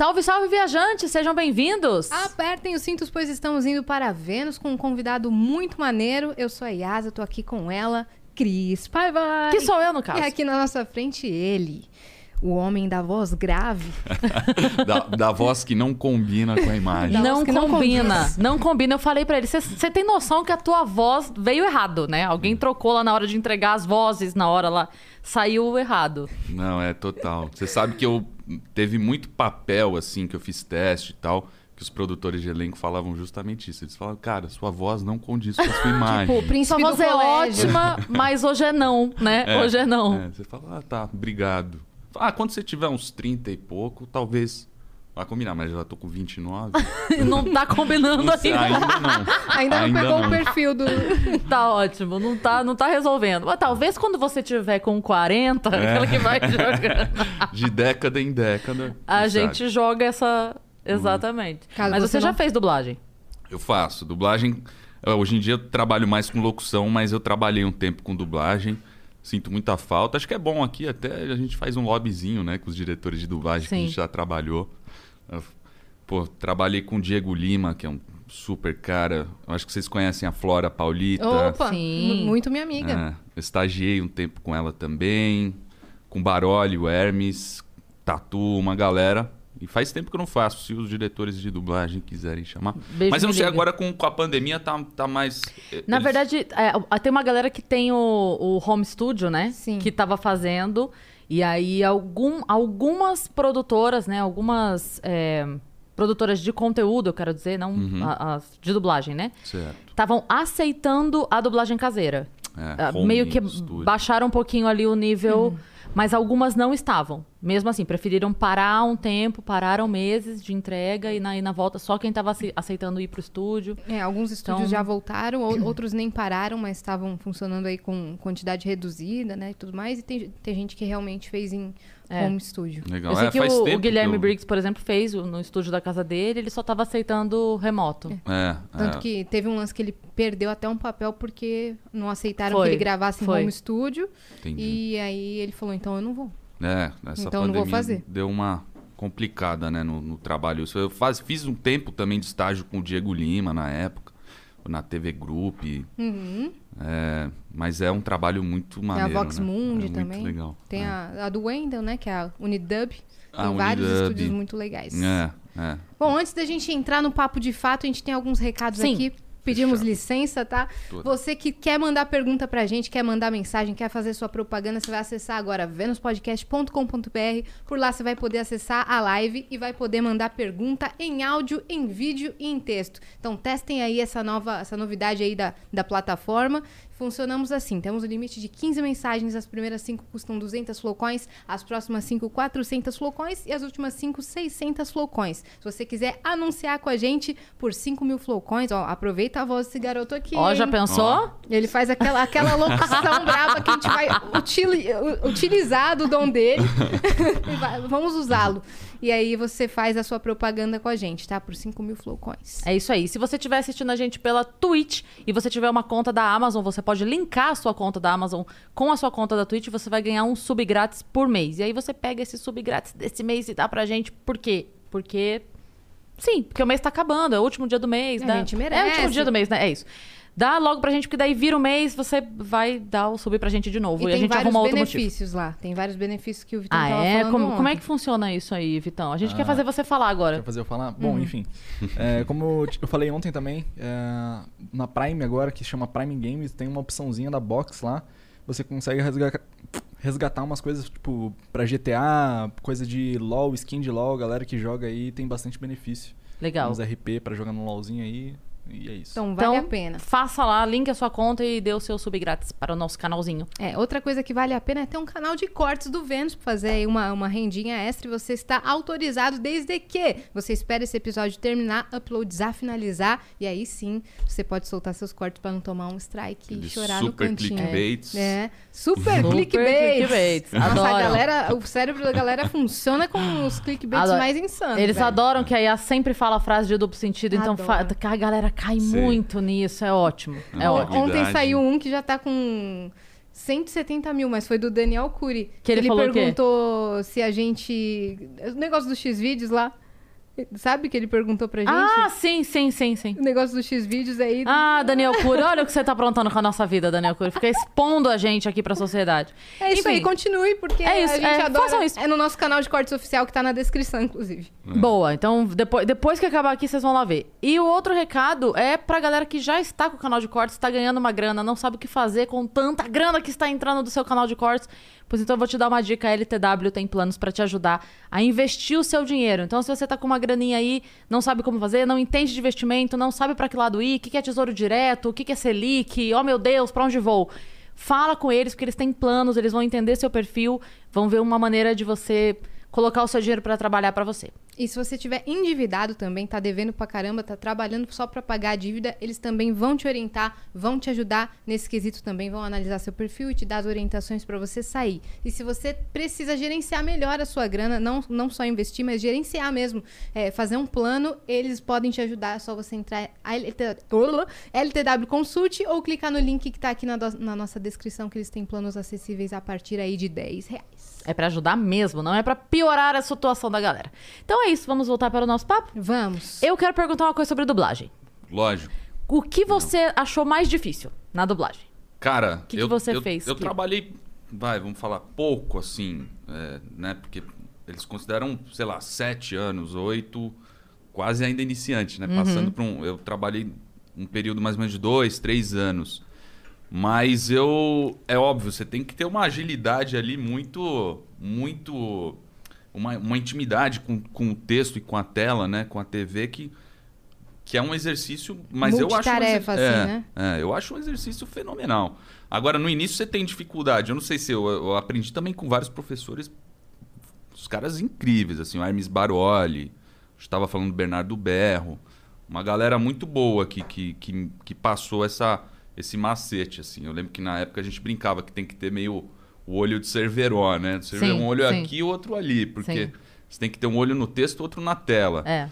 Salve, salve, viajantes! Sejam bem-vindos! Apertem os cintos, pois estamos indo para Vênus com um convidado muito maneiro. Eu sou a Yasa, tô aqui com ela, Cris Paiva. Que sou eu, no caso. E aqui na nossa frente, ele, o homem da voz grave. da, da voz que não combina com a imagem. Não, que não combina, não combina. Eu falei pra ele, você tem noção que a tua voz veio errado, né? Alguém trocou lá na hora de entregar as vozes, na hora lá, saiu errado. Não, é total. Você sabe que eu teve muito papel assim que eu fiz teste e tal, que os produtores de elenco falavam justamente isso. Eles falavam, cara, sua voz não condiz com a sua imagem. Tipo, o Sua príncipe voz do é colégio. ótima, mas hoje é não, né? hoje é não. É, você fala, ah, tá, obrigado. Ah, quando você tiver uns 30 e pouco, talvez. Vai combinar, mas eu já tô com 29. Não tá combinando Não sei, ainda. ainda não. Ainda não pegou não. o perfil do. Tá ótimo, não tá, não tá resolvendo. Mas talvez quando você tiver com 40, É. aquela que vai jogando, De década em década. a gente sabe? joga essa. Exatamente. Caso Mas você você já não- fez dublagem? Eu faço. Dublagem. eh, Hoje em dia eu trabalho mais com locução, mas eu trabalhei um tempo com dublagem. Sinto muita falta. Acho que é bom aqui, até a gente faz um lobbyzinho, né, com os diretores de dublagem que a Sim. gente já trabalhou. Pô, trabalhei com o Diego Lima, que é um super cara. Eu acho que vocês conhecem a Flora Paulita. Opa, Sim. mu- muito minha amiga. É, eu estagiei um tempo com ela também. Com Baroli, o Hermes, Tatu, uma galera. E faz tempo que eu não faço, se os diretores de dublagem quiserem chamar. Beijo, Mas eu não sei, liga. agora com, com a pandemia tá, tá mais. eh, Na eles- verdade, é, tem uma galera que tem o, o home studio, né? Sim. Que tava fazendo. E aí, algum, algumas produtoras, né? Algumas é, produtoras de conteúdo, eu quero dizer, não Uhum. a- as de dublagem, né? Certo. Estavam aceitando a dublagem caseira. É, home meio que studio. baixaram um pouquinho ali o nível, Uhum. Mas algumas não estavam. Mesmo assim, preferiram parar um tempo, pararam meses de entrega e na, e na volta só quem estava aceitando ir pro estúdio. É, alguns estúdios Então- já voltaram, ou- outros nem pararam, mas estavam funcionando aí com quantidade reduzida, né, e tudo mais. E tem, tem gente que realmente fez em É. home studio. Legal. Eu sei É, que faz o, o Guilherme que eu- Briggs, por exemplo, fez no estúdio da casa dele, ele só estava aceitando remoto. É, Tanto é. que teve um lance que ele perdeu até um papel porque não aceitaram Foi, que ele gravasse em foi. home studio. Entendi. E aí ele falou, então eu não vou. É, essa Então não vou fazer. deu uma complicada, né, no, no trabalho. Eu faz, fiz um tempo também de estágio com o Diego Lima na época, na TV Group. Uhum. É, mas é um trabalho muito Tem a maneiro. Vox né? Mundi é também. Muito legal. Tem é. a, a do Wendell, né, que é a Unidub. A Tem vários Unidub. estúdios muito legais. É, é. Bom, antes da gente entrar no papo de fato, a gente tem alguns recados Sim. aqui. Pedimos Fechado. licença, tá? Tudo. Você que quer mandar pergunta pra gente, quer mandar mensagem, quer fazer sua propaganda, você vai acessar agora venuspodcast.com.br. Por lá você vai poder acessar a live e vai poder mandar pergunta em áudio, em vídeo e em texto. Então testem aí essa nova, essa novidade aí da, da plataforma. Funcionamos assim, temos o limite de 15 mensagens, as primeiras 5 custam 200 flowcoins, as próximas 5 400 flowcoins e as últimas 5 600 flowcoins. Se você quiser anunciar com a gente por 5 mil flowcoins, ó, aproveita a voz desse garoto aqui. Ó, já pensou? Ele faz aquela, aquela locução brava que a gente vai utili- u- utilizar do dom dele. Vamos usá-lo. E aí você faz a sua propaganda com a gente, tá? Por 5 mil flowcoins. É isso aí. Se você estiver assistindo a gente pela Twitch e você tiver uma conta da Amazon, você pode linkar a sua conta da Amazon com a sua conta da Twitch e você vai ganhar um sub grátis por mês. E aí você pega esse sub grátis desse mês e dá pra gente. Por quê? Porque. Sim, porque o mês tá acabando, é o último dia do mês. A dá- gente É o último merece. dia do mês, né? É isso. Dá logo pra gente, porque daí vira o mês, você vai dar o sub pra gente de novo. E, E a tem gente vários arruma outro motivo. benefícios lá. Tem vários benefícios que o Vitor Ah, tava é? falando Como, como é que funciona isso aí, Vitão? A gente quer Ah. fazer você falar agora. Quer fazer eu falar? Bom, Uhum. enfim. É, como eu, eu falei ontem também, é, na Prime agora, que chama Prime Games, tem uma opçãozinha da box lá. Você consegue resgatar, resgatar umas coisas, tipo, pra GTA, coisa de LoL, skin de LoL, galera que joga aí tem bastante benefício. Legal. Uns RP pra jogar no LoLzinho aí. E é isso. Então vale então, a pena. faça lá, linke a sua conta e dê o seu sub grátis para o nosso canalzinho. É, outra coisa que vale a pena é ter um canal de cortes do Vênus pra fazer aí uma, uma rendinha extra e você está autorizado desde que você espere esse episódio terminar, uploadizar, finalizar e aí sim você pode soltar seus cortes pra não tomar um strike e Aqueles chorar no super cantinho. clickbaits. É, super Super clickbait. clickbaits. Nossa, a galera, o cérebro da galera funciona com os clickbaits Adoro. mais insanos. Eles velho. adoram que a IA sempre fala a frase de duplo sentido, então Adoro. que a galera cai Sim. muito nisso, é ótimo. É Não, ótimo. Ontem saiu um que já tá com 170 mil, mas foi do Daniel Cury. Que ele falou o quê? perguntou se a gente. O negócio dos X-Vídeos lá. Sabe que ele perguntou pra gente? Ah, sim, sim, sim, sim. O negócio dos X-Vídeos aí. Ah, Daniel Cury, olha o que você tá aprontando com a nossa vida, Daniel Cury. Fica expondo a gente aqui pra sociedade. é isso Enfim, aí, continue, porque É isso, a gente é, adora. façam isso. É no nosso canal de cortes oficial que tá na descrição, inclusive. Boa, então depois, depois que acabar aqui, vocês vão lá ver. E o outro recado é pra galera que já está com o canal de cortes, está ganhando uma grana, não sabe o que fazer com tanta grana que está entrando do seu canal de cortes. Pois então eu vou te dar uma dica, a LTW tem planos pra te ajudar a investir o seu dinheiro. Então se você tá com uma graninha aí, não sabe como fazer, não entende de investimento, não sabe pra que lado ir, o que que é tesouro direto, o que que é Selic, oh meu Deus, pra onde vou? Fala com eles, porque eles têm planos, eles vão entender seu perfil, vão ver uma maneira de você colocar o seu dinheiro pra trabalhar pra você. E se você tiver endividado também, tá devendo pra caramba, tá trabalhando só pra pagar a dívida, eles também vão te orientar, vão te ajudar nesse quesito também, vão analisar seu perfil e te dar as orientações pra você sair. E se você precisa gerenciar melhor a sua grana, não, não só investir, mas gerenciar mesmo, é, fazer um plano, eles podem te ajudar, é só você entrar LTW Consult ou clicar no link que tá aqui na, do- na nossa descrição, que eles têm planos acessíveis a partir aí de 10 reais. É pra ajudar mesmo, não é pra piorar a situação da galera. Então é isso, vamos voltar para o nosso papo? Vamos. Eu quero perguntar uma coisa sobre dublagem. Lógico. O que você achou mais difícil na dublagem? Cara, que eu, você eu, fez, Eu Kiko? trabalhei, vai, vamos falar pouco assim, é, né? Porque eles consideram, sei lá, sete anos, oito, quase ainda iniciante, né? Uhum. Passando por um. Eu trabalhei um período mais ou menos de dois, três anos. Mas eu. É óbvio, você tem que ter uma agilidade ali muito. Muito. Uma, uma intimidade com, com o texto e com a tela, né? Com a TV que. Que é um exercício, mas eu acho um assim, é, né? é, eu acho um exercício fenomenal. Agora, no início você tem dificuldade. Eu não sei se eu, eu aprendi também com vários professores, os caras incríveis, assim, o Hermes Baroli, estava falando do Bernardo Berro, uma galera muito boa que, que, que, que passou essa, esse macete, assim. Eu lembro que na época a gente brincava que tem que ter meio o olho de Cerveró, né? Você vê Sim, um olho sim. aqui e outro ali, porque Sim. você tem que ter um olho no texto e outro na tela. É.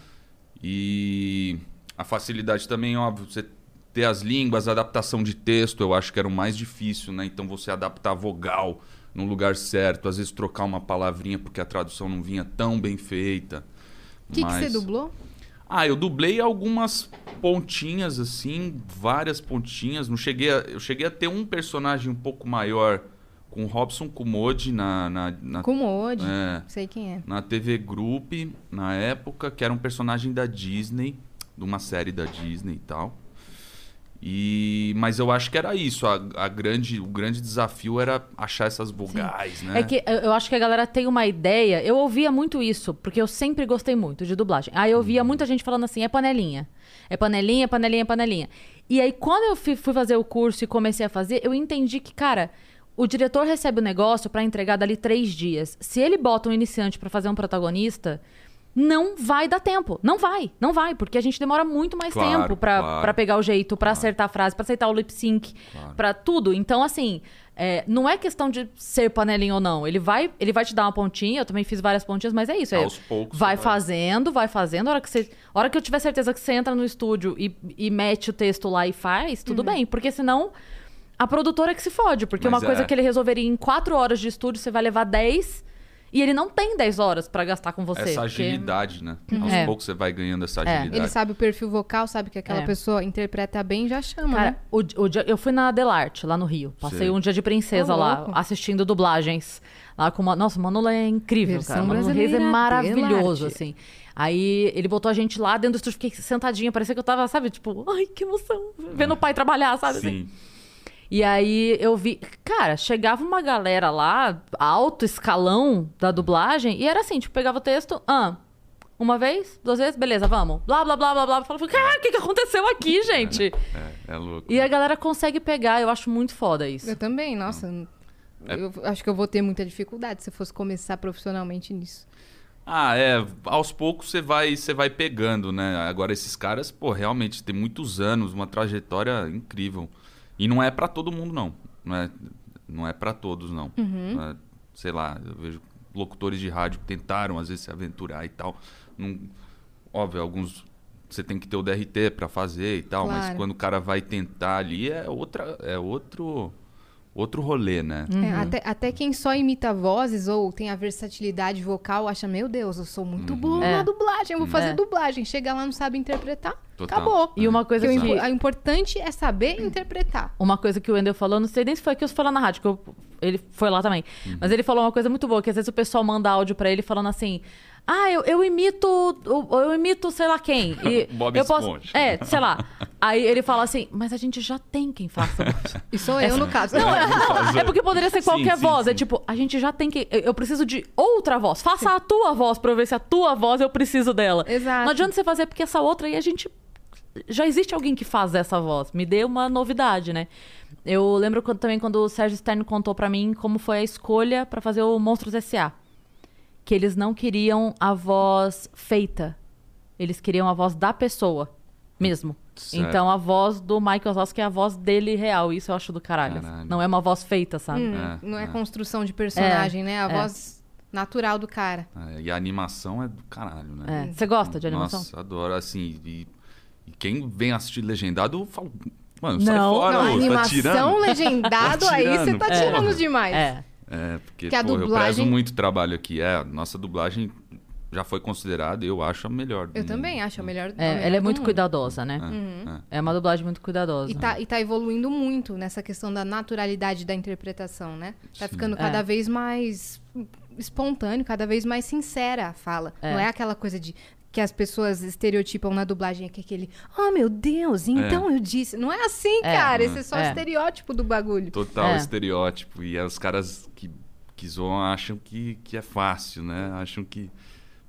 E a facilidade também, óbvio, você ter as línguas, a adaptação de texto, eu acho que era o mais difícil, né? Então você adaptar a vogal no lugar certo, às vezes trocar uma palavrinha porque a tradução não vinha tão bem feita. O que, que Mas- você dublou? Ah, eu dublei algumas pontinhas assim, várias pontinhas. Não cheguei a, eu cheguei a ter um personagem um pouco maior com o Robson Kumodi na na, na, é, Sei quem é. na TV Group, na época, que era um personagem da Disney, de uma série da Disney e tal. E mas eu acho que era isso, a, a grande, o grande desafio era achar essas vogais, né? É que eu- eu acho que a galera tem uma ideia. Eu ouvia muito isso, porque eu sempre gostei muito de dublagem. Aí eu Uhum. ouvia muita gente falando assim: é panelinha. É panelinha, panelinha, panelinha. E aí, quando eu fui, fui fazer o curso e comecei a fazer, eu entendi que, cara, o diretor recebe o negócio pra entregar dali três dias. Se ele bota um iniciante pra fazer um protagonista. Não vai dar tempo. Não vai. Não vai. Porque a gente demora muito mais Claro, tempo pra, claro. pegar o jeito, pra acertar a frase, pra aceitar o lip sync, pra tudo. Então, assim, é, não é questão de ser panelinha ou não. Ele vai, ele vai te dar uma pontinha, eu também fiz várias pontinhas, mas é isso. É, Aos poucos vai vai. fazendo, vai fazendo. A hora que, você, a hora que eu tiver certeza que você entra no estúdio e, e mete o texto lá e faz, tudo bem. Porque senão. A produtora é que se fode, porque Mas uma coisa é. que ele resolveria em quatro horas de estúdio, você vai levar 10 e ele não tem 10 horas pra gastar com você. essa porque- agilidade, né? Aos É. poucos você vai ganhando essa É. agilidade. Ele sabe o perfil vocal, sabe que aquela É. pessoa interpreta bem, já chama, Cara, né? o, o dia- eu fui na Delarte, lá no Rio. Passei Sei. um dia de princesa lá, louco. assistindo dublagens. Lá com uma... Nossa, o Manolo é incrível, Versão cara. O Manolo Reis é maravilhoso, Delarte. assim. Aí ele botou a gente lá dentro do estúdio, fiquei sentadinha, parecia que eu tava, sabe, tipo, ai, que emoção, vendo o pai trabalhar, sabe? assim? E aí eu vi, cara, chegava uma galera lá, alto escalão da dublagem, e era assim, tipo, pegava o texto, ah, Uma vez, duas vezes, beleza, vamos. Blá, blá, blá, blá, blá. Fala, cara, o que, que aconteceu aqui, gente? É, é louco. E a galera consegue pegar, eu acho muito foda isso. Eu também, nossa. É. Eu acho que eu vou ter muita dificuldade se eu fosse começar profissionalmente nisso. Ah, é. Aos poucos você vai, você vai pegando, né? Agora, esses caras, pô, realmente tem muitos anos, uma trajetória incrível. E não é pra todo mundo, não. Não é, não é para todos, não. Não é- sei lá, eu vejo locutores de rádio que tentaram, às vezes, se aventurar e tal. Não- óbvio, alguns você tem que ter o DRT pra fazer e tal, mas Claro. quando o cara vai tentar ali é outra é outro outro rolê, né? É, até, até quem só imita vozes ou tem a versatilidade vocal acha, meu Deus, eu sou muito bom É. na dublagem, eu vou fazer É. dublagem. Chega lá, não sabe interpretar, Total. acabou. E uma coisa que. o importante é saber interpretar. Uma coisa que o Wendel falou, não sei nem se foi aqui ou se foi lá na rádio, que eu- ele foi lá também. Mas ele falou uma coisa muito boa, que às vezes o pessoal manda áudio pra ele falando assim. Ah, eu, eu imito. Eu, eu imito sei lá quem. E Bob eu posso, Esponja. É, sei lá. Aí ele fala assim, mas a gente já tem quem faça. E sou eu, no caso. Não, é, não, é porque poderia ser qualquer sim, voz. É sim. tipo, a gente já tem que. Eu eu preciso de outra voz. Faça a tua voz pra eu ver se a tua voz eu preciso dela. Exato. Não adianta você fazer porque essa outra aí a gente. Já existe alguém que faz essa voz. Me dê uma novidade, né? Eu lembro quando- também quando o Sérgio Stern contou pra mim como foi a escolha pra fazer o Monstros S.A. Que eles não queriam a voz feita. Eles queriam a voz da pessoa mesmo. Certo. Então a voz do Michael Zosk é a voz dele real. Isso eu acho do caralho. Caralho. Não é uma voz feita, sabe? Hum, É, não é, é. construção de personagem, né? A é. voz natural do cara. É, e a animação é do caralho, né? É. Você gosta de animação? Nossa, adoro. Assim, e quem vem assistir legendado, eu falo, mano, sai Não, fora, não, ô, tá animação tirando. legendado, Tá aí você tirando. tá É. tirando demais. É. É, porque Que a pô, eu dublagem- prezo muito trabalho aqui. É, a nossa dublagem já foi considerada, eu acho, a melhor. Eu mundo. também acho a melhor. É, melhor ela é muito mundo. cuidadosa, né? É, é. É uma dublagem muito cuidadosa. E tá, e tá evoluindo muito nessa questão da naturalidade da interpretação, né? Tá Sim. ficando cada É. vez mais espontâneo, cada vez mais sincera a fala. É. Não é aquela coisa de que as pessoas estereotipam na dublagem, que é aquele, oh meu Deus, então eu disse. Não é assim, É. cara. Esse é só o É. estereótipo do bagulho. Total É. estereótipo. E os caras que, que zoam acham que, que é fácil, né? Acham que.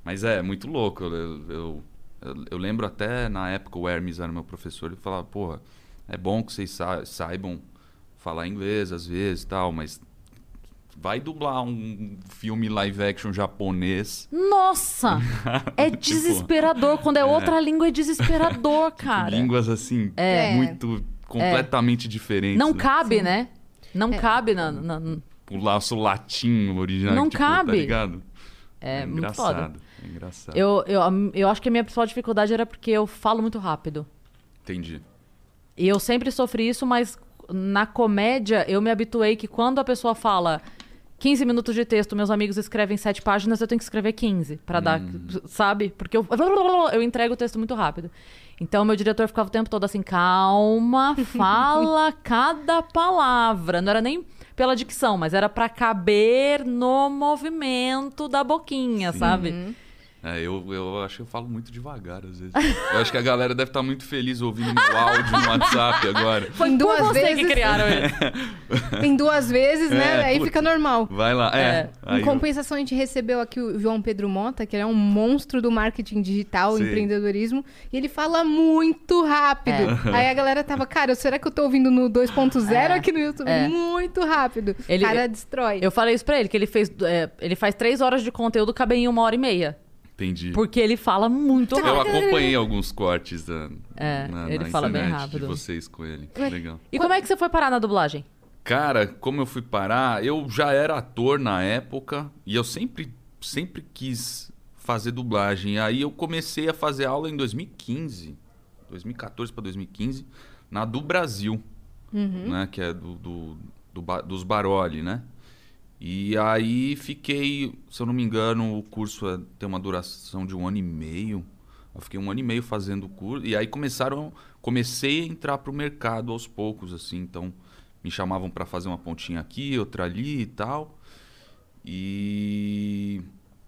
Mas é, muito louco. Eu, eu, eu, eu lembro até na época o Hermes era meu professor, ele falava, porra, é bom que vocês sa- saibam falar inglês às vezes e tal, mas vai dublar um filme live action japonês. Nossa! É Tipo, desesperador. Quando é outra língua, é desesperador, cara. Línguas assim, É. muito completamente diferentes. Não né? cabe, né? Não cabe na. na- O laço latim original. Não tipo, cabe. Tá ligado? É, muito engraçado. foda. É engraçado. Eu, eu, eu acho que a minha principal dificuldade era porque eu falo muito rápido. Entendi. E eu sempre sofri isso, mas na comédia eu me habituei que quando a pessoa fala 15 minutos de texto, meus amigos escrevem 7 páginas, eu tenho que escrever 15 pra dar, sabe? Porque eu, eu entrego o texto muito rápido. Então meu diretor ficava o tempo todo assim, calma, fala cada palavra. Não era nem pela dicção, mas era pra caber no movimento da boquinha, sabe? É, eu, eu acho que eu falo muito devagar às vezes. eu acho que a galera deve estar muito feliz ouvindo meu áudio no WhatsApp agora. Foi duas Por você vezes. que criaram ele. Em duas vezes, né? É, Aí puta. fica normal. Vai lá. É. É. Em eu- compensação, a gente recebeu aqui o João Pedro Mota, que ele é um monstro do marketing digital, Sim. empreendedorismo, e ele fala muito rápido. É. Aí a galera tava, cara, será que eu tô ouvindo no 2.0 É. aqui no YouTube? É. Muito rápido. Ele- o cara destrói. Eu falei isso pra ele, que ele fez. é, ele faz três horas de conteúdo, cabem em uma hora e meia. Entendi. Porque ele fala muito Eu rápido. acompanhei alguns cortes da, É, na, ele na fala bem rápido. de vocês com ele. Legal. E como é que você foi parar na dublagem? Cara, como eu fui parar, eu já era ator na época e eu sempre, sempre quis fazer dublagem. Aí eu comecei a fazer aula em 2015, 2014 para 2015, na do Brasil, né? Que é do, do, do dos Baroli, né? E aí fiquei, se eu não me engano, o curso é- tem uma duração de um ano e meio. Eu fiquei um ano e meio fazendo o curso. E aí começaram. Comecei a entrar pro mercado aos poucos, assim. Então, me chamavam para fazer uma pontinha aqui, outra ali e tal. E.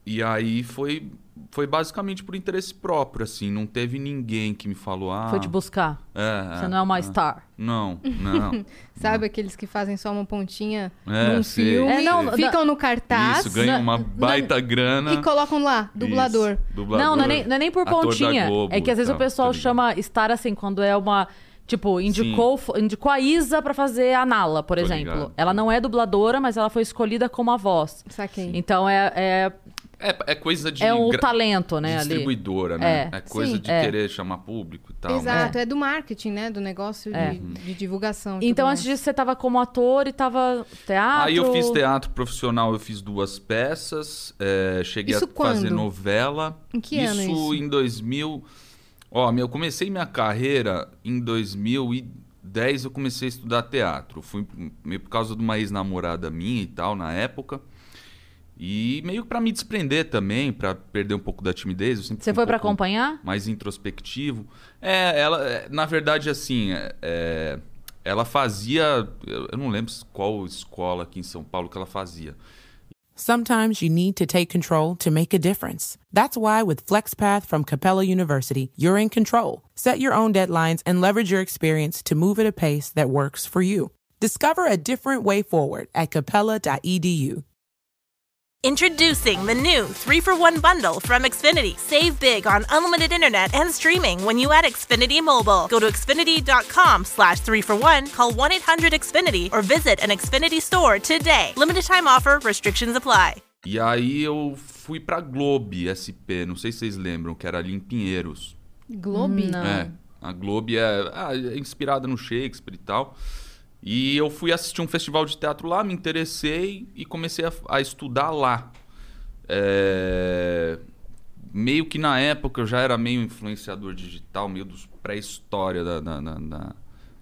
E aí foi, foi basicamente por interesse próprio, assim. Não teve ninguém que me falou, ah... Foi te buscar. É, Você não é uma star. Não, não. Sabe aqueles que fazem só uma pontinha É, num sei. filme, É, não, ficam no cartaz Isso, ganha na- uma na- baita grana. e colocam lá, dublador. Isso, dublador. Não, não é, nem, não é nem por pontinha. Globo é que às vezes e o pessoal tá chama estar assim, quando é uma. Tipo, indicou, indicou a Isa pra fazer a Nala, por Tô exemplo. ligado. Ela não é dubladora, mas ela foi escolhida como a voz. Saquei. Então é, é, É, é coisa de, é um gra- talento, né, de ali. distribuidora, né? É. É, coisa Sim. de É. querer chamar público e tal. né? Exato, é. do marketing, né? Do negócio É. de, de divulgação. Então antes disso você tava como ator e tava teatro. Aí eu fiz teatro profissional, eu fiz duas peças, é, cheguei Isso a fazer quando? novela. Em que ano isso? em 2000. Ó, meu, eu comecei minha carreira em 2010, eu comecei a estudar teatro. Fui meio por causa de uma ex-namorada minha e tal, na época. E meio pra me desprender também, pra perder um pouco da timidez. Eu sempre Você um foi pra pouco acompanhar? mais introspectivo. É, ela, é, na verdade, assim, é, é, ela fazia. Eu não lembro qual escola aqui em São Paulo que ela fazia. Sometimes you need to take control to make a difference. That's why with FlexPath from Capella University, you're in control. Set your own deadlines and leverage your experience to move at a pace that works for you. Discover a different way forward at capella.edu. Introducing the new 3 for 1 bundle from Xfinity. Save big on unlimited internet and streaming when you add Xfinity Mobile. Go to xfinity.com slash 3 for 1, call 1 800 Xfinity, or visit an Xfinity store today. Limited time offer, restrictions apply. E aí eu fui pra Globe SP, não sei se vocês lembram, que era ali em Pinheiros. Globe? Não. É, a Globe é, ah, é inspirada no Shakespeare e tal. E eu fui assistir um festival de teatro lá, me interessei e comecei a, a estudar lá. É, Meio que na época eu já era meio influenciador digital, meio dos pré-história da, da- da- da-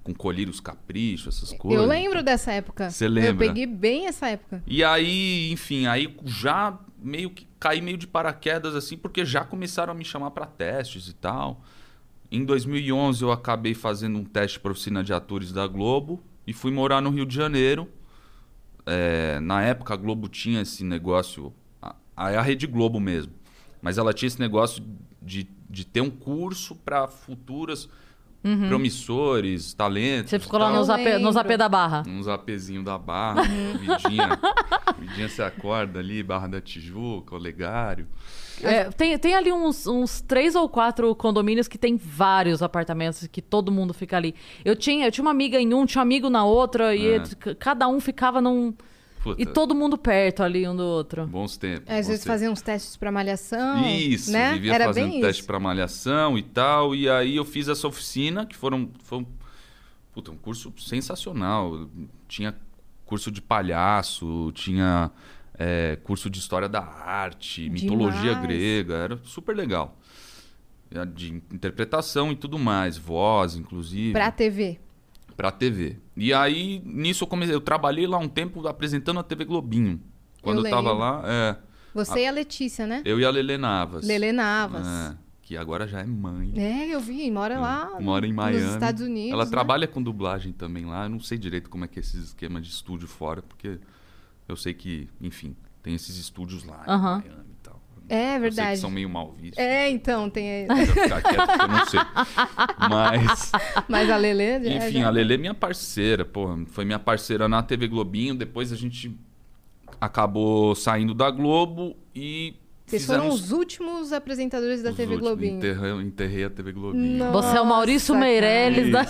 com colírios caprichos, essas coisas. Eu lembro dessa época. Você lembra? Eu peguei bem essa época. E aí, enfim, aí já meio que caí meio de paraquedas assim, porque já começaram a me chamar para testes e tal. Em 2011 eu acabei fazendo um teste para oficina de atores da Globo e fui morar no Rio de Janeiro. É, na época a Globo tinha esse negócio, a, a Rede Globo mesmo, mas ela tinha esse negócio de, de ter um curso para futuras promissores, talentos. Você ficou lá nos AP, nos AP da Barra. Uns apezinho da Barra, Vidinha. Vidinha se acorda ali, Barra da Tijuca, Olegário. É, tem, tem ali uns, uns três ou quatro condomínios que tem vários apartamentos que todo mundo fica ali. Eu tinha, eu tinha uma amiga em um, tinha um amigo na outra, e É. c- cada um ficava num. Puta, E todo mundo perto ali um do outro. bons tempos. Às bons vezes tempos. faziam uns testes pra malhação. Isso, né? vivia Era fazendo bem teste isso. pra malhação e tal. E aí eu fiz essa oficina, que foram, foi um, puta, um curso sensacional. Tinha curso de palhaço, tinha é, curso de história da arte, mitologia Demais. grega, era super legal. É, De interpretação e tudo mais, voz, inclusive. Pra TV. Pra TV. E aí, nisso eu comecei. Eu trabalhei lá um tempo apresentando a TV Globinho. Quando Eu eu, tava lá, é. Você e a Letícia, né? Eu e a Lele Navas. Lele Navas. É, que agora já é mãe. É, eu vi, mora lá Mora em nos Miami. Estados Unidos. Ela né? trabalha com dublagem também lá. Eu não sei direito como é que é esse esquema de estúdio fora, porque eu sei que, enfim, tem esses estúdios lá em Miami e tal. É Eu sei que verdade. são meio mal vistos. É, então, tem. Vou ficar quieto, eu não sei. Mas. Mas a Lele. é, Enfim, já- a Lele é minha parceira, porra. Foi minha parceira na TV Globinho. Depois a gente acabou saindo da Globo e. Vocês foram os últimos apresentadores da os TV últimos. Globinho. Enterrei, enterrei a TV Globinho. Nossa, Você é o Maurício cara. Meirelles da.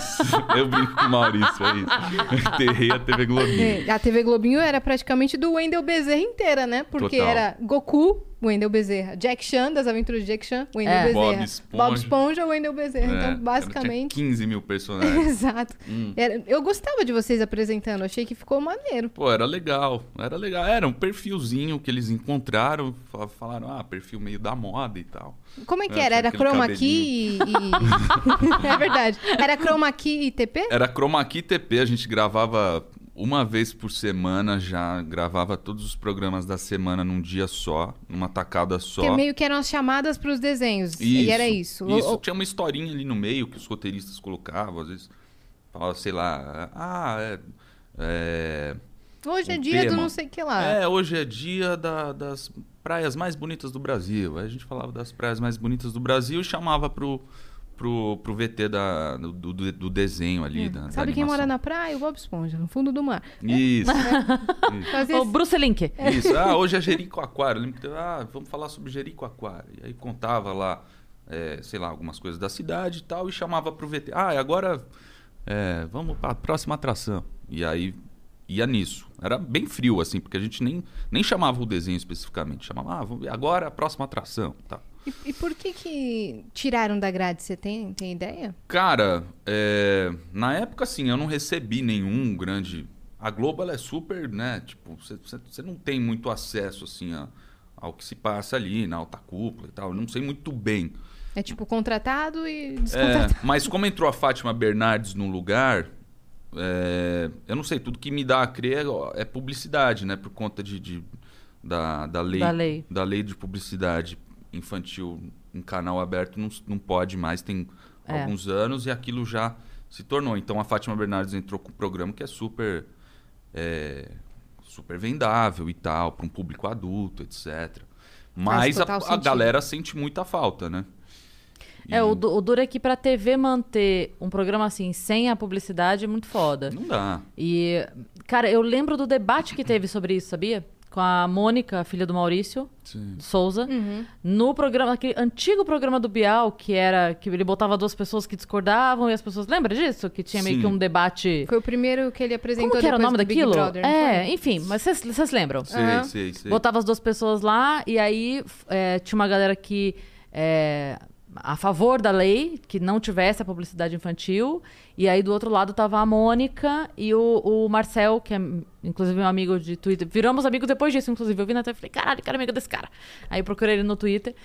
Eu brinco com o Maurício, é isso. Enterrei a TV Globinho. É, a TV Globinho era praticamente do Wendel Bezerra inteira, né? Porque Total. era Goku, Wendel Bezerra. Jack Chan, das aventuras de Jack Chan, Wendel É. Bezerra. Bob Esponja. Bob Esponja, Wendel Bezerra. É, então, Tinha basicamente. 15 mil personagens. Exato. Hum. Era- eu gostava de vocês apresentando, achei que ficou maneiro. Pô, era legal, era legal. Era um perfilzinho que eles encontraram, fa- falaram, ah, perfil meio da moda e tal. Como é que É, era? Era aquele chroma key e. e- é verdade. Era chroma key e TP? Era Chroma Key TP, a gente gravava uma vez por semana já, gravava todos os programas da semana num dia só, numa tacada só. Que meio que eram as chamadas pros desenhos. E era isso. Isso, O- o- tinha uma historinha ali no meio que os roteiristas colocavam, às vezes falava, sei lá, ah, é, é, Hoje é um dia do tema. não sei o que lá. É, hoje é dia da- das praias mais bonitas do Brasil. Aí a gente falava das praias mais bonitas do Brasil e chamava pro, pro, pro VT da, do, do- do desenho ali. Da, da É. Sabe quem animação. mora na praia? O Bob Esponja, no fundo do mar. Isso. Fazia O Bruce Link. Isso, ah, hoje é Jericoacoara. Eu lembro que teve, ah, vamos falar sobre Jericoacoara. E aí contava lá, é, sei lá, algumas coisas da cidade e tal, e chamava pro VT. Ah, e agora é, vamos pra próxima atração. E aí ia nisso. Era bem frio, assim, porque a gente nem, nem chamava o desenho especificamente. Chamava, ah, vamos, agora a próxima atração. Tá. E, e por que que tiraram da grade? Você tem, tem ideia? Cara, é, na época, assim, eu não recebi nenhum grande. A Globo, ela é super, né? Tipo, você não tem muito acesso, assim, a- ao que se passa ali na alta cúpula e tal. Eu não sei muito bem. É tipo contratado e É, descontratado. mas como entrou a Fátima Bernardes no lugar, é, eu não sei, tudo que me dá a crer é, é publicidade, né? Por conta de, de- da, da, lei, Da lei. da lei de publicidade infantil em canal aberto não, não pode mais, tem É. alguns anos, e aquilo já se tornou. Então a Fátima Bernardes entrou com um programa que é super. é, super vendável e tal, para um público adulto, etc. Mas a, a galera sente muita falta, né? É, E o, du- o duro é que pra TV manter um programa assim, sem a publicidade, é muito foda. Não dá. E, cara, eu lembro do debate que teve sobre isso, sabia? Com a Mônica, filha do Maurício Sim. Souza, no programa, aquele antigo programa do Bial, que era que ele botava duas pessoas que discordavam e as pessoas. Lembra disso? Que tinha meio Sim. que um debate. Foi o primeiro que ele apresentou Como que era o nome daquilo? Brother, é, enfim, mas vocês- lembram? Sei, Aham. sei, sei. Botava as duas pessoas lá e aí é, tinha uma galera que é, a favor da lei, que não tivesse a publicidade infantil. E aí do outro lado tava a Mônica e o, o Marcel, que é inclusive um amigo de Twitter. Viramos amigos depois disso, inclusive. Eu vi na TV e falei, caralho, quero amigo desse cara. Aí eu procurei ele no Twitter,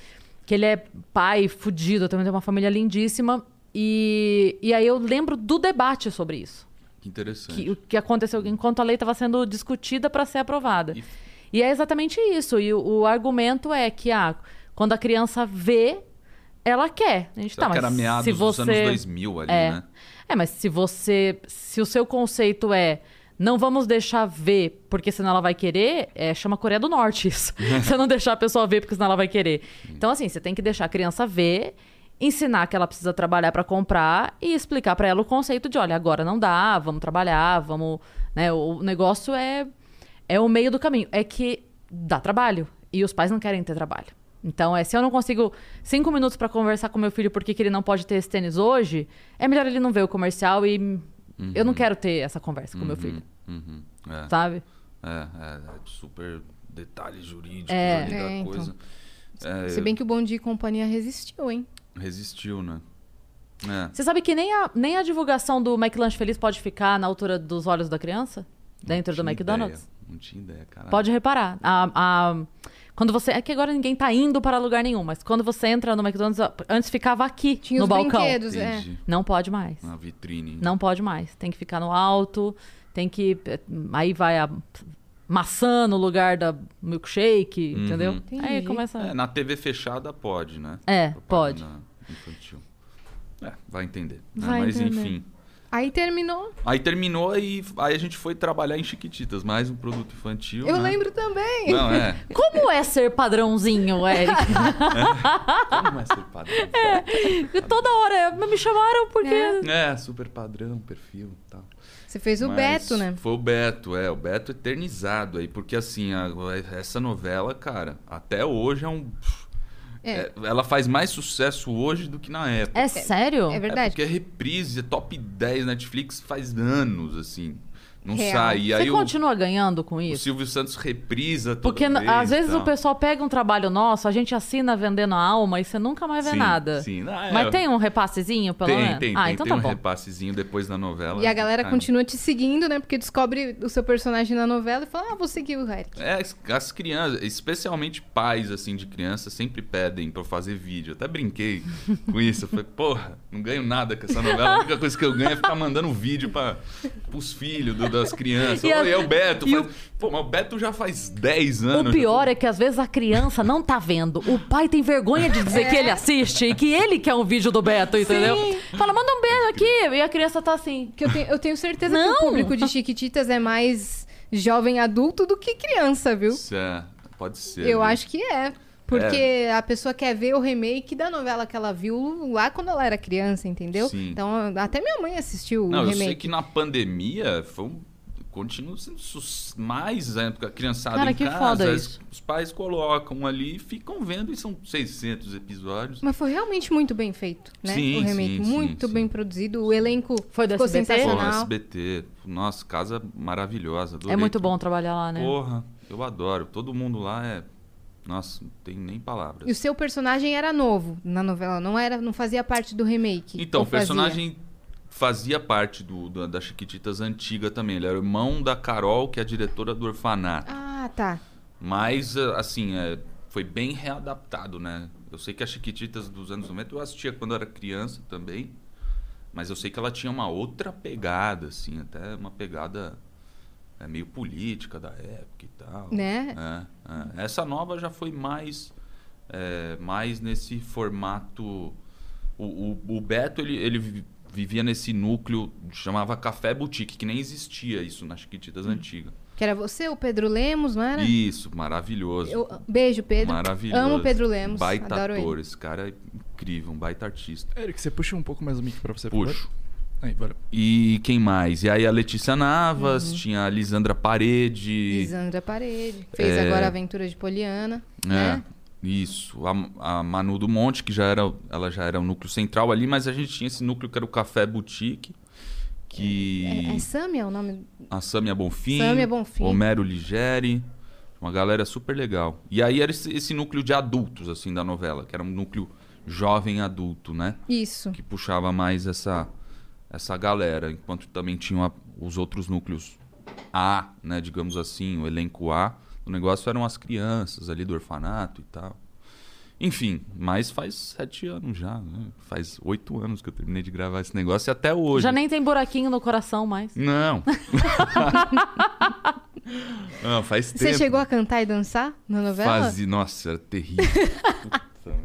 que ele é pai, fudido, também tem uma família lindíssima. E, e aí eu lembro do debate sobre isso Que interessante. que, o que aconteceu enquanto a lei estava sendo discutida para ser aprovada. E- E... é exatamente isso. E o, o argumento é que ah, quando a criança vê, ela quer. A gente Será tá, que mas era meados se dos você... anos 2000 ali, é. né? É, mas se você. Se o seu conceito é. Não vamos deixar ver, porque senão ela vai querer, é, chama Coreia do Norte isso. você não deixar a pessoa ver, porque senão ela vai querer. Então, assim, você tem que deixar a criança ver, ensinar que ela precisa trabalhar para comprar e explicar para ela o conceito de, olha, agora não dá, vamos trabalhar, vamos. Né, o negócio é, é o meio do caminho. É que dá trabalho. E os pais não querem ter trabalho. Então, é, se eu não consigo cinco minutos para conversar com meu filho porque que ele não pode ter esse tênis hoje, é melhor ele não ver o comercial e eu não quero ter essa conversa com meu filho, Uhum. É, sabe? é, é, é super detalhes jurídicos É. ali da É, então. coisa. É, Se bem que o Bom Dia e Companhia resistiu, hein? Resistiu, né? É. Você sabe que nem a, nem a divulgação do McLanche Feliz pode ficar na altura dos olhos da criança? Dentro do Não tinha McDonald's? ideia, Não tinha ideia, cara. Pode reparar. A, a- quando você. É que agora ninguém tá indo para lugar nenhum, mas quando você entra no McDonald's, antes ficava aqui, Tinha no os balcão. brinquedos, é. Não pode mais. Na vitrine. Não pode mais. Tem que ficar no alto, tem que. Aí vai a maçã no lugar da milkshake, Uhum. entendeu? Entendi. Aí começa. É, na TV fechada pode, né? É, Propaganda Infantil. É, vai entender. né? Vai Mas entender. enfim. Aí terminou. Aí terminou e aí a gente foi trabalhar em Chiquititas, mais um produto infantil. Eu né? lembro também. Não, é. Como é ser padrãozinho, Eric? Como é ser padrão? E Toda hora me chamaram porque. É, super padrão, perfil e tal. Você fez o Mas Beto, né? Foi o Beto, é, o Beto eternizado aí, porque assim, a- essa novela, cara, até hoje é um. É. é, ela faz mais sucesso hoje do que na época. É sério? É É verdade. porque é reprise, é top 10 Netflix faz anos, assim. Não Real. sai. E Você aí o, continua ganhando com o isso? Silvio Santos reprisa toda Porque vez às vezes tal. o pessoal pega um trabalho nosso, a gente assina vendendo a alma e você nunca mais vê Sim, nada. Sim, Não, é, Mas tem um repassezinho, pelo tem, menos? tem, ah, tem, então tem tá um bom. repassezinho depois da novela. E a galera Ah, continua te seguindo, né? Porque descobre o seu personagem na novela e fala, ah, vou seguir o Eric. É, as- as crianças, especialmente pais, assim, de criança, sempre pedem pra eu fazer vídeo. Eu até brinquei com isso. Eu falei, porra, não ganho nada com essa novela. A única coisa que eu ganho é ficar mandando vídeo pra, pros filhos do- das crianças. E E, a- é o Beto. e faz- Pô, mas o Beto já faz 10 anos. O pior é que às vezes a criança não tá vendo. O pai tem vergonha de dizer que ele assiste e que ele quer um vídeo do Beto, entendeu? Fala, manda um beijo aqui. E a criança tá assim. Que eu tenho, eu tenho certeza que Não! o público de Chiquititas é mais jovem adulto do que criança, viu? Isso é, pode ser. Eu viu? acho que é. Porque a pessoa quer ver o remake da novela que ela viu lá quando ela era criança, entendeu? Sim. Então, até minha mãe assistiu Não, o eu remake. sei que na pandemia foi um- continua sendo sus- mais né, porque a criançada Cara, em que casa, foda isso. os pais colocam ali e ficam vendo e são 600 episódios. Mas foi realmente muito bem feito, né? Sim, o remake. sim, muito sim. bem produzido. O elenco Foi do ficou SBT? Sensacional. SBT, nossa, casa maravilhosa. adorei É muito bom trabalhar lá, né? Porra, eu adoro. Todo mundo lá é. Nossa, não tem nem palavras. E o seu personagem era novo na novela, não era, não fazia parte do remake. Então, o fazia? personagem fazia parte do, da, da Chiquititas antiga também. Ele era irmão da Carol, que é a diretora do orfanato. Ah, tá. Mas, eh, assim, é, foi bem readaptado, né? Eu sei que a Chiquititas dos anos 90 eu assistia quando eu era criança também. Mas eu sei que ela tinha uma outra pegada, assim, até uma pegada é, meio política da época e tal. Né? É, é. Essa nova já foi mais, é, mais nesse formato. O, o, o Beto, ele, ele vi- vivia nesse núcleo, chamava Café Boutique, que nem existia isso nas Chiquititas antigas. Que era você, o Pedro Lemos, não era? Isso, maravilhoso. Eu- beijo, Pedro. Maravilhoso. Amo o Pedro Lemos. Baita Adoro ator, ele. esse cara é incrível, um baita artista. Eric, você puxa um pouco mais o mic pra você, por Puxo. favor? Aí, valeu. E quem mais? E aí a Letícia Navas, Uhum. tinha a Lisandra Parede. Lisandra Parede. Fez É. agora a Aventura de Poliana. É, Né? isso. A, a Manu do Monte, que já era, ela já era o núcleo central ali, mas a gente tinha esse núcleo que era o Café Boutique, que É, é Samia o nome? a Sâmia Bonfim, Sâmia Bonfim. Homero Ligeri, uma galera super legal. E aí era esse, esse núcleo de adultos, assim, da novela, que era um núcleo jovem adulto, né? Isso. que puxava mais essa essa galera, enquanto também tinham a- os outros núcleos A, né, digamos assim, o elenco A. O negócio eram as crianças ali do orfanato e tal. Enfim, mas faz sete anos já, né? Faz oito anos que eu terminei de gravar esse negócio e até hoje. Já nem tem buraquinho no coração mais. Não. Não, faz tempo. Você chegou a cantar e dançar na novela? Fazia, nossa, era terrível. Puta.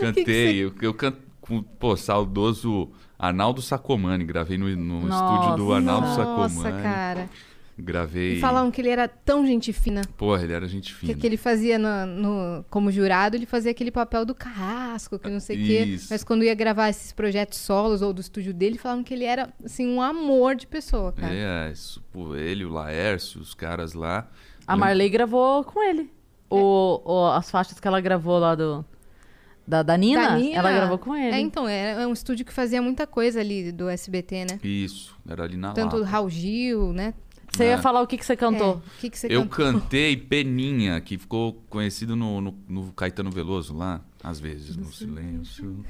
Cantei, eu, eu canto com, pô, saudoso Arnaldo Sacomani, gravei no, no Nossa. estúdio do Arnaldo Nossa, Sacomani. cara. Gravei. E falavam que ele era tão gente fina. Porra, ele era gente Que, fina. que ele fazia no, no- como jurado, ele fazia aquele papel do carrasco, que não sei o quê. Mas quando ia gravar esses projetos solos ou do estúdio dele, falavam que ele era, assim, um amor de pessoa, cara. É, isso, pô, ele, o Laércio, os caras lá. A Marley gravou com ele. O, o- as faixas que ela gravou lá do. Da, da Nina, Da Nina, ela gravou com ele. É, então, é, é um estúdio que fazia muita coisa ali do SBT, né? Isso, era ali na Tanto o Lapa. Raul Gil, né? Você ia É. falar o que, que você cantou? É, O que, que você Eu cantou? cantei Peninha, que ficou conhecido no, no, no Caetano Veloso lá, às vezes, no silêncio.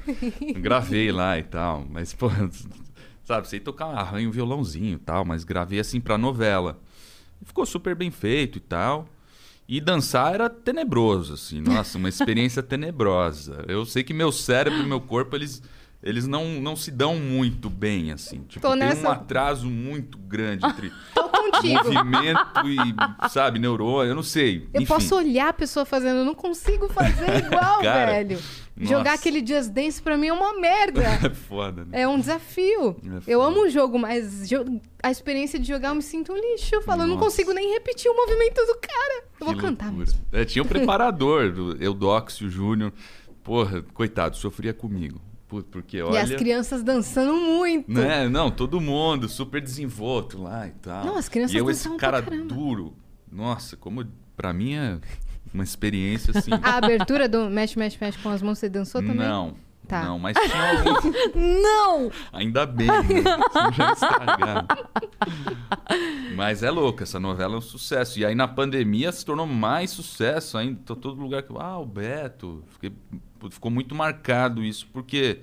Gravei lá e tal, mas, pô, sabe, sei tocar arranho, violãozinho e tal, mas gravei assim pra novela. E ficou super bem feito e tal. E dançar era tenebroso, assim, nossa, uma experiência tenebrosa. Eu sei que meu cérebro e meu corpo, eles, eles não, não se dão muito bem, assim. Tipo, Tô tem nessa- um atraso muito grande entre Tô contigo. movimento e, sabe, neurônio, eu não sei. Eu Enfim, posso olhar a pessoa fazendo, eu não consigo fazer igual, Cara, velho. Nossa. Jogar aquele Just Dance pra mim é uma merda. É foda, né? É um desafio. É eu amo o jogo, mas jo- a experiência de jogar eu me sinto um lixo. Eu falo, eu não Nossa. consigo nem repetir o movimento do cara. Eu vou Que cantar. É, tinha o preparador, do Eudóxio Júnior. Porra, coitado, sofria comigo. Porque olha. E as crianças dançando muito. Né? Não, todo mundo super desenvolto lá e tal. Não, as crianças E eu, esse cara duro. Nossa, como pra mim é uma experiência assim. A abertura do Mexe, Mexe, Mexe com as mãos, você dançou também? Não. Tá. Não, mas tinha algum. Não! Ainda bem, né? Já. Mas é louco, essa novela é um sucesso. E aí na pandemia se tornou mais sucesso ainda. Tô todo lugar que. Ah, o Beto. Fiquei- ficou muito marcado isso, porque.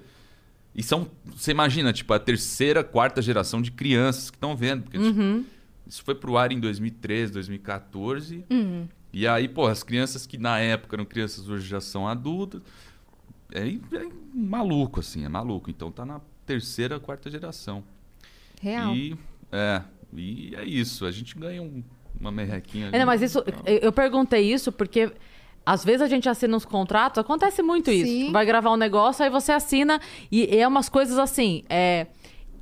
E são. Você imagina, tipo, a terceira, quarta geração de crianças que estão vendo. Porque Uhum. isso foi pro ar em 2013, 2014. Uhum. E aí, pô, as crianças que na época eram crianças hoje já são adultas. É, é maluco, assim, é maluco. Então tá na terceira, quarta geração. Real. E é, e é isso. A gente ganha um- uma merrequinha. É, não, ali. mas isso, eu eu perguntei isso porque às vezes a gente assina uns contratos, acontece muito isso. Sim. Vai gravar um negócio, aí você assina e é umas coisas assim, é,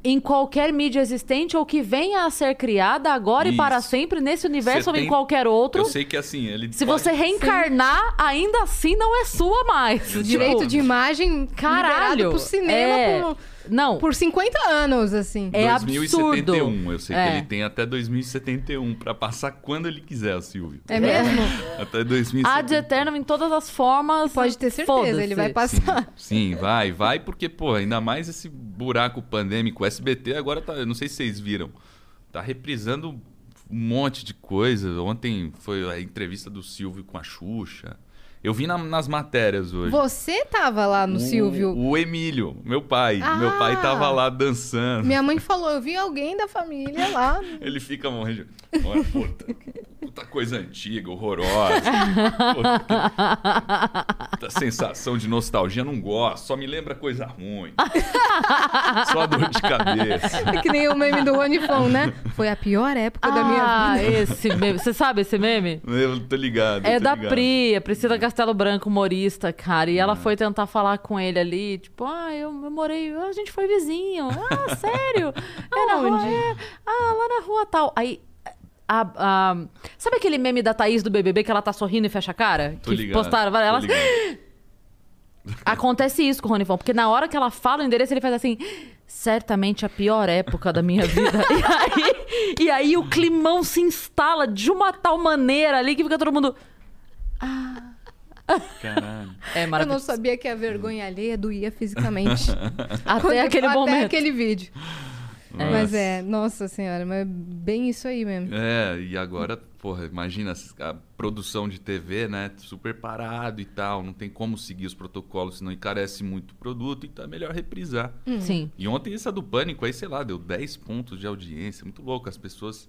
em qualquer mídia existente ou que venha a ser criada agora e para Isso. sempre nesse universo Você ou em tem- qualquer outro. Eu sei que assim, ele Se pode- você reencarnar, ainda assim não é sua mais. O direito de imagem Caralho. liberado pro cinema é... por, Não, por 50 anos, assim. É 2071. absurdo. Eu sei É. que ele tem até 2071 pra passar quando ele quiser, o Silvio. É mesmo? Até 2071. ad eternum em todas as formas. Pode ter certeza, ele vai Sim, passar. sim, vai, vai, porque, pô, ainda mais esse buraco pandêmico. O SBT agora tá. Eu não sei se vocês viram. Tá reprisando um monte de coisa. Ontem foi a entrevista do Silvio com a Xuxa. Eu vi na- nas matérias hoje. Você tava lá no o, Silvio. O Emílio, meu pai. Meu pai Ah! tava lá dançando. Minha mãe falou, eu vi alguém da família lá. Ele fica morrendo. de- Olha, puta, puta coisa antiga, horrorosa. Puta, sensação de nostalgia, não gosto. Só me lembra coisa ruim. Só dor de cabeça. É que nem o meme do Ronifon, né? Foi a pior época da minha Ah, vida. esse meme. Você sabe esse meme? Eu tô ligado. É tô da ligado. Pri, a Priscila Castelo Branco, humorista, cara. E ela foi tentar falar com ele ali, tipo, ah, eu, eu morei, a gente foi vizinho. Ah, sério? É na rua, é. Ah, lá na rua tal. Aí. a- a- sabe aquele meme da Thaís do BBB que ela tá sorrindo e fecha a cara? Tô que ligado. postaram, ela. Acontece isso com o Ronivon, porque na hora que ela fala o endereço, ele faz assim, certamente a pior época da minha vida. e, aí, e aí o climão se instala de uma tal maneira ali que fica todo mundo. Caralho. É Eu não maravilhoso. sabia que a vergonha alheia doía fisicamente. Até Quando- aquele até momento. aquele vídeo. Mas é, nossa senhora, mas é bem isso aí mesmo. É, e agora, porra, imagina a produção de TV, né? Super parado e tal. Não tem como seguir os protocolos, senão encarece muito o produto, então é melhor reprisar. Sim. E ontem essa do Pânico aí, sei lá, deu 10 pontos de audiência. Muito louco, as pessoas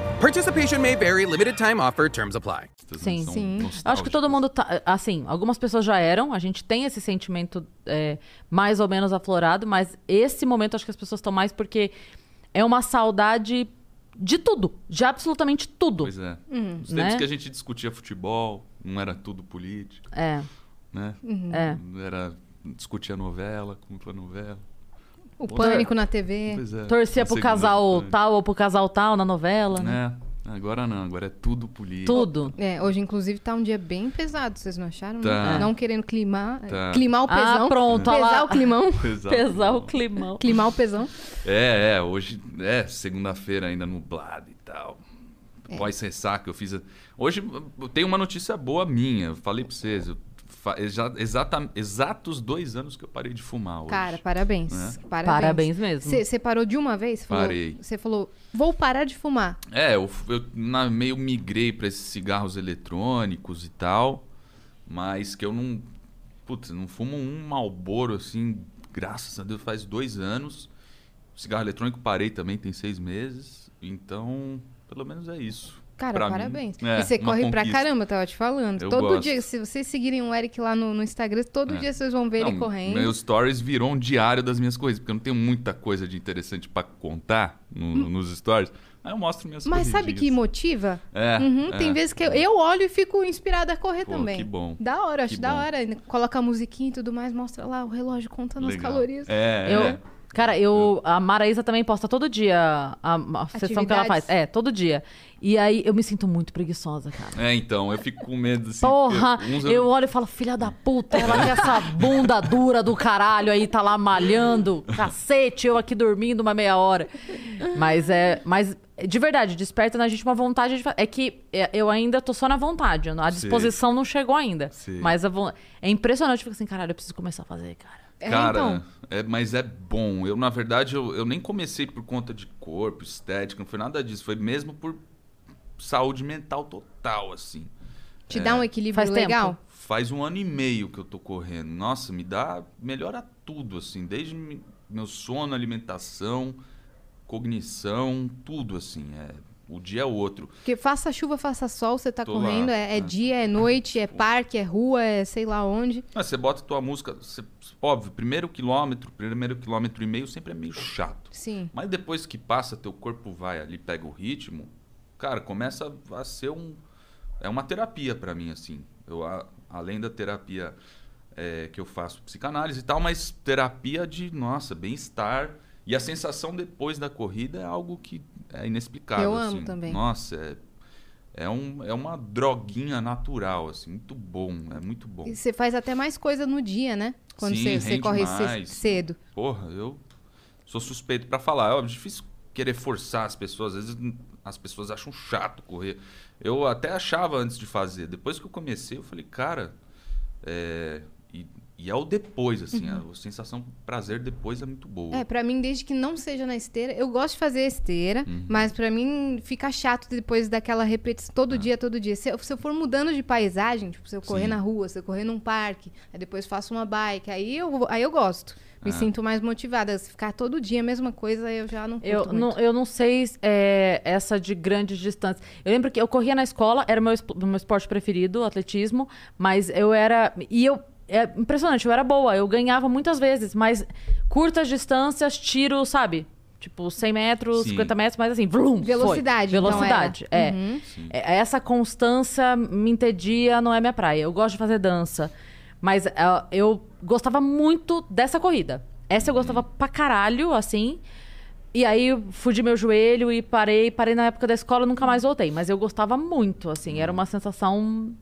Participation may vary, limited time offer, terms apply. Sim. Sim. Eu acho que todo mundo tá. Assim, algumas pessoas já eram, a gente tem esse sentimento é, mais ou menos aflorado, mas esse momento acho que as pessoas estão mais porque é uma saudade de tudo, de absolutamente tudo. Pois é. Os tempos né? que a gente discutia futebol, não era tudo político, É, né? é. Era discutia novela, como foi a novela. O pânico na TV. Pois é. Torcia pro casal Pânico. tal ou pro casal tal na novela. né? É, agora não, agora é tudo político. Tudo. É, hoje, inclusive, tá um dia bem pesado, vocês não acharam? Tá. Não querendo climar. Tá. Climar o pesão. Ah, pronto, olha Pesar o climão. Exato. Pesar o climão. Climar o pesão. É, é, hoje é segunda-feira ainda nublado e tal. É. Pós-ressaca, eu fiz. a- Hoje eu tenho uma notícia boa minha, eu falei pra vocês. Eu fa- exa- exata- exatos dois anos que eu parei de fumar hoje. Cara, parabéns. É. Parabéns. Parabéns mesmo. Você parou de uma vez? Falou- Parei. Você falou, vou parar de fumar. É, eu, eu na- meio migrei pra esses cigarros eletrônicos e tal, mas que eu não. Putz, não fumo um malboro assim, graças a Deus, faz dois anos. Cigarro eletrônico parei também, tem seis meses. Então, pelo menos é isso. Cara, Pra mim, parabéns. é, e você corre pra conquista. caramba, tava te falando. Eu todo gosto. dia, se vocês seguirem o Eric lá no, no Instagram, todo É. dia vocês vão ver ele Não, correndo. Meus stories virou um diário das minhas coisas, porque eu não tenho muita coisa de interessante pra contar no- nos stories. Aí eu mostro minhas Hum. Mas sabe que corridinhas. motiva? É, Uhum, é. Tem vezes que eu, eu olho e fico inspirada a correr Pô, também. que bom. Da hora, acho da bom. hora. Coloca a musiquinha e tudo mais, mostra lá o relógio contando as Legal. calorias. É, Eu, é. Cara, eu. A Maraísa também posta todo dia a, a sessão que ela faz. É, todo dia. E aí eu me sinto muito preguiçosa, cara. É, então, eu fico com medo assim. Porra, uns eu olho e falo, filha da puta, ela com essa bunda dura do caralho aí, tá lá malhando, cacete, eu aqui dormindo uma meia hora. Mas é. Mas, de verdade, desperta na gente uma vontade de É que é, eu ainda tô só na vontade, a disposição não chegou ainda. Sei. Mas a von- é impressionante, eu fico assim, caralho, eu preciso começar a fazer, cara. É, Cara, então. é, mas é bom. Eu, na verdade, eu, eu nem comecei por conta de corpo, estética, não foi nada disso. Foi mesmo por saúde mental total, assim. Te dá um equilíbrio Faz tempo? legal? Faz um ano e meio que eu tô correndo. Nossa, me dá. Melhora tudo, assim. Desde meu sono, alimentação, cognição, tudo assim. É, o dia é outro. Porque faça chuva, faça sol, você tá Tô correndo, lá, é, é é. dia, é noite, é parque, é rua, é sei lá onde. Mas você bota tua música, você- óbvio, primeiro quilômetro, primeiro quilômetro e meio sempre é meio chato. Sim. Mas depois que passa, teu corpo vai ali, pega o ritmo, cara, começa a ser um. É uma terapia pra mim, assim. Eu, a- além da terapia é, que eu faço psicanálise e tal, mas terapia de, nossa, bem-estar. E a sensação depois da corrida é algo que é inexplicável. Eu amo assim. também. Nossa, é, é, um, é uma droguinha natural, assim, muito bom, é muito bom. E você faz até mais coisa no dia, né? Quando Sim, você, você corre mais. cedo. Porra, eu sou suspeito pra falar. É difícil querer forçar as pessoas. Às vezes as pessoas acham chato correr. Eu até achava antes de fazer. Depois que eu comecei, eu falei, cara. É... E, é o depois, assim. A sensação prazer depois é muito boa. Uhum. É, pra mim, desde que não seja na esteira, eu gosto de fazer esteira, Uhum. mas pra mim fica chato depois daquela repetição todo dia, todo dia. Se eu, se eu for mudando de paisagem, tipo, se eu correr. Sim. na rua, se eu correr num parque, aí depois faço uma bike, aí eu, aí eu gosto. Me Ah. sinto mais motivada. Se ficar todo dia a mesma coisa, eu já não curto Eu muito. não, eu não sei é, essa de grandes distâncias. Eu lembro que eu corria na escola, era o meu, meu esporte preferido, atletismo, mas eu era. E eu. É impressionante, eu era boa, eu ganhava muitas vezes, mas curtas distâncias, tiro, sabe? Tipo, 100 metros, Sim. 50 metros, mas assim, foi. Velocidade, então, Velocidade, era. é. Uhum. É, Essa constância me entedia, não é minha praia. Eu gosto de fazer dança. Mas é, eu gostava muito dessa corrida. Essa eu gostava pra caralho, assim. E aí fudi meu joelho e parei. Parei na época da escola, nunca mais voltei. Mas eu gostava muito, assim. Era uma sensação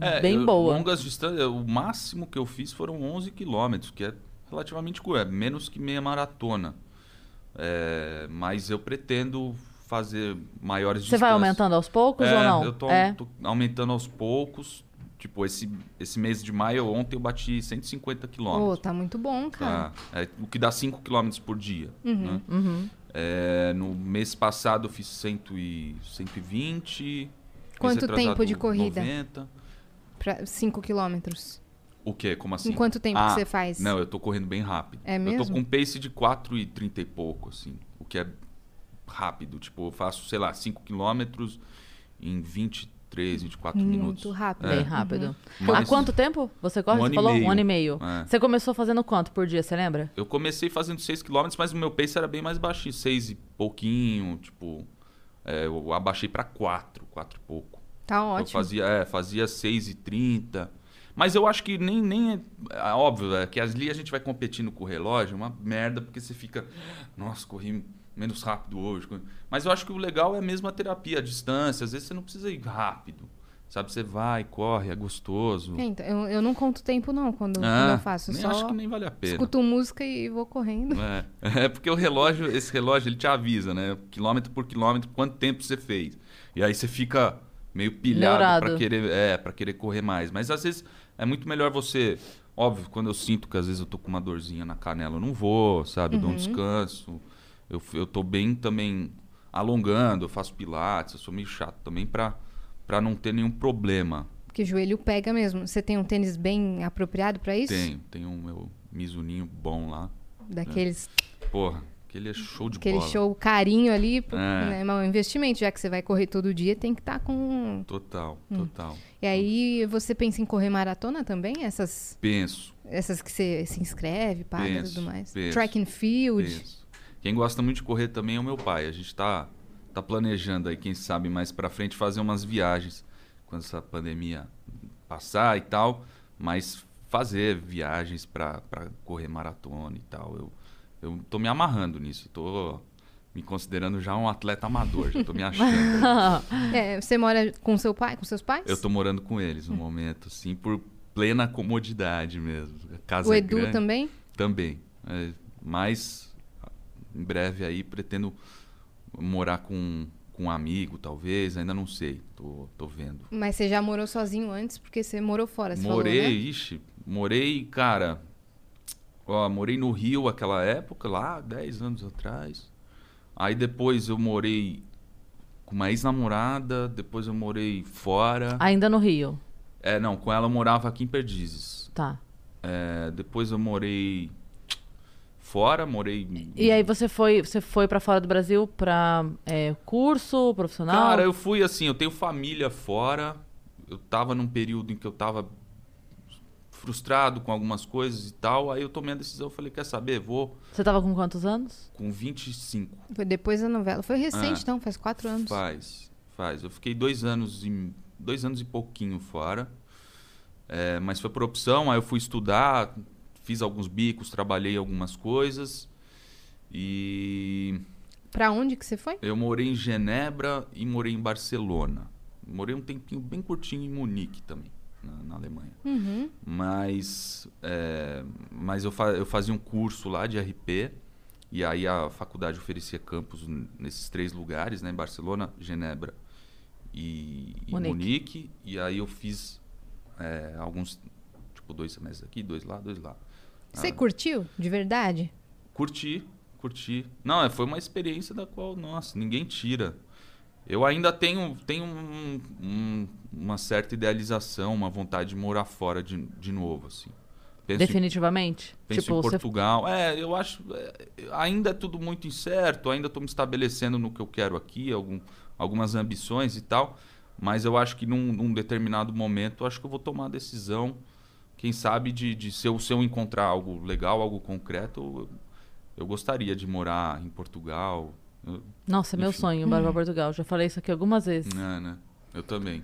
É, bem boa. Longas distâncias, o máximo que eu fiz foram 11 quilômetros, que é relativamente curto, é menos que meia maratona. É, mas eu pretendo fazer maiores Você vai distâncias. aumentando aos poucos é, ou não? Eu tô, é. tô aumentando aos poucos. Tipo, esse, esse mês de maio, ontem eu bati 150 Ô, quilômetros. tá muito bom, cara. Tá? É, o que dá 5 quilômetros por dia. Uhum. né? É, no mês passado eu fiz 100 e 120. mês Quanto tempo de corrida? 90. Pra 5 quilômetros. O quê? Como assim? Em quanto tempo Ah, que você faz? Não, eu tô correndo bem rápido. É Eu mesmo? tô com um pace de 4 e 30 e pouco, assim. O que é rápido. Tipo, eu faço, sei lá, 5 quilômetros em 23, 24 Muito minutos. rápido. Bem É. rápido. Mas- Há quanto tempo você corre? Um você ano e falou? meio. Um ano e meio. É. Você começou fazendo quanto por dia, você lembra? Eu comecei fazendo 6 km, mas o meu pace era bem mais baixinho, 6 e pouquinho, tipo, é, eu abaixei pra 4, 4 e pouco. Tá Eu ótimo. fazia, é, fazia 6 e 30. Mas eu acho que nem, nem é, é óbvio, é que ali a gente vai competindo com o relógio, é uma merda, porque você fica, nossa, corri menos rápido hoje. Mas eu acho que o legal é mesmo a terapia, a distância, às vezes você não precisa ir rápido. Sabe, você vai, corre, é gostoso. É, então, eu, eu não conto tempo, não, quando, quando Ah, eu faço. nem só acho que nem vale a pena. escuto música e vou correndo. É, é porque o relógio, esse relógio, ele te avisa, né? Quilômetro por quilômetro, quanto tempo você fez. E aí você fica meio pilhado para querer, é, para querer correr mais. Mas às vezes é muito melhor você, óbvio, quando eu sinto que às vezes eu tô com uma dorzinha na canela, eu não vou, sabe? Eu dou um descanso. Eu, eu tô bem também alongando, eu faço pilates, eu sou meio chato também para para não ter nenhum problema. Porque o joelho pega mesmo. Você tem um tênis bem apropriado pra isso? Tenho, tenho o meu Mizuninho bom lá. Daqueles, Porra, aquele é show de aquele bola. show carinho ali. É. né, um investimento, já que você vai correr todo dia, tem que estar com. Total, Hum. total. E aí, você pensa em correr maratona também? Essas, Penso, essas que você se inscreve, paga e tudo mais? penso, Track and field. penso. Quem gosta muito de correr também é o meu pai. A gente tá, tá planejando aí, quem sabe mais pra frente, fazer umas viagens quando essa pandemia passar e tal. Mas fazer viagens pra correr maratona e tal. Eu, eu tô me amarrando nisso. Tô me considerando já um atleta amador. Já tô me achando. É, você mora com seu pai, com seus pais? eu tô morando com eles no momento, assim, por plena comodidade mesmo. A casa o é Edu grande. também? Também. É, mas em breve aí pretendo morar com, com um amigo, talvez. Ainda não sei. Tô, tô vendo. Mas você já morou sozinho antes, porque você morou fora, você morei, falou, né? ixi, morei, cara. Ó, morei no Rio aquela época, lá, 10 anos atrás. Aí depois eu morei com uma ex-namorada, depois eu morei fora. Ainda no Rio. É, não, com ela eu morava aqui em Perdizes. Tá. É, depois eu morei fora, morei. E aí você foi, você foi para fora do Brasil pra é, curso profissional? Cara, eu fui assim, eu tenho família fora. Eu tava num período em que eu tava frustrado com algumas coisas e tal. Aí eu tomei a decisão, falei, quer saber? Vou Você tava com quantos anos? com 25. Foi depois da novela. Foi recente, Ah. então, faz quatro anos. Faz, faz. Eu fiquei dois anos e dois anos e pouquinho fora, É, mas foi por opção. Aí eu fui estudar, fiz alguns bicos, trabalhei algumas coisas e Pra onde que você foi? eu morei em Genebra e morei em Barcelona. Morei um tempinho bem curtinho em Munique também, na, na Alemanha. Uhum. Mas, é, mas eu, fa- eu fazia um curso lá de RP e aí a faculdade oferecia campus nesses três lugares, né? Em Barcelona, Genebra e, e Munique. Munique. E aí eu fiz é, alguns, tipo, dois semestres aqui, dois lá, dois lá. Você Ah. curtiu? De verdade? Curti, curti. Não, é, foi uma experiência da qual, nossa, ninguém tira. Eu ainda tenho, tenho um- um- uma certa idealização, uma vontade de morar fora de, de novo, assim. Penso em- Definitivamente? Penso tipo, em você Portugal. É, eu acho. é, ainda é tudo muito incerto, ainda estou me estabelecendo no que eu quero aqui, algum, algumas ambições e tal. Mas eu acho que num, num determinado momento, acho que eu vou tomar a decisão, quem sabe, de, de se, eu, se eu encontrar algo legal, algo concreto, eu, eu gostaria de morar em Portugal. Nossa, é meu sonho, embora pra Portugal. Já falei isso aqui algumas vezes. né, né? Eu também.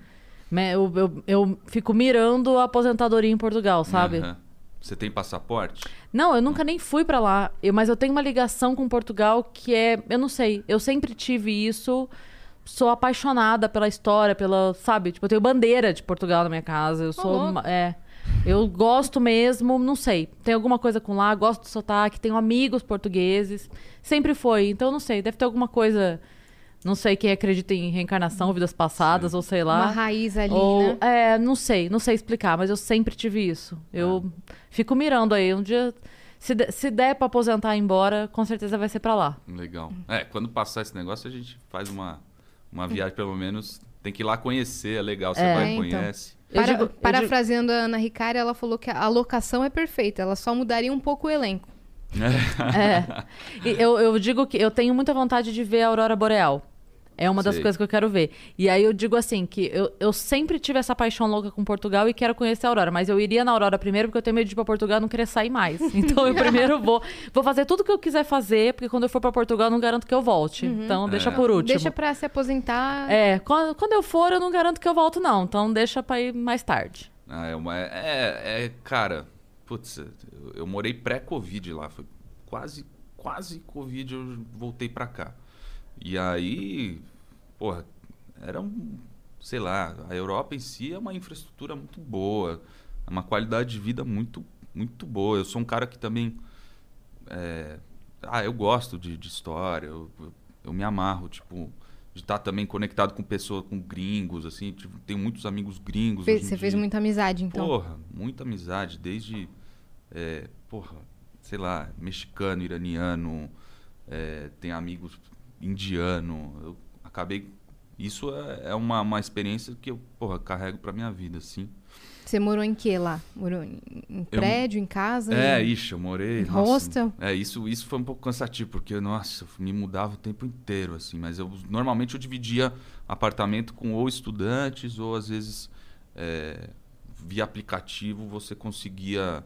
Eu, eu, eu fico mirando a aposentadoria em Portugal, sabe? Você tem passaporte? Não, eu nunca nem fui pra lá. Eu- mas eu tenho uma ligação com Portugal que é. Eu não sei. Eu sempre tive isso. Sou apaixonada pela história, pela. Sabe? Tipo, eu tenho bandeira de Portugal na minha casa. Eu sou. uma- é. Eu gosto mesmo, não sei. Tem alguma coisa com lá, gosto do sotaque, tenho amigos portugueses. Sempre foi. Então, não sei. Deve ter alguma coisa. Não sei quem acredita em reencarnação, vidas passadas, ou sei lá. Uma raiz ali, Ou, né? É, não sei, não sei explicar, mas eu sempre tive isso. Eu fico mirando aí. Um dia, se, de- se der pra aposentar e ir embora, com certeza vai ser pra lá. Legal. É, quando passar esse negócio, a gente faz uma, uma viagem, pelo menos. Tem que ir lá conhecer, é legal. Você É, vai e então. conhece. Para- digo- parafraseando a Ana Ricari, ela falou que a locação é perfeita, ela só mudaria um pouco o elenco. É. E eu, eu digo que eu tenho muita vontade de ver a Aurora Boreal. É uma das Sei. coisas que eu quero ver. E aí eu digo assim, que eu, eu sempre tive essa paixão louca com Portugal e quero conhecer a Aurora. Mas eu iria na Aurora primeiro porque eu tenho medo de ir pra Portugal e não querer sair mais. Então eu primeiro vou, vou fazer tudo que eu quiser fazer, porque quando eu for pra Portugal eu não garanto que eu volte. Então deixa É. por último. Deixa pra se aposentar. É, quando, quando eu for, eu não garanto que eu volto, não. Então deixa pra ir mais tarde. Ah, é, uma, é, é, cara, putz, eu, eu morei pré-Covid lá, foi quase, quase Covid eu voltei pra cá. E aí, porra, era um, sei lá, a Europa em si é uma infraestrutura muito boa, é uma qualidade de vida muito, muito boa. Eu sou um cara que também, é, ah, eu gosto de, de história, eu, eu, eu me amarro, tipo, de estar também conectado com pessoas, com gringos, assim, tipo, tenho muitos amigos gringos. Você fez dia. muita amizade, então. Porra, muita amizade, desde, é, porra, sei lá, mexicano, iraniano, é, tem amigos indiano. Eu acabei. Isso é, é uma, uma experiência que eu, porra, carrego pra minha vida, assim. Você morou em que lá? Morou em, prédio, em casa? É, em... ixi, eu morei. Em nossa, hostel? É, isso, isso foi um pouco cansativo, porque, nossa, eu me mudava o tempo inteiro, assim. Mas eu normalmente eu dividia apartamento com ou estudantes, ou às vezes é, via aplicativo você conseguia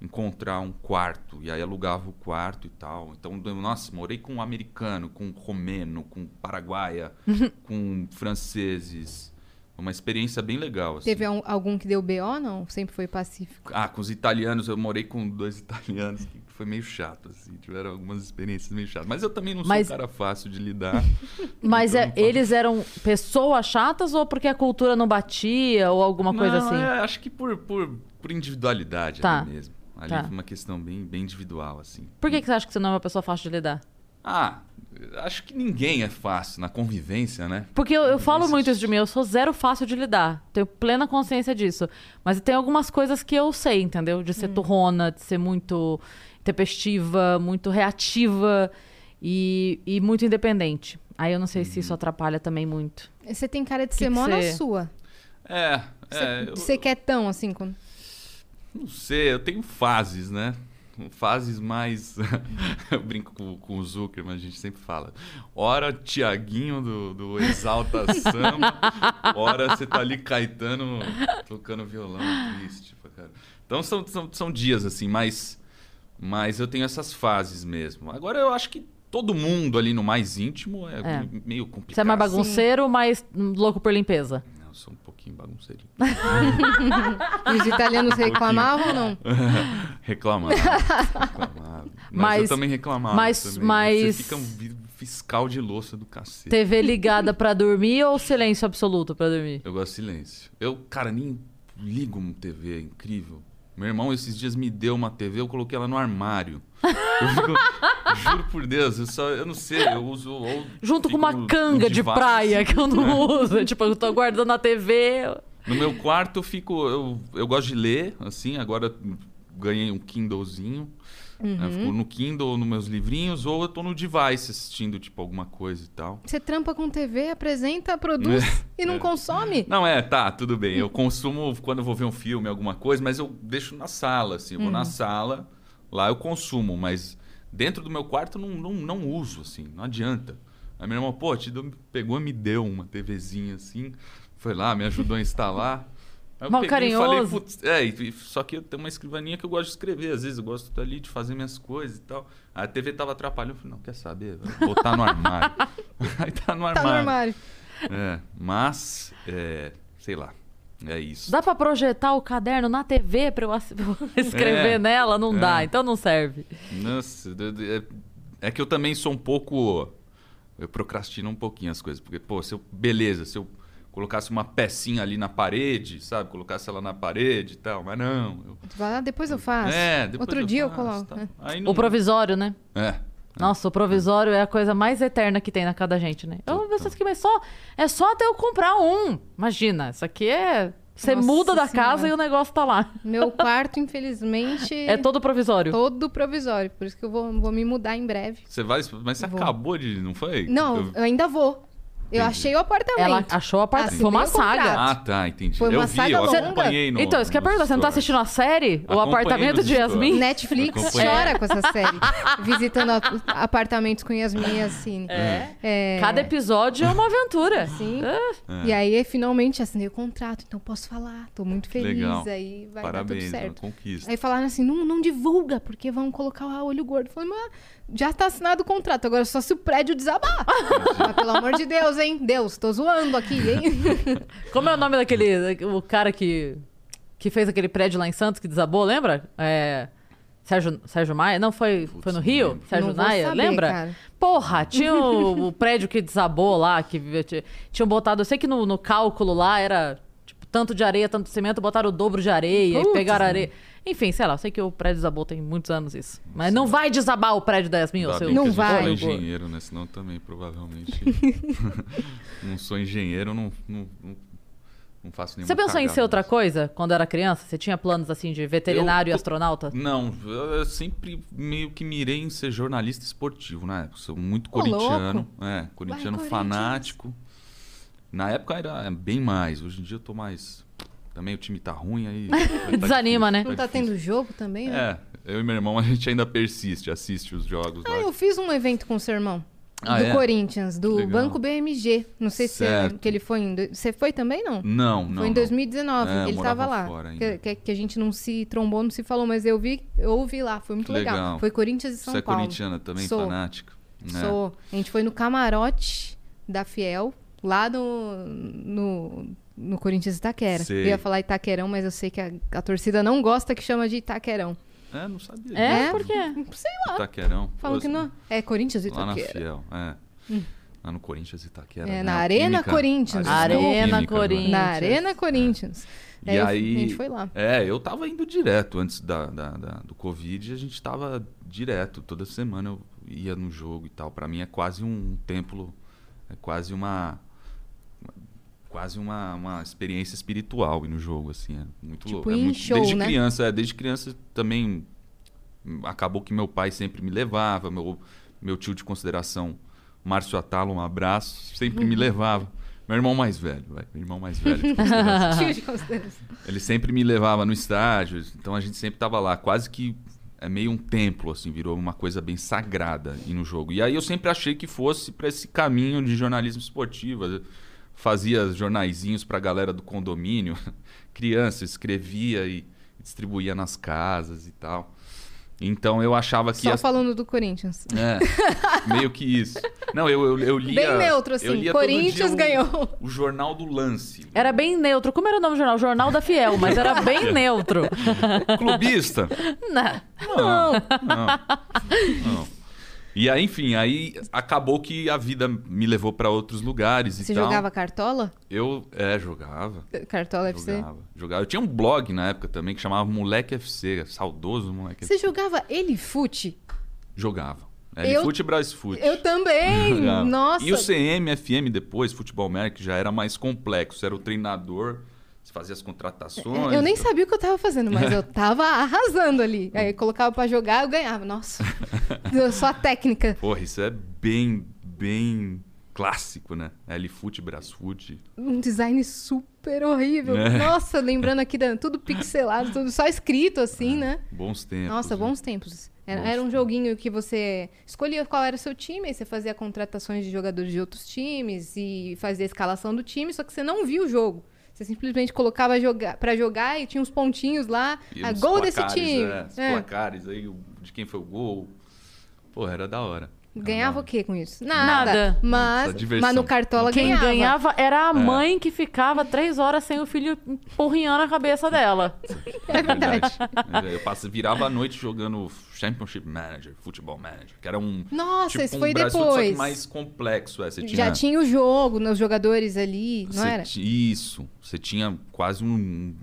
encontrar um quarto, e aí alugava o quarto e tal. Então, nossa, morei com um americano, com um romeno, com paraguaia, com franceses. Uma experiência bem legal. Assim. Teve al- algum que deu BO, não? Sempre foi pacífico. Ah, com os italianos, eu morei com dois italianos, que foi meio chato, assim. Tiveram algumas experiências meio chatas. Mas eu também não sou Mas- um cara fácil de lidar. Mas então é- não posso- eles eram pessoas chatas ou porque a cultura não batia ou alguma coisa Não, assim? é, acho que por, por, por individualidade Tá. mesmo. Ali Tá. foi uma questão bem, bem individual, assim. Por que, que você acha que você não é uma pessoa fácil de lidar? Ah, acho que ninguém é fácil na convivência, né? Porque eu, eu falo muito isso de mim, eu sou zero fácil de lidar. Tenho plena consciência disso. Mas tem algumas coisas que eu sei, entendeu? De ser turrona, de ser muito tempestiva, muito reativa e, e muito independente. Aí eu não sei se Uhum. isso atrapalha também muito. Você tem cara de Que ser que mó na você- sua. É, Você é eu, você quietão, assim, quando... não sei, eu tenho fases, né? fases mais. eu brinco com, com o Zucker, mas a gente sempre fala. Hora Tiaguinho do, do Exalta Samba, hora você tá ali Caetano tocando violão, triste pra cara. Então são, são, são dias assim, mas, mas eu tenho essas fases mesmo. Agora eu acho que todo mundo ali no mais íntimo é, É. meio complicado. Você é mais bagunceiro, mas louco por limpeza. Eu sou um pouquinho bagunceirinho. E os italianos reclamavam ou não? reclamava. reclamava. Mas, Mas- eu também reclamava. mas- também. mas- Você fica um fiscal de louça do cacete. TV ligada pra dormir ou silêncio absoluto pra dormir? Eu gosto de silêncio. Eu, cara, nem ligo uma TV, é incrível. Meu irmão esses dias me deu uma TV, eu coloquei ela no armário. Eu fico, juro por Deus, eu só, eu não sei, eu uso Junto com uma canga de praia que eu não uso. Tipo, eu tô guardando a TV. No meu quarto eu fico, eu, eu gosto de ler, assim, agora ganhei um Kindlezinho. Né, Fico no Kindle, nos meus livrinhos, ou eu tô no device assistindo, tipo, alguma coisa e tal. Você trampa com TV, apresenta, produz e não É. consome? Não, é, tá, tudo bem. Eu consumo quando eu vou ver um filme, alguma coisa, mas eu deixo na sala, assim. Eu vou na sala, lá eu consumo, mas dentro do meu quarto não, não, não uso, assim, não adianta. Aí meu irmão, pô, te deu- pegou e me deu uma TVzinha assim, foi lá, me ajudou a instalar. Eu Mal falei, carinhoso. putz, é, e- só que eu tenho uma escrivaninha que eu gosto de escrever, às vezes eu gosto ali de fazer minhas coisas e tal. A TV tava atrapalhando, eu falei, não, quer saber? Vou botar no armário. Aí tá no Tá armário. no armário. É, mas, é, sei lá, é isso. Dá pra projetar o caderno na TV pra eu eu escrever É, nela? Não é. dá, então não serve. Nossa, é, é que eu também sou um pouco. Eu procrastino um pouquinho as coisas. Porque, pô, se eu. Beleza, se eu colocasse uma pecinha ali na parede, sabe? Colocasse ela na parede e tal, mas não. eu- Tu fala, ah, depois eu faço. é, depois Outro dia eu faço, coloco. tal. é. Aí não- O provisório, né? É. Nossa, o provisório é a coisa mais eterna que tem na cada gente, né? Eu, vocês que mas só é só até eu comprar um. Imagina, isso aqui é você Nossa muda da Senhora. casa e o negócio tá lá. Meu quarto, infelizmente, É todo provisório. todo provisório. Por isso que eu vou, vou me mudar em breve. Você vai. Mas você Vou. acabou de. Não foi? Não, Eu- eu ainda vou. Eu achei o apartamento. Ela achou a parte. Assinei Foi uma o saga. Ah, tá, entendi. Foi uma eu vi, saga eu longa. acompanhei no. então, isso que no perguntar, você não tá assistindo a série? O apartamento de Yasmin? Netflix chora com essa série. Visitando apartamentos com Yasmin e Yassine. É. É, Cada episódio é uma aventura. Sim. É. E aí, finalmente, assinei o contrato, então posso falar. Tô muito feliz. Legal. Aí vai Parabéns, dar tudo certo. conquista. Aí falaram assim: não, não divulga, porque vão colocar o olho gordo. Eu falei, mas já tá assinado o contrato, agora só se o prédio desabar. mas pelo amor de Deus, hein? Deus, tô zoando aqui, hein? Como é o nome daquele. O cara que. Que fez aquele prédio lá em Santos que desabou, lembra? É. Sérgio, Sérgio Maia? Não, foi, foi no Rio? lembro. Sérgio Maia? saber, lembra? cara. Porra, tinha o, o prédio que desabou lá, que tinham botado. Eu sei que no, no cálculo lá era tipo, tanto de areia, tanto de cimento, botaram o dobro de areia e Putz, pegaram areia. Enfim, sei lá, eu sei que o prédio desabou tem muitos anos isso. Mas não vai desabar o prédio da Yasmin, seu. Não vai. fala olho engenheiro, né? Senão também, provavelmente. não sou engenheiro, não, não, não, não faço nenhuma Você pensou em cagada ser outra coisa quando era criança? Você tinha planos assim de veterinário e Eu- astronauta? Não, eu sempre meio que mirei em ser jornalista esportivo na época. Sou muito Ô, corintiano. É, corintiano Corinthians. fanático. Na época era bem mais. Hoje em dia eu tô mais. Também o time tá ruim aí. tá Desanima, né? Não tá difícil. tendo jogo também, né? É, eu e meu irmão a gente ainda persiste, assiste os jogos Ah, lá. eu fiz um evento com o seu irmão. Ah, do é? Corinthians, do Legal. Banco BMG. Não sei se é, Certo. que ele foi em. Você foi também, não? Não, não. Foi em não. 2019, É, ele morava tava lá. Que, ainda. que- que a gente não se trombou, não se falou, mas eu vi, eu ouvi lá, foi muito legal. legal. Foi Corinthians e São Você é Paulo. corintiana também, Sou. fanática? né? Sou. A gente foi no camarote da Fiel, lá no, no, no Corinthians Itaquera. Sei. Eu ia falar Itaquerão, mas eu sei que a, a torcida não gosta que chama de Itaquerão. É, não sabia. É? É? Por quê? Sei lá. Itaquerão. Falam que não. É Corinthians e Lá na Itaquera. Fiel, é. Lá no Corinthians Itaquera. É, né? na Arena Química- Corinthians. Arena Química, né? Corinthians. Na Arena Corinthians. E Aí a gente foi lá. É, eu tava indo direto antes da, da- da- do Covid, a gente tava direto, toda semana eu ia no jogo e tal. Pra mim é quase um templo, é quase uma. Quase uma, uma experiência espiritual ir no jogo, assim. É muito Tipo, louco. É muito, show, desde né? criança, é, desde criança também acabou que meu pai sempre me levava, meu, meu tio de consideração, Márcio Atalo, um abraço, sempre me levava. Meu irmão mais velho, vai, meu irmão mais velho de consideração. Tio de consideração. Ele sempre me levava no estádio, então a gente sempre tava lá. Quase que é meio um templo, assim, virou uma coisa bem sagrada no jogo. E aí eu sempre achei que fosse para esse caminho de jornalismo esportivo. Fazia jornaizinhos pra galera do condomínio, criança, escrevia e distribuía nas casas e tal. Então eu achava que Só ia- falando do Corinthians. é, meio que isso. Não, eu, eu, eu lia. Bem neutro, eu assim. Corinthians o- ganhou. O jornal do lance. Era bem neutro. Como era o nome do jornal? Jornal da Fiel, mas era bem neutro. Clubista? Não. Não, não, não. E aí, enfim, aí acabou que a vida me levou pra outros lugares e Você tal. jogava cartola? Eu, é, jogava. Cartola FC? Jogava, jogava. Eu tinha um blog na época também que chamava Moleque FC, saudoso Moleque Você FC. jogava Elifute? Jogava. Eu- Fute e Brasfoot. Eu também! Jogava. Nossa! E o CM, FM depois, Futebol América, já era mais complexo. Era o treinador, você fazia as contratações. Eu nem sabia o que eu tava fazendo, mas eu tava arrasando ali. Aí colocava pra jogar, eu ganhava. Nossa, só a técnica. Porra, isso é bem, bem clássico, né? L-Fute, Brasfoot. Um design super horrível. É. Nossa, lembrando aqui, da- tudo pixelado, tudo só escrito assim, né? Bons tempos. Nossa, viu? bons tempos. Era, Bons era um tempos. joguinho que você escolhia qual era o seu time, aí você fazia contratações de jogadores de outros times e fazia a escalação do time, só que você não via o jogo. Você simplesmente colocava jogar, pra jogar e tinha uns pontinhos lá. E ah, os gol desse placares, time. É, os É. placares aí, de quem foi o gol. Porra, era da hora. Ganhava o quê com isso? Nada. Nada. Mas, mas no Cartola Quem ganhava. ganhava era a É. mãe que ficava três horas sem o filho empurrinhando a cabeça dela. É verdade. É, Eu passo, virava a noite jogando Championship Manager, Futebol Manager, que era um. Nossa, tipo esse um foi que depois. mais complexo. É. Você tinha, Já tinha o jogo, nos jogadores ali, não você era? Isso. Você tinha quase um,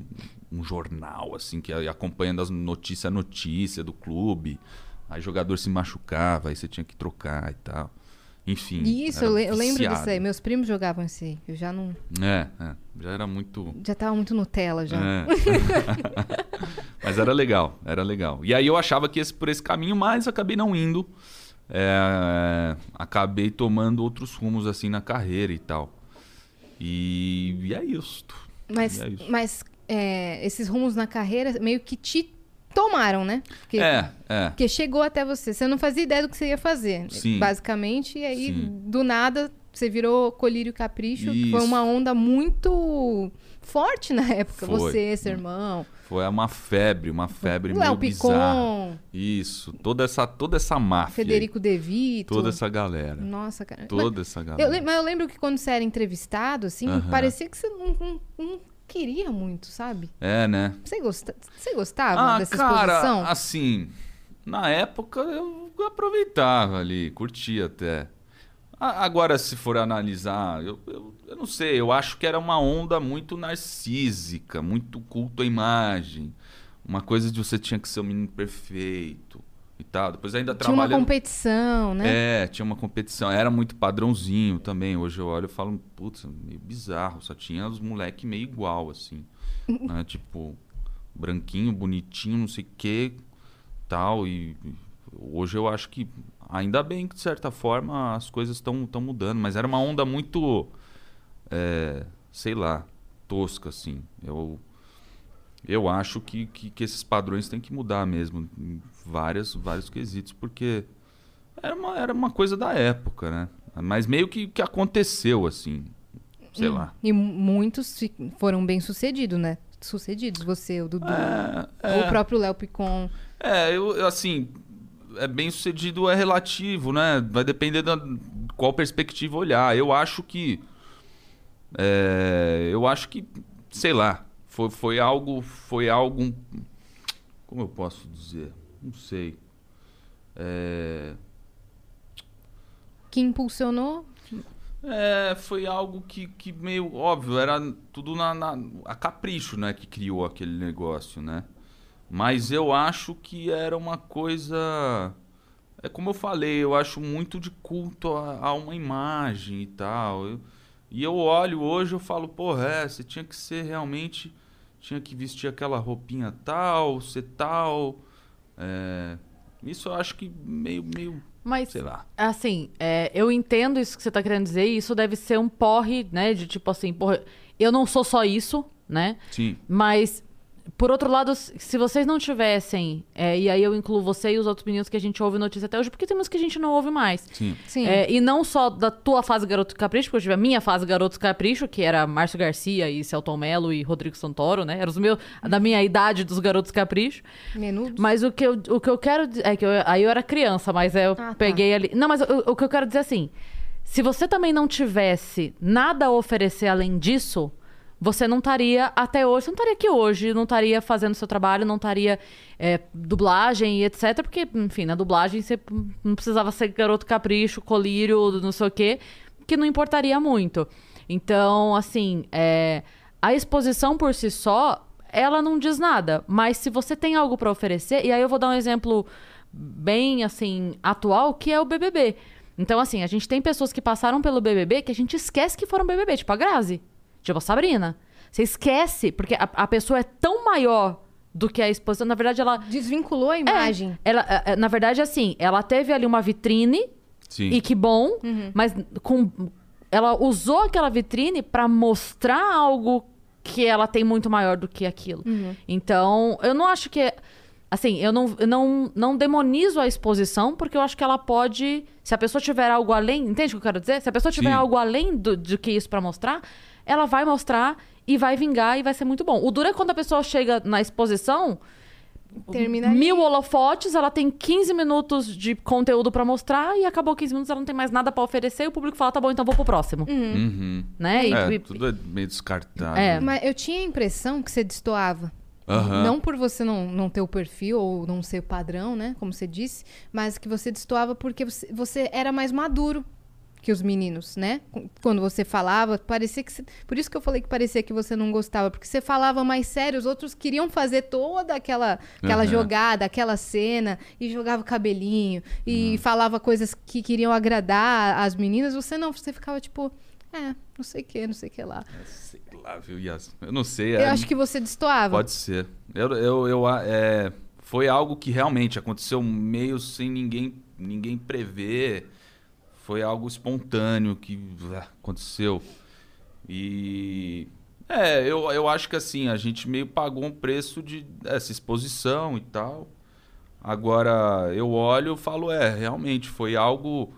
um jornal, assim, que ia acompanhando as notícias, a notícia do clube. Aí jogador se machucava, aí você tinha que trocar e tal. Enfim. Isso, eu, eu lembro viciado. disso aí. Meus primos jogavam esse aí. Eu já não. É, é, já era muito. Já tava muito Nutella já. É. mas era legal, era legal. E aí eu achava que esse por esse caminho, mas acabei não indo. É, acabei tomando outros rumos assim na carreira e tal. E, e é isso. Mas, E é isso. mas é, esses rumos na carreira meio que te tomaram, né? Porque, É, é. porque chegou até você. Você não fazia ideia do que você ia fazer, Sim. basicamente. E aí, Sim. do nada, você virou colírio capricho. que Foi Isso. uma onda muito forte na época. Foi. Você, seu irmão, Foi uma febre, uma febre o meio Léo bizarra. Picon, Isso, toda essa, toda essa máfia. aí, Federico De Vito. Toda essa galera. Nossa, cara. Mas- Toda essa Eu, galera. lem- mas eu lembro que quando você era entrevistado, assim, Aham. parecia que você não, não- não queria muito, sabe? É, né? Você, gosta, você gostava Ah, dessa cara, exposição? assim, na época eu aproveitava ali, curtia até. Agora, se for analisar, eu, eu, eu não sei, eu acho que era uma onda muito narcísica, muito culto à imagem. Uma coisa de você tinha que ser um menino perfeito e tal. Depois ainda Tinha uma competição, né? É, tinha uma competição. Era muito padrãozinho também. Hoje eu olho e falo, putz, meio bizarro. Só tinha os moleque meio igual, assim. né? Tipo, branquinho, bonitinho, não sei o que, tal. E e hoje eu acho que, ainda bem que de certa forma as coisas estão mudando. Mas era uma onda muito, é, sei lá, tosca, assim. Eu, eu acho que, que, que esses padrões têm que mudar mesmo. Em várias, vários quesitos, porque... Era uma, era uma coisa da época, né? Mas meio que, que aconteceu, assim. Sei lá. E mu- muitos foram bem sucedidos, né? Sucedidos, você, o Dudu, É, o próprio Léo Picon. É, eu, eu, assim, é bem sucedido é relativo, né? Vai depender da qual perspectiva olhar. Eu acho que. é, eu acho que, sei lá, foi, foi algo. Foi algo. Como eu posso dizer? Não sei. É, Que impulsionou. É, foi algo que, que meio óbvio, era tudo na, na- a capricho, né, que criou aquele negócio, né? Mas eu acho que era uma coisa, é como eu falei, eu acho muito de culto a, a uma imagem e tal. Eu- e eu olho hoje, eu falo, porra, é, você tinha que ser realmente, tinha que vestir aquela roupinha tal, ser tal. É, isso eu acho que meio, meio, Mas, sei lá. assim, é, eu entendo isso que você tá querendo dizer, e isso deve ser um porre, né? De tipo assim, porra, eu não sou só isso, né? Sim. Mas por outro lado, se vocês não tivessem, é, e aí eu incluo você e os outros meninos que a gente ouve notícia até hoje, porque tem música que a gente não ouve mais. Sim. Sim. É, e não só da tua fase Garoto Capricho, porque eu tive a minha fase Garoto Capricho, que era Márcio Garcia e Celton Mello e Rodrigo Santoro, né? Eram os meus, da minha idade dos Garotos Capricho. Menudos. Mas o que eu, o que eu quero dizer. É que eu- aí eu era criança, mas eu tá. peguei ali. Não, mas o, o que eu quero dizer é assim: se você também não tivesse nada a oferecer além disso, você não estaria até hoje, você não estaria aqui hoje, não estaria fazendo seu trabalho, não estaria é, dublagem e etc. Porque, enfim, na dublagem você não precisava ser garoto capricho, colírio, não sei o quê, que não importaria muito. Então, assim, é, a exposição por si só, ela não diz nada. Mas se você tem algo pra oferecer, e aí eu vou dar um exemplo bem, assim, atual, que é o BBB. Então, assim, a gente tem pessoas que passaram pelo BBB que a gente esquece que foram BBB, tipo a Grazi, tipo a Sabrina. Você esquece, porque a, a pessoa é tão maior do que a exposição. Na verdade, ela. Desvinculou a imagem. Ela, é, é, na verdade, assim, ela teve ali uma vitrine Sim. e que bom, mas com ela usou aquela vitrine pra mostrar algo que ela tem muito maior do que aquilo. Então, eu não acho que assim, eu não, eu não não demonizo a exposição porque eu acho que ela pode, se a pessoa tiver algo além, entende o que eu quero dizer? Se a pessoa tiver Sim. algo além do, do que isso pra mostrar, ela vai mostrar e vai vingar e vai ser muito bom. O duro é quando a pessoa chega na exposição, Termina ali. mil holofotes, ela tem 15 minutos de conteúdo pra mostrar e acabou 15 minutos, ela não tem mais nada pra oferecer e o público fala, tá bom, então vou pro próximo. Uhum. Né? E- É, e- tudo é meio descartável. É. Mas eu tinha a impressão que você destoava. Aham. Não por você não, não ter o perfil ou não ser padrão, né? Como você disse, mas que você destoava porque você, você era mais maduro que os meninos, né? Quando você falava, parecia que. você- Por isso que eu falei que parecia que você não gostava, porque você falava mais sério, os outros queriam fazer toda aquela, aquela Aham. jogada, aquela cena, e jogava o cabelinho, e Uhum. falava coisas que queriam agradar as meninas. Você não, você ficava tipo, é, não sei o que, não sei o que lá. Sei lá, viu, Yas? Eu não sei. Eu é- acho que você destoava. Pode ser. Eu, eu, eu, é, foi algo que realmente aconteceu meio sem ninguém, ninguém prever. Foi algo espontâneo que ah, aconteceu. E. É, eu, eu acho que assim, a gente meio pagou um preço de essa exposição e tal. Agora, eu olho e falo, é, realmente foi algo.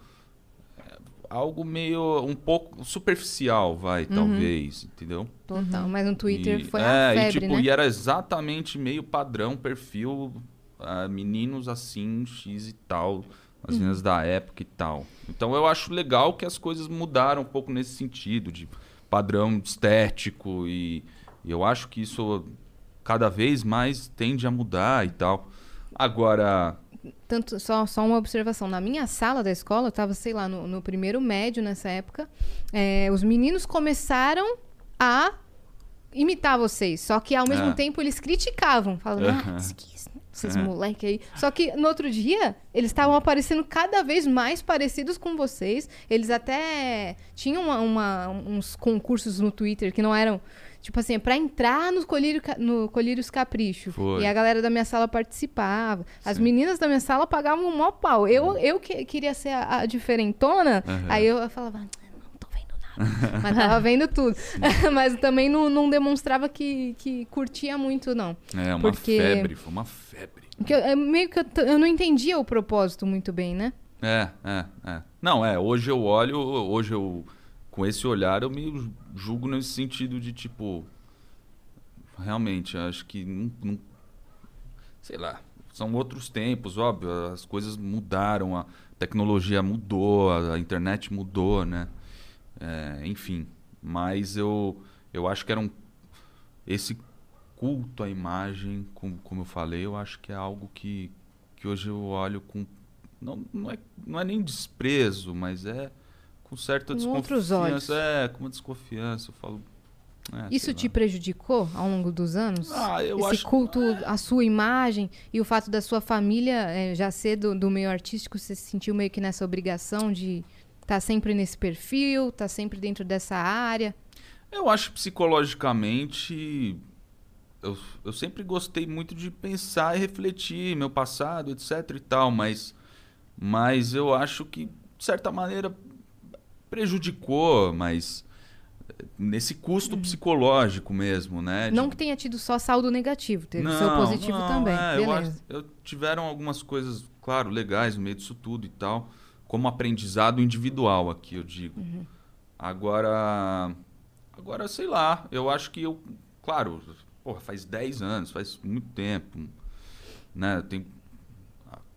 é, Algo meio. um pouco superficial, vai, talvez, entendeu? Total, mas no Twitter E- foi é, a febre, e, tipo, né? e era exatamente meio padrão, perfil, ah, meninos assim, X e tal, as Uhum. meninas da época e tal. Então eu acho legal que as coisas mudaram um pouco nesse sentido, de padrão estético, e, e eu acho que isso cada vez mais tende a mudar e tal. Agora, Tanto, só, só uma observação. Na minha sala da escola, eu tava, sei lá, no, no primeiro médio nessa época, é, os meninos começaram a imitar vocês. Só que ao mesmo É. tempo eles criticavam, falando, ah, Aham. Esses, É. moleque aí. Só que no outro dia, eles estavam aparecendo cada vez mais parecidos com vocês. Eles até tinham uma- uma- uns concursos no Twitter que não eram. Tipo assim, é pra entrar no, colírio, no Colírios Capricho. Foi. E a galera da minha sala participava. As meninas da minha sala pagavam um maior pau. Eu, eu que, queria ser a, a diferentona, Aham. aí eu falava, "Ah, não tô vendo nada. Mas tava vendo tudo. Mas também não, não demonstrava que, que curtia muito, não. é uma Porque- febre, foi uma febre. Eu, é meio que eu, eu não entendia o propósito muito bem, né? É, é, é. Não, é, hoje eu olho, hoje eu, com esse olhar, eu me julgo nesse sentido de tipo. Realmente, acho que não. não- sei lá. São outros tempos, óbvio, as coisas mudaram, a tecnologia mudou, a internet mudou, né? É, enfim. Mas eu, eu acho que era um. Esse culto à imagem, como, como eu falei, eu acho que é algo que, que hoje eu olho com não, não, é, não é nem desprezo, mas é com certa Com outros olhos. desconfiança. É, com uma desconfiança. Eu falo. é, Isso te prejudicou ao longo dos anos? Ah, eu Esse acho- culto à sua imagem e o fato da sua família eh, já ser do, do meio artístico, você se sentiu meio que nessa obrigação de estar sempre nesse perfil, estar sempre dentro dessa área? Eu acho psicologicamente. Eu, eu sempre gostei muito de pensar e refletir meu passado, etc e tal, mas, mas eu acho que, de certa maneira, prejudicou, mas nesse custo psicológico mesmo, né? de- Não que tenha tido só saldo negativo, teve não, seu positivo não, também. é, eu Beleza. acho- eu tiveram algumas coisas, claro, legais no meio disso tudo e tal, como aprendizado individual aqui, eu digo. Uhum. Agora, agora sei lá, eu acho que eu, claro, porra, faz 10 anos, faz muito tempo, né? Tem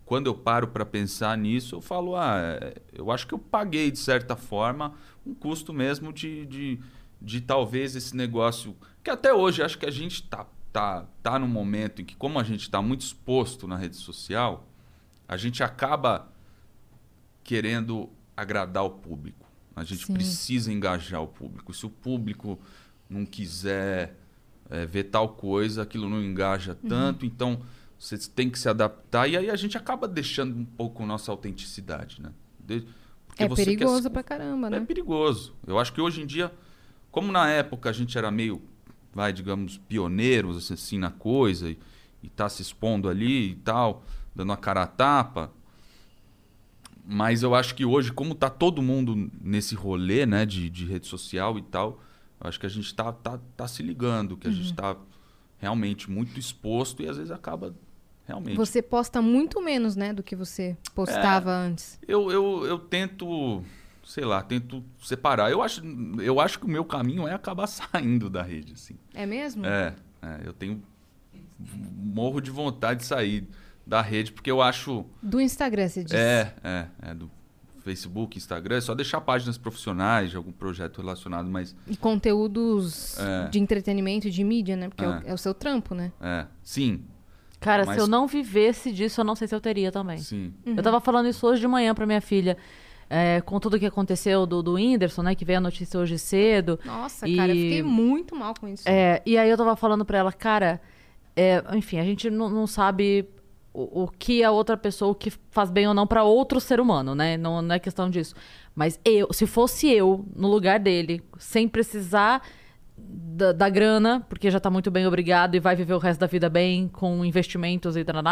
quando eu paro para pensar nisso, eu falo, ah, é, eu acho que eu paguei de certa forma um custo mesmo de, de, de talvez esse negócio que até hoje acho que a gente tá tá tá num momento em que como a gente está muito exposto na rede social, a gente acaba querendo agradar o público. A gente Sim. precisa engajar o público. Se o público não quiser é, ver tal coisa, aquilo não engaja Uhum. tanto, então você tem que se adaptar e aí a gente acaba deixando um pouco nossa autenticidade, né? De- É você quer perigoso pra caramba, é né? perigoso. Eu acho que hoje em dia, como na época a gente era meio, vai, digamos, pioneiros assim na coisa e, e tá se expondo ali e tal, dando a cara a tapa. Mas eu acho que hoje, como tá todo mundo nesse rolê, né, de, de rede social e tal, eu acho que a gente tá, tá, tá se ligando, que a Uhum. gente tá realmente muito exposto e às vezes acaba realmente. Você posta muito menos, né, do que você postava É. antes. Eu, eu, eu tento, sei lá, tento separar. Eu acho, eu acho que o meu caminho é acabar saindo da rede, assim. É mesmo? É, é, eu tenho morro de vontade de sair da rede, porque eu acho... Do Instagram, você disse. É, é, é do Facebook, Instagram, é só deixar páginas profissionais de algum projeto relacionado, mas... E conteúdos É. de entretenimento, de mídia, né? Porque é, o, É. é o seu trampo, né? É, sim, Cara, Mas- se eu não vivesse disso, eu não sei se eu teria também. sim. Uhum. Eu tava falando isso hoje de manhã pra minha filha. é, com tudo que aconteceu do, do Whindersson, né? Que veio a notícia hoje cedo. Nossa, E- cara, eu fiquei muito mal com isso. É, e aí eu tava falando pra ela, cara, é, enfim, a gente não, não sabe o, o que a outra pessoa, o que faz bem ou não pra outro ser humano, né? Não, não é questão disso. Mas eu, se fosse eu no lugar dele, sem precisar da, da grana, porque já tá muito bem obrigado e vai viver o resto da vida bem, com investimentos e tal,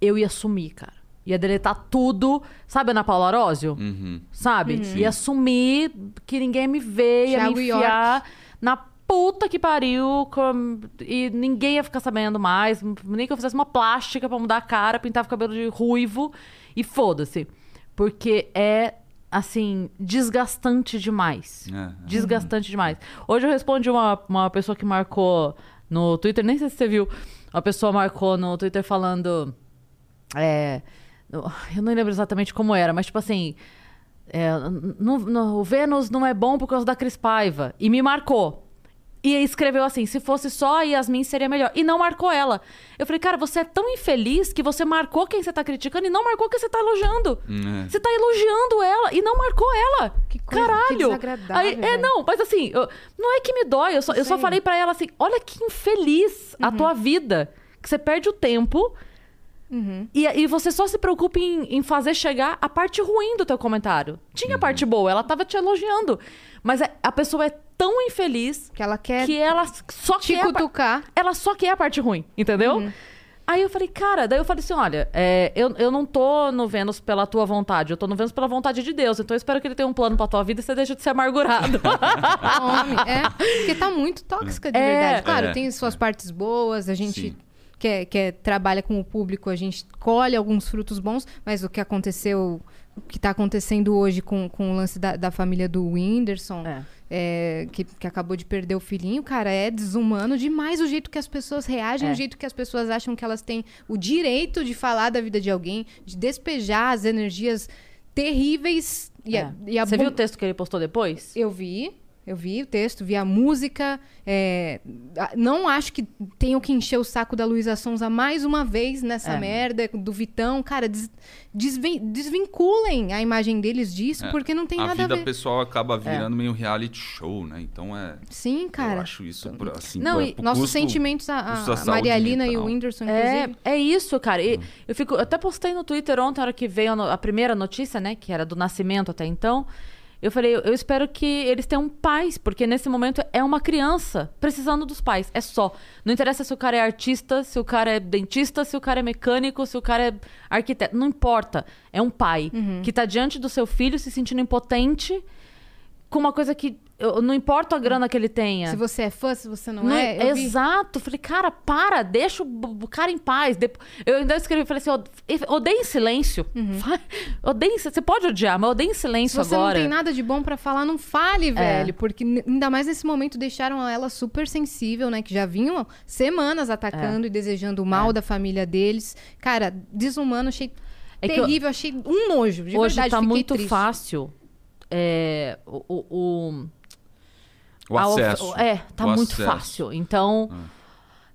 eu ia sumir, cara. Ia deletar tudo. Sabe Ana Paula Arósio? Uhum. sabe? Ia sumir, que ninguém me vê, ia Thiago me enfiar na puta que pariu com- e ninguém ia ficar sabendo mais, nem que eu fizesse uma plástica pra mudar a cara, pintava o cabelo de ruivo e foda-se. Porque é, assim, desgastante demais. É, é. Desgastante demais. Hoje eu respondi uma, uma pessoa que marcou no Twitter, nem sei se você viu, uma pessoa marcou no Twitter falando. É, eu não lembro exatamente como era, mas tipo assim. é, no- no- o Vênus não é bom por causa da Cris Paiva. E me marcou. E escreveu assim: se fosse só a Yasmin seria melhor. E não marcou ela. Eu falei, cara, você é tão infeliz que você marcou quem você tá criticando e não marcou quem você tá elogiando. Hum, é. Você tá elogiando ela e não marcou ela. Que coisa- que Caralho! desagradável, Aí, é, não, mas assim, eu- não é que me dói, eu só, eu só falei pra ela assim: olha que infeliz Uhum. a tua vida. Que você perde o tempo Uhum. e, e você só se preocupa em, em fazer chegar a parte ruim do teu comentário. Tinha Uhum. parte boa, ela tava te elogiando. Mas é- a pessoa é tão infeliz Que ela quer que ela só te quer. a cutucar. ela só quer a parte ruim, entendeu? Uhum. Aí eu falei, cara, daí eu falei assim: olha, é, eu, eu não tô no Vênus pela tua vontade, eu tô no Vênus pela vontade de Deus. Então eu espero que ele tenha um plano pra tua vida e você deixa de ser amargurado. Homem, é. Porque tá muito tóxica de É. verdade. Claro, É, tem suas partes boas, a gente Sim. Que, é- que é- trabalha com o público, a gente colhe alguns frutos bons, mas o que aconteceu, o que tá acontecendo hoje com, com o lance da, da família do Whindersson, É. é, que, que acabou de perder o filhinho, cara, é desumano demais o jeito que as pessoas reagem, o jeito que as pessoas acham que elas têm o direito de falar da vida de alguém, de despejar as energias terríveis. E a, e a Você viu o texto que ele postou depois? eu vi, eu vi o texto, vi a música. é, a- não acho que tenho que encher o saco da Luísa Sonza mais uma vez nessa É. merda, do Vitão. Cara, des- desvin- desvinculem a imagem deles disso, É, porque não tem a nada a vida ver. pessoal acaba virando meio reality show, né? Então é. Sim, Eu cara. acho isso por- assim. Não, por- e por Nossos custo- sentimentos, a, a- a Maria Alina e o. Whindersson, É, inclusive. é isso, cara. Hum. E eu, fico, eu até postei no Twitter ontem, a hora que veio a, no- a primeira notícia, né? Que era do nascimento até então. Eu falei, eu, espero que eles tenham pais, porque nesse momento é uma criança precisando dos pais. É só. Não interessa se o cara é artista, se o cara é dentista, se o cara é mecânico, se o cara é arquiteto. Não importa. É um pai Uhum. que tá diante do seu filho se sentindo impotente com uma coisa que eu- não importa a grana que ele tenha. Se você é fã, se você não, Não é. vi- Exato. Falei, cara, para, deixa o, cara em paz. Eu ainda escrevi, falei assim, "Od- odeia em silêncio. Vai- Odeia Você pode odiar, mas odeia em Uhum. Se silêncio você agora. não tem nada de bom pra falar, não É. fale, velho. Porque ainda mais nesse momento deixaram ela super sensível, né? Que já vinham semanas atacando e desejando o mal da família deles. Cara, desumano, achei É que eu- terrível, achei um nojo. De Hoje verdade, tá muito triste. fácil. É, o, o- o- O of- acesso. É, tá O muito acesso. fácil. Então,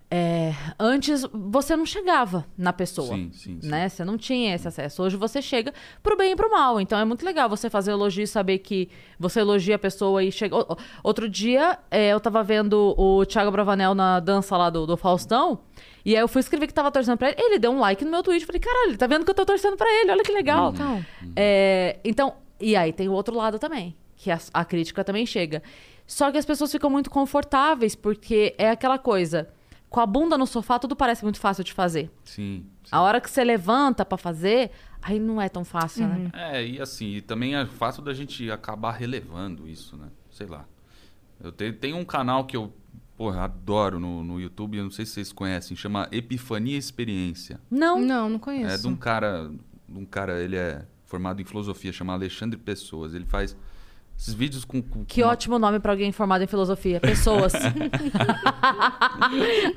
é, antes você não chegava na pessoa. Sim, sim, sim. Né? Você não tinha esse acesso. Hoje você chega pro bem e pro mal. Então é muito legal você fazer elogio e saber que você elogia a pessoa e chega. Outro dia é, eu tava vendo o Thiago Bravanel na dança lá do, do Faustão. E aí eu fui escrever que tava torcendo pra ele. Ele deu um like no meu tweet. Falei, caralho, ele tá vendo que eu tô torcendo pra ele. Olha que legal. Então. É, então, e aí tem o outro lado também, que a, a crítica também chega. Só que as pessoas ficam muito confortáveis, porque é aquela coisa. Com a bunda no sofá, tudo parece muito fácil de fazer. Sim. sim. A hora que você levanta pra fazer, aí não é tão fácil, né? É, e assim, e também é fácil da gente acabar relevando isso, né? Sei lá. Eu tenho, tenho um canal que eu, porra, adoro no, no YouTube, eu não sei se vocês conhecem, chama Epifania Experiência. Não. Não, não conheço. É de um cara, de um cara, ele é formado em filosofia, chama Alexandre Pessoas. Ele faz esses vídeos com, com Que uma- ótimo nome pra alguém formado em filosofia. Pessoas.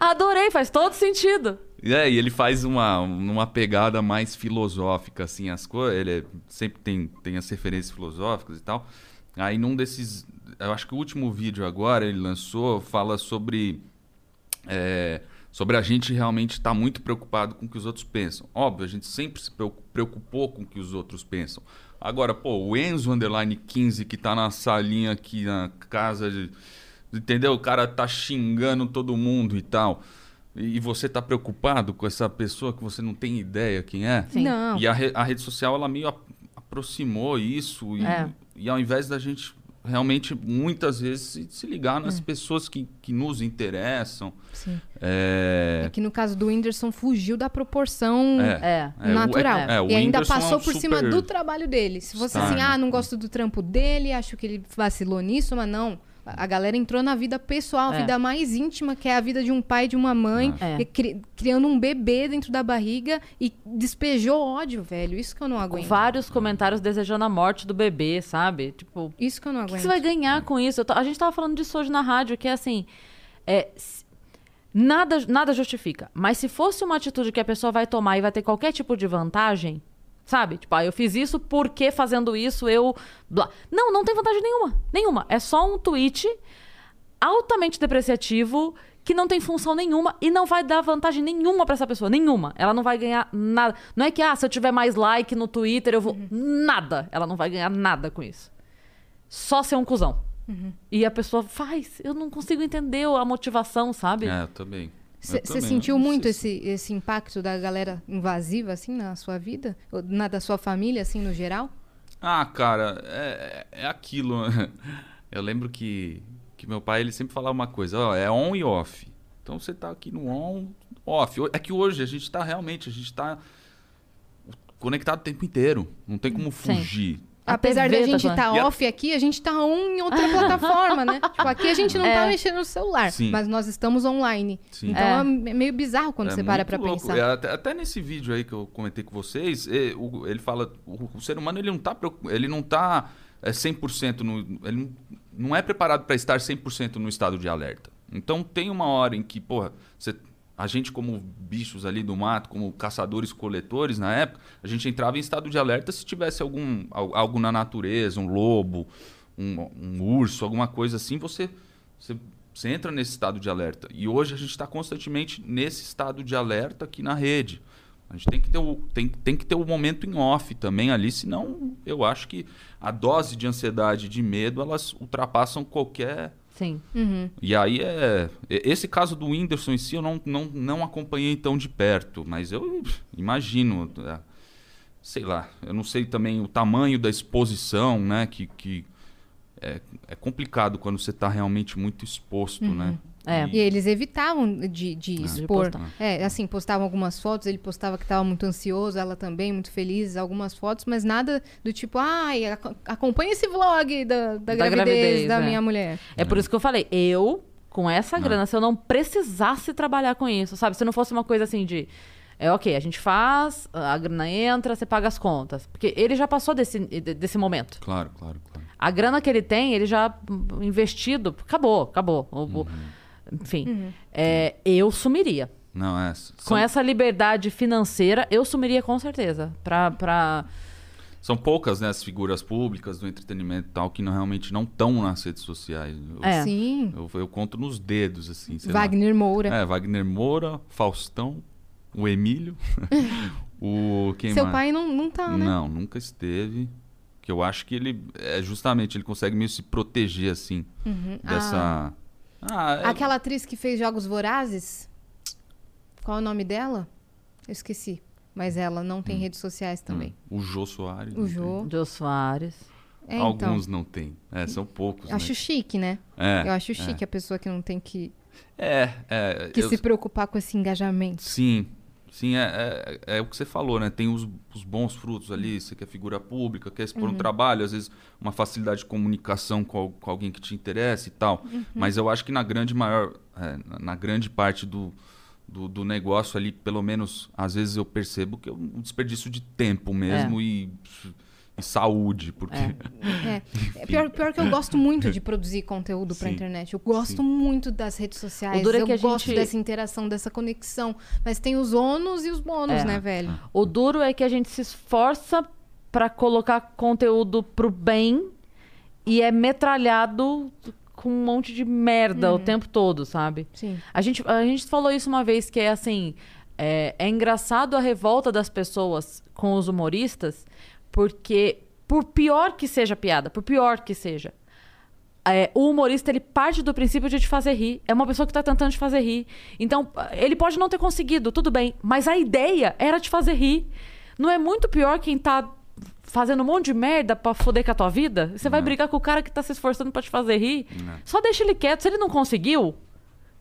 Adorei, faz todo sentido. É, e ele faz uma, uma pegada mais filosófica, assim, as coisas. Ele é- sempre tem, tem as referências filosóficas e tal. Aí num desses. Eu acho que o último vídeo agora ele lançou fala sobre. é, sobre a gente realmente estar muito preocupado com o que os outros pensam. Óbvio, a gente sempre se preocu- preocupou com o que os outros pensam. Agora, pô, o Enzo Underline 15 que tá na salinha aqui na casa de. Entendeu? O cara tá xingando todo mundo e tal. E você tá preocupado com essa pessoa que você não tem ideia quem é? Sim. Não. E a, re- a rede social, ela meio ap- aproximou isso. E, É. e ao invés da gente realmente, muitas vezes, se, ligar nas pessoas que, que nos interessam. Sim. É, É que no caso do Whindersson fugiu da proporção É. é, natural. é, é, o e ainda é passou por cima do trabalho dele. Se fosse star, assim, né? ah, não gosto do trampo dele, acho que ele vacilou nisso, mas não. A galera entrou na vida pessoal, a É. vida mais íntima, que é a vida de um pai e de uma mãe, É. cri- criando um bebê dentro da barriga e despejou ódio, velho. Isso que eu não aguento. vários comentários desejando a morte do bebê, sabe? Tipo, Isso que eu não O que aguento. você vai ganhar com isso? Tô- a gente tava falando disso hoje na rádio, que é assim. é, nada, nada justifica. Mas se fosse uma atitude que a pessoa vai tomar e vai ter qualquer tipo de vantagem, sabe? Tipo, ah, eu fiz isso porque fazendo isso eu. blá. Não, não tem vantagem nenhuma. Nenhuma. É só um tweet altamente depreciativo que não tem função nenhuma e não vai dar vantagem nenhuma pra essa pessoa, nenhuma. Ela não vai ganhar nada. Não é que ah, se eu tiver mais like no Twitter eu vou nada. Ela não vai ganhar nada com isso. Só ser um cuzão. E a pessoa faz, eu não consigo entender a motivação, sabe? é, eu também. Você sentiu muito esse, esse impacto da galera invasiva, assim, na sua vida? Ou na da sua família, assim, no geral? Ah, cara, é, é aquilo. Eu lembro que, que meu pai ele sempre falava uma coisa, ó, é on e off. Então você tá aqui no on, off. É que hoje a gente tá realmente, a gente tá conectado o tempo inteiro. Não tem como fugir. A Apesar da TV tá gente falando. estar a- off aqui, a gente tá on em outra plataforma, né? Tipo, aqui a gente não tá mexendo no celular, Sim. mas nós estamos online. Sim. Então é. meio bizarro quando É você para louco. pensar. É, até, até nesse vídeo aí que eu comentei com vocês, é, o- ele fala, o, o ser humano ele não tá, preocup- ele não tá é, 100% no, ele não, não é preparado para estar 100% no estado de alerta. Então tem uma hora em que, porra, você, a gente como bichos ali do mato, como caçadores coletores na época, a gente entrava em estado de alerta se tivesse algum al- algo na natureza, um lobo, um, um urso, alguma coisa assim, você, você você entra nesse estado de alerta. E hoje a gente está constantemente nesse estado de alerta aqui na rede. A gente tem que, ter o, tem, tem que ter o momento em off também ali, senão eu acho que a dose de ansiedade e de medo elas ultrapassam qualquer. Sim. Uhum. E aí é. Esse caso do Whindersson em si eu não, não, não acompanhei tão de perto, mas eu imagino. é, sei lá, eu não sei também o tamanho da exposição, né? Que, que é, é complicado quando você está realmente muito exposto, né? É. E eles evitavam de, de expor. postar. É, assim, postavam algumas fotos, ele postava que estava muito ansioso, ela também, muito feliz, algumas fotos, mas nada do tipo, ai, ac- acompanha esse vlog da, da, gravidez, gravidez, da é. minha mulher. É por isso que eu falei, eu, com essa grana, se eu não precisasse trabalhar com isso, sabe? Se não fosse uma coisa assim de. É ok, a gente faz, a grana entra, você paga as contas. Porque ele já passou desse, de- desse momento. Claro, claro, claro. A grana que ele tem, ele já investido, acabou, acabou. O- o- Enfim, é, eu sumiria. Não, é. Com São, essa liberdade financeira, eu sumiria com certeza. Pra. pra... são poucas, né, as figuras públicas do entretenimento e tal que não, realmente não estão nas redes sociais. Eu, É. Sim. eu, eu conto nos dedos, assim. sei lá. Wagner Moura. É, Wagner Moura, Faustão, o Emílio, o quem Seu mais? pai não, não tá, né? Não, nunca esteve. Que eu acho que ele é justamente ele consegue meio se proteger assim dessa. Ah, é- Aquela atriz que fez Jogos Vorazes, qual é o nome dela? Eu esqueci. Mas ela não tem redes sociais também. o Jô Soares. O tem. Jô. Jô Soares. É, então. Alguns não tem. É, são poucos. Acho né? chique, né? É, Eu acho é. chique a pessoa que não tem que, É, é. que eu- se preocupar com esse engajamento. Sim, sim, é, é, é o que você falou, né? Tem os, os bons frutos ali, você quer figura pública, quer expor um trabalho, às vezes uma facilidade de comunicação com, com alguém que te interessa e tal. Mas eu acho que na grande maior, é, na- grande parte do, do, do negócio ali, pelo menos às vezes eu percebo que é um desperdício de tempo mesmo e, e saúde, porque É. É pior, pior que eu gosto muito de produzir conteúdo pra Sim. internet. Eu gosto muito das redes sociais. O duro é eu que a gosto gente- dessa interação, dessa conexão. Mas tem os ônus e os bônus, É. né, velho? O duro é que a gente se esforça pra colocar conteúdo pro bem e é metralhado com um monte de merda o tempo todo, sabe? Sim. A gente, a gente falou isso uma vez que é assim. É, é engraçado a revolta das pessoas com os humoristas, porque, por pior que seja a piada, por pior que seja, é, o humorista ele parte do princípio de te fazer rir. É uma pessoa que tá tentando te fazer rir. Então, ele pode não ter conseguido, tudo bem. Mas a ideia era te fazer rir. Não é muito pior quem tá fazendo um monte de merda pra foder com a tua vida? Você vai brigar com o cara que tá se esforçando pra te fazer rir? Só deixa ele quieto. Se ele não conseguiu,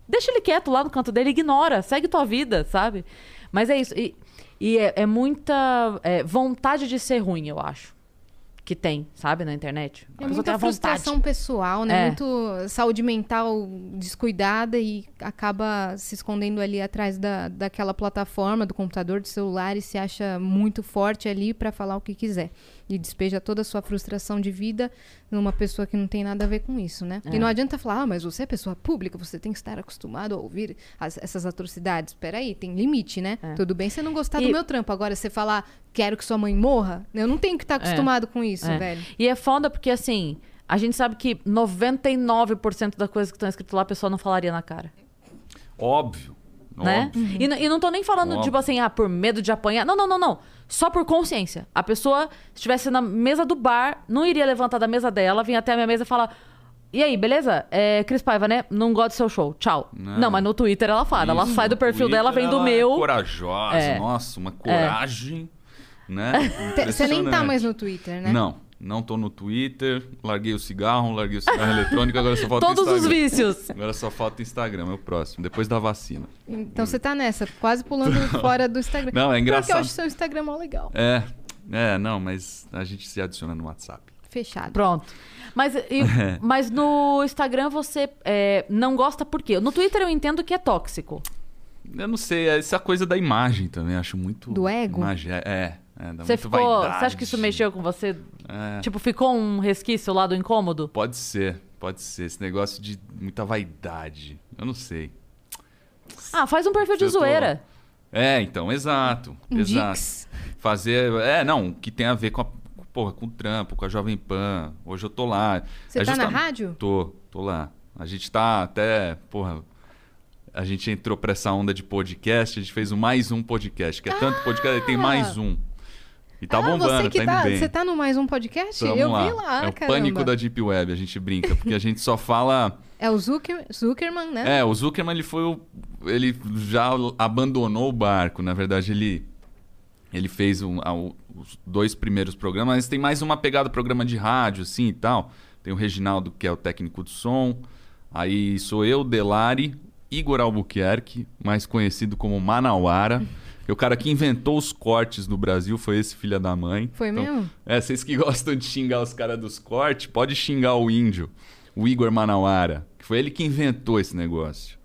deixa ele quieto lá no canto dele, ignora, segue tua vida, sabe? Mas é isso. E, e é, é muita é, vontade de ser ruim, eu acho. Que tem, sabe, na internet. A É muita vontade. frustração pessoal, né? É. Muito saúde mental descuidada e acaba se escondendo ali atrás da, daquela plataforma, do computador, do celular e se acha muito forte ali pra falar o que quiser. E despeja toda a sua frustração de vida numa pessoa que não tem nada a ver com isso, né? É. E não adianta falar, ah, mas você é pessoa pública, você tem que estar acostumado a ouvir as- essas atrocidades. Peraí, tem limite, né? Tudo bem você não gostar É. E- do meu trampo. Agora, você falar, quero que sua mãe morra, eu não tenho que estar acostumado com isso, É. velho. E é foda porque, assim, a gente sabe que 99% da coisa que estão escrito lá a pessoa não falaria na cara. óbvio. Né? óbvio. E, e não tô nem falando, Óbvio. tipo assim, ah, por medo de apanhar. Não, não, não, não. Só por consciência. A pessoa, se estivesse na mesa do bar, não iria levantar da mesa dela, vir até a minha mesa e falar. E aí, beleza? É, Cris Paiva, né? Não gosto do seu show. Tchau. Não. Não, mas no Twitter ela fala. ela Isso, sai do perfil Twitter dela, vem do ela é meu. corajosa, É. nossa, uma coragem, né? Você nem tá mais no Twitter, né? Não, não tô no Twitter, larguei o cigarro, larguei o cigarro eletrônico, agora só falta o Todos os Instagram. vícios. Agora só falta o Instagram, é o próximo, depois da vacina. Então você tá nessa, quase pulando fora do Instagram. Não, é Porque eu engraçado. acho seu Instagram mó legal. É, é, não, mas a gente se adiciona no WhatsApp. Fechado. Pronto. Mas, e- mas no Instagram você é, não gosta por quê? No Twitter eu entendo que é tóxico. Eu não sei, é essa coisa da imagem também, acho muito... Do ego? Imagem, é, é, é, dá Você ficou. vaidade. Você acha que isso mexeu com você? É. Tipo, ficou um resquício lá do incômodo? Pode ser, pode ser, esse negócio de muita vaidade, eu não sei. Ah, faz um perfil de Eu tô- zoeira. É, então, exato, Um exato. Dix. Fazer, é, não, que tem a ver com a, porra, com o trampo, com a Jovem Pan. Hoje eu tô lá. Você É tá na justa- rádio? Tô, tô lá. A gente tá até, porra, a gente entrou pra essa onda de podcast, a gente fez o mais um podcast, que é tanto podcast, tem mais um. E tá ah, bombando, você que tá tá, indo bem. você tá no mais um podcast? Tamo eu lá. vi lá, É o caramba. pânico da Deep Web, a gente brinca, porque a gente só fala... É o Zucker, Zuckerman, né? É, o Zuckerman ele foi o, ele já abandonou o barco. Na verdade, ele ele fez um- os dois primeiros programas, mas tem mais uma pegada programa de rádio assim e tal. Tem o Reginaldo que é o técnico de som, Aí sou eu, Delari, Igor Albuquerque, mais conhecido como Manauara. O cara que inventou os cortes no Brasil foi esse filho da mãe. Foi Então, mesmo? É, vocês que gostam de xingar os caras dos cortes, pode xingar o índio, o Igor Manauara, que foi ele que inventou esse negócio.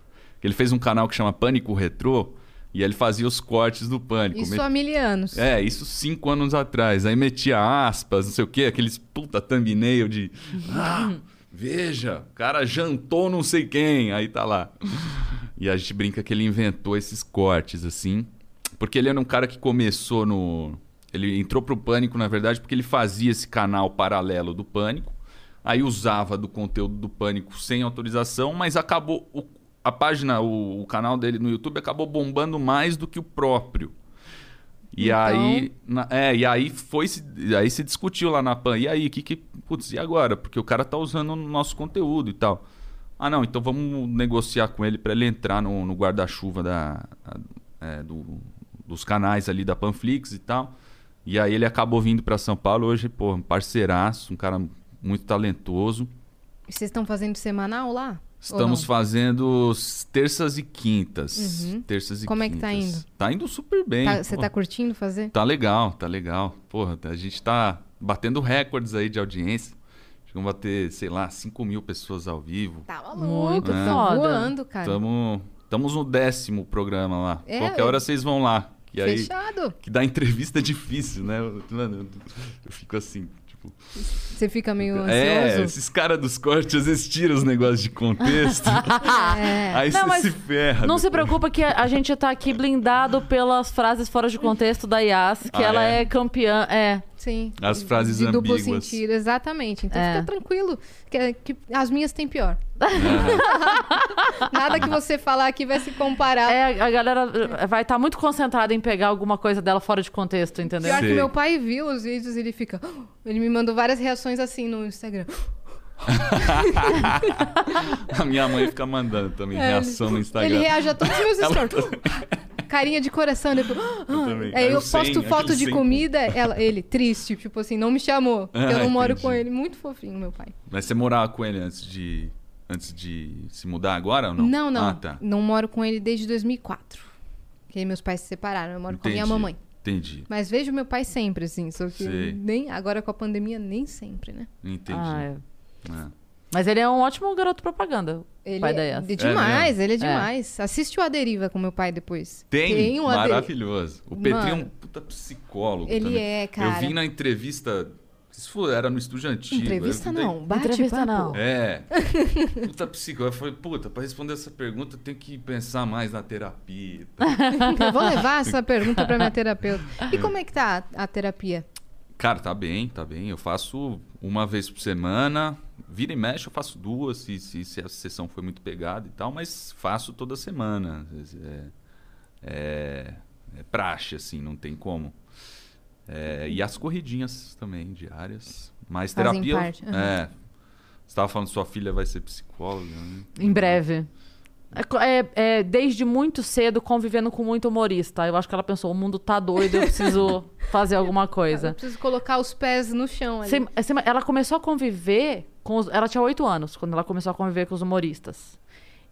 Ele fez um canal que chama Pânico Retrô e ele fazia os cortes do Pânico. Isso Met- há mil anos. é, isso cinco anos atrás. Aí metia aspas, não sei o quê, aqueles puta thumbnail de. Ah, veja, o cara jantou não sei quem. Aí tá lá. E a gente brinca que ele inventou esses cortes, assim. Porque ele era um cara que começou no. Ele entrou pro Pânico, na verdade, porque ele fazia esse canal paralelo do Pânico. Aí usava do conteúdo do Pânico sem autorização, mas acabou. o- a página, o, o canal dele no YouTube acabou bombando mais do que o próprio. E Então- aí, na- é, e aí foi se, aí se discutiu lá na Pan. E aí, que que, putz, e agora? Porque o cara tá usando o nosso conteúdo e tal. Ah, não, então vamos negociar com ele para ele entrar no, no guarda-chuva da é, do- dos canais ali da Panflix e tal. E aí ele acabou vindo para São Paulo hoje, pô, um parceiraço, um cara muito talentoso. E Vocês estão fazendo semanal lá? Estamos fazendo terças e quintas. Uhum. Terças e Como é que tá quintas. indo? Tá indo super bem. Tá- Você tá curtindo fazer? Tá legal, tá legal. Porra, a gente tá batendo recordes aí de audiência. Chegamos a bater, sei lá, 5 mil pessoas ao vivo. Tá Muito tá foda. voando, cara. Tamo, estamos no décimo programa lá. É, Qualquer eu- hora vocês vão lá. E aí, Fechado. que dar entrevista é difícil, né? Eu- Mano, eu, eu fico assim, tipo... Você fica meio É, ansioso. esses caras dos cortes às vezes tiram os negócios de contexto. É. aí Não, você se ferra. Não se depois. preocupa que a a gente tá aqui blindado pelas frases fora de contexto da Yas, que Ah, ela é? é? campeã. É. Sim. As frases de duplo ambíguas. sentido, exatamente. Então É. fica tranquilo, que, que as minhas têm pior. Nada que você falar aqui vai se comparar. É, a galera vai estar muito concentrada em pegar alguma coisa dela fora de contexto, entendeu? Pior que Sei. meu pai viu os vídeos e ele fica. Ele me mandou várias reações assim no Instagram. A minha mãe fica mandando também É, reação no Instagram. Ele reage a todos os meus stories. Carinha de coração, depois. também. Aí Aí eu o sem, posto foto de comida, ela, ele, triste, tipo assim, não me chamou. Porque eu Ah, não moro entendi. com ele. Muito fofinho, meu pai. Mas você morava com ele antes de, antes de se mudar agora ou não? Não, não. Ah, tá. Não moro com ele desde 2004. Que aí meus pais se separaram. Eu moro com a minha Entendi. mamãe. Entendi, Mas vejo meu pai sempre, assim. Só que Sei. nem agora com a pandemia, nem sempre, né? entendi. Ah, é. É. Mas ele é um ótimo garoto propaganda. Ele pai é, da Yas. de demais, ele é É. demais. Assiste o A Deriva com meu pai depois. Tem, um A Deriva. maravilhoso. O Petri é um puta psicólogo Ele também. é, cara. Eu vi na entrevista, se for, era no Estúdio Antigo. Entrevista eu não, bate Entrevista papo. não. É. Puta psicólogo. Eu falei, puta, pra responder essa pergunta eu tenho que pensar mais na terapia. Eu vou levar essa pergunta pra minha terapeuta. E como é que tá a, a terapia? Cara, tá bem, tá bem. Eu faço uma vez por semana. Vira e mexe, eu faço duas, se, se, se a sessão foi muito pegada e tal, mas faço toda semana. É, é, é praxe, assim, não tem como. É, e as corridinhas também, diárias. Mas Fazem terapia. parte. É. Você tava falando que sua filha vai ser psicóloga, né? Em breve. É É, é, desde muito cedo convivendo com muito humorista. Eu acho que ela pensou: o mundo tá doido, eu preciso fazer alguma Eu coisa. preciso colocar os pés no chão ali. Você- você- ela começou a conviver com os, ela tinha oito anos quando ela começou a conviver com os humoristas.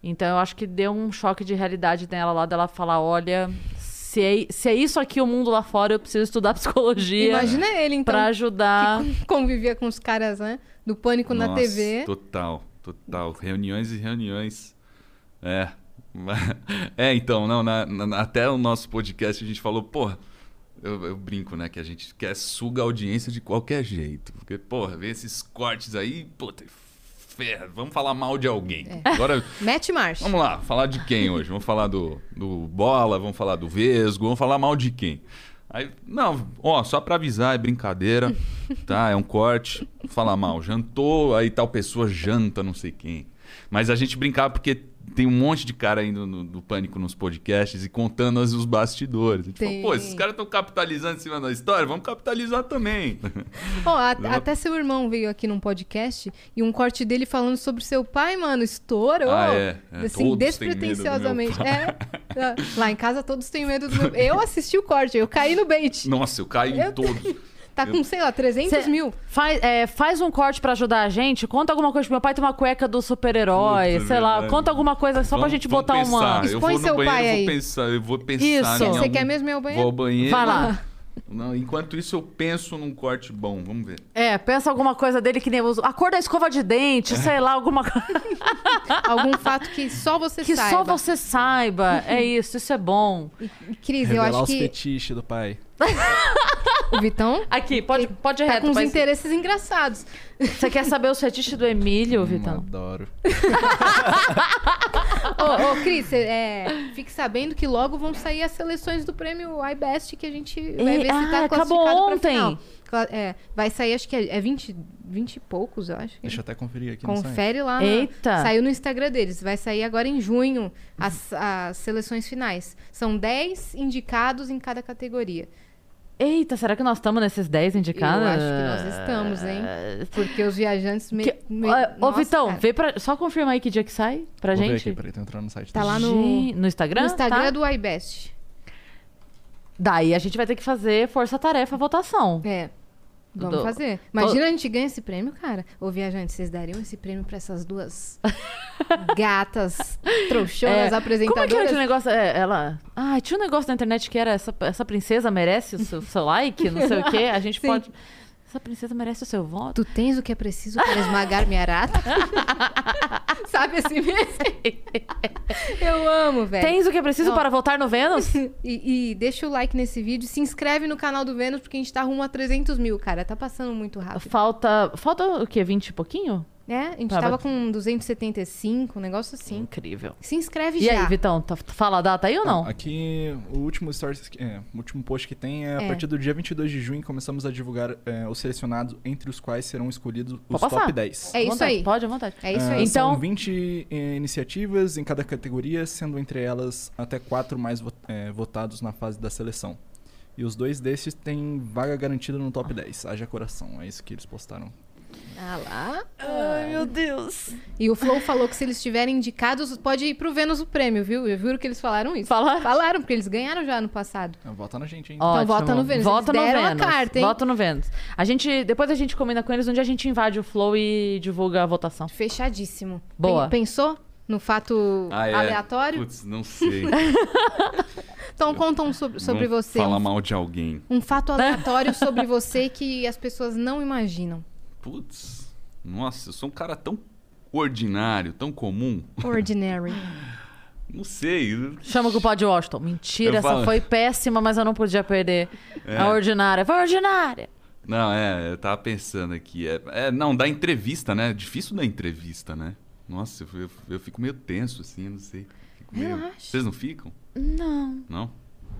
Então eu acho que deu um choque de realidade nela lá dela falar, olha, se é, se é isso aqui o mundo lá fora, eu preciso estudar psicologia Imagina ele, então, pra ajudar. que con- convivia com os caras, né? Do Pânico na Nossa, TV. Total, total. Reuniões e reuniões. É. É, então, não, na- na- até o nosso podcast a gente falou, porra, eu, eu brinco, né, que a gente quer suga a audiência de qualquer jeito. Porque, porra, vê esses cortes aí, puta, ferra, vamos falar mal de alguém. É. Agora, Mete marcha. vamos lá, falar de quem hoje? Vamos falar do, do Bola, vamos falar do Vesgo, vamos falar mal de quem? Aí, não, ó, só pra avisar, é brincadeira, tá? É um corte, falar mal. Jantou, aí tal pessoa janta, não sei quem. Mas a gente brincava porque tem um monte de cara aí no, do Pânico nos podcasts e contando as- os bastidores. A gente falou, Tem. pô, esses caras estão capitalizando em cima da história, vamos capitalizar também. Ó, a- até seu irmão veio aqui num podcast e um corte dele falando sobre seu pai, mano, estourou. Ah, é, é, Assim, todos despretensiosamente. pai. É. Lá em casa todos têm medo do meu. Eu assisti o corte, eu caí no bait. Nossa, eu caí Eu- em todos. Tá com, sei lá, 300 Cê mil. Faz, é, faz um corte pra ajudar a gente. Conta alguma coisa. Meu pai tem uma cueca do super-herói. Puta, sei lá. verdade. Conta alguma coisa só pra Vamos- gente vamos botar uma. pensar. Eu Expõe vou seu banheiro, pai eu aí. vou pensar, eu vou pensar Isso. em Você algum- quer mesmo ir ao banheiro? Vou ao banheiro. Vai lá. Não, enquanto isso, eu penso num corte bom. Vamos ver. É, pensa alguma coisa dele que nem os- a cor da escova de dente, sei lá, alguma coisa Algum fato que só você que saiba. só você saiba. É isso, isso é bom. Cris, eu acho os que fetiches do pai. o Vitão Aqui, pode, pode tá reto, com uns mas interesses engraçados. você quer saber os fetiches do Emílio, Hum, Vitão? adoro. Ô, ô Cris, é, fique sabendo que logo vão sair as seleções do prêmio iBest que a gente vai E- ver se ah, tá acabou classificado pra ontem. É, vai sair, acho que é, é 20, 20 e poucos, eu acho. Deixa eu até conferir aqui. Confere lá. na- Eita. Saiu no Instagram deles. Vai sair agora em junho as, as seleções finais. São 10 indicados em cada categoria. Eita, será que nós estamos nesses 10 indicados? Eu acho que nós estamos, hein? Porque os viajantes me, Que- me- Ó, Ô, Nossa, Vitão, cara. vê pra. Só confirma aí que dia que sai pra Vou ver gente. aqui, peraí, tô entrando no site. Tá lá no- no Instagram? No Instagram tá? do iBest. Daí a gente vai ter que fazer força-tarefa votação. É. Vamos Do- fazer. Imagina a gente ganhar esse prêmio, cara. Ô, viajante, vocês dariam esse prêmio pra essas duas gatas trouxonas É, Como é que era apresentadoras? negócio? É, ela. Ah, tinha um negócio na internet que era essa, essa princesa merece o seu, seu like, não sei o quê. A gente Sim. pode. Essa princesa merece o seu voto. Tu tens o que é preciso para esmagar minha arata? Sabe assim mesmo? Eu amo, velho. Tens o que é preciso Não. para votar no Vênus? E, e deixa o like nesse vídeo, se inscreve no canal do Vênus, porque a gente tá rumo a 300 mil, cara. Tá passando muito rápido. Falta. Falta o quê? 20 e pouquinho? É, a gente Tá, tava mas- com 275, um negócio assim. Incrível. Se inscreve E já. aí, Vitão, tá- fala a data aí ou não? Ah, Aqui, o último, stories, é, o último post que tem é, É. a partir do dia 22 de junho começamos a divulgar é, os selecionados, entre os quais serão escolhidos os top 10. É isso Vontade, aí. Pode, à vontade. É isso Ah, aí. Então- São 20 eh, iniciativas em cada categoria, sendo entre elas até quatro mais vo- eh, votados na fase da seleção. E os dois desses têm vaga garantida no top 10. Haja coração, é isso que eles postaram. Ah lá. Ai, meu Deus. E o Flow falou que se eles estiverem indicados, pode ir pro Vênus o prêmio, viu? Eu juro que eles falaram isso. Fala. Falaram, porque eles ganharam já no passado. Ah, Vota na gente, hein? Ótimo. vota no Vênus. Vota Eles no deram a Vênus. carta, hein? Vota no Vênus. A gente, depois a gente combina com eles, onde a gente invade o Flow e divulga a votação. Fechadíssimo. Boa. Pen- Pensou no fato Ah, é? aleatório? Putz, não sei. Então conta um sobre, sobre Vamos você. Falar Um, mal de alguém. um fato aleatório sobre você que as pessoas não imaginam. Putz, nossa, eu sou um cara tão ordinário, tão comum. Ordinary. Não sei. Chama o culpado de Washington. Mentira, Eu essa falo- foi péssima, mas eu não podia perder. É. A ordinária. Foi ordinária. Não, é, eu tava pensando aqui. É, é, não, da entrevista, né? Difícil da entrevista, né? Nossa, eu, eu- eu fico meio tenso, assim, eu não sei. Fico meio- Relaxa. Vocês não ficam? Não. Não?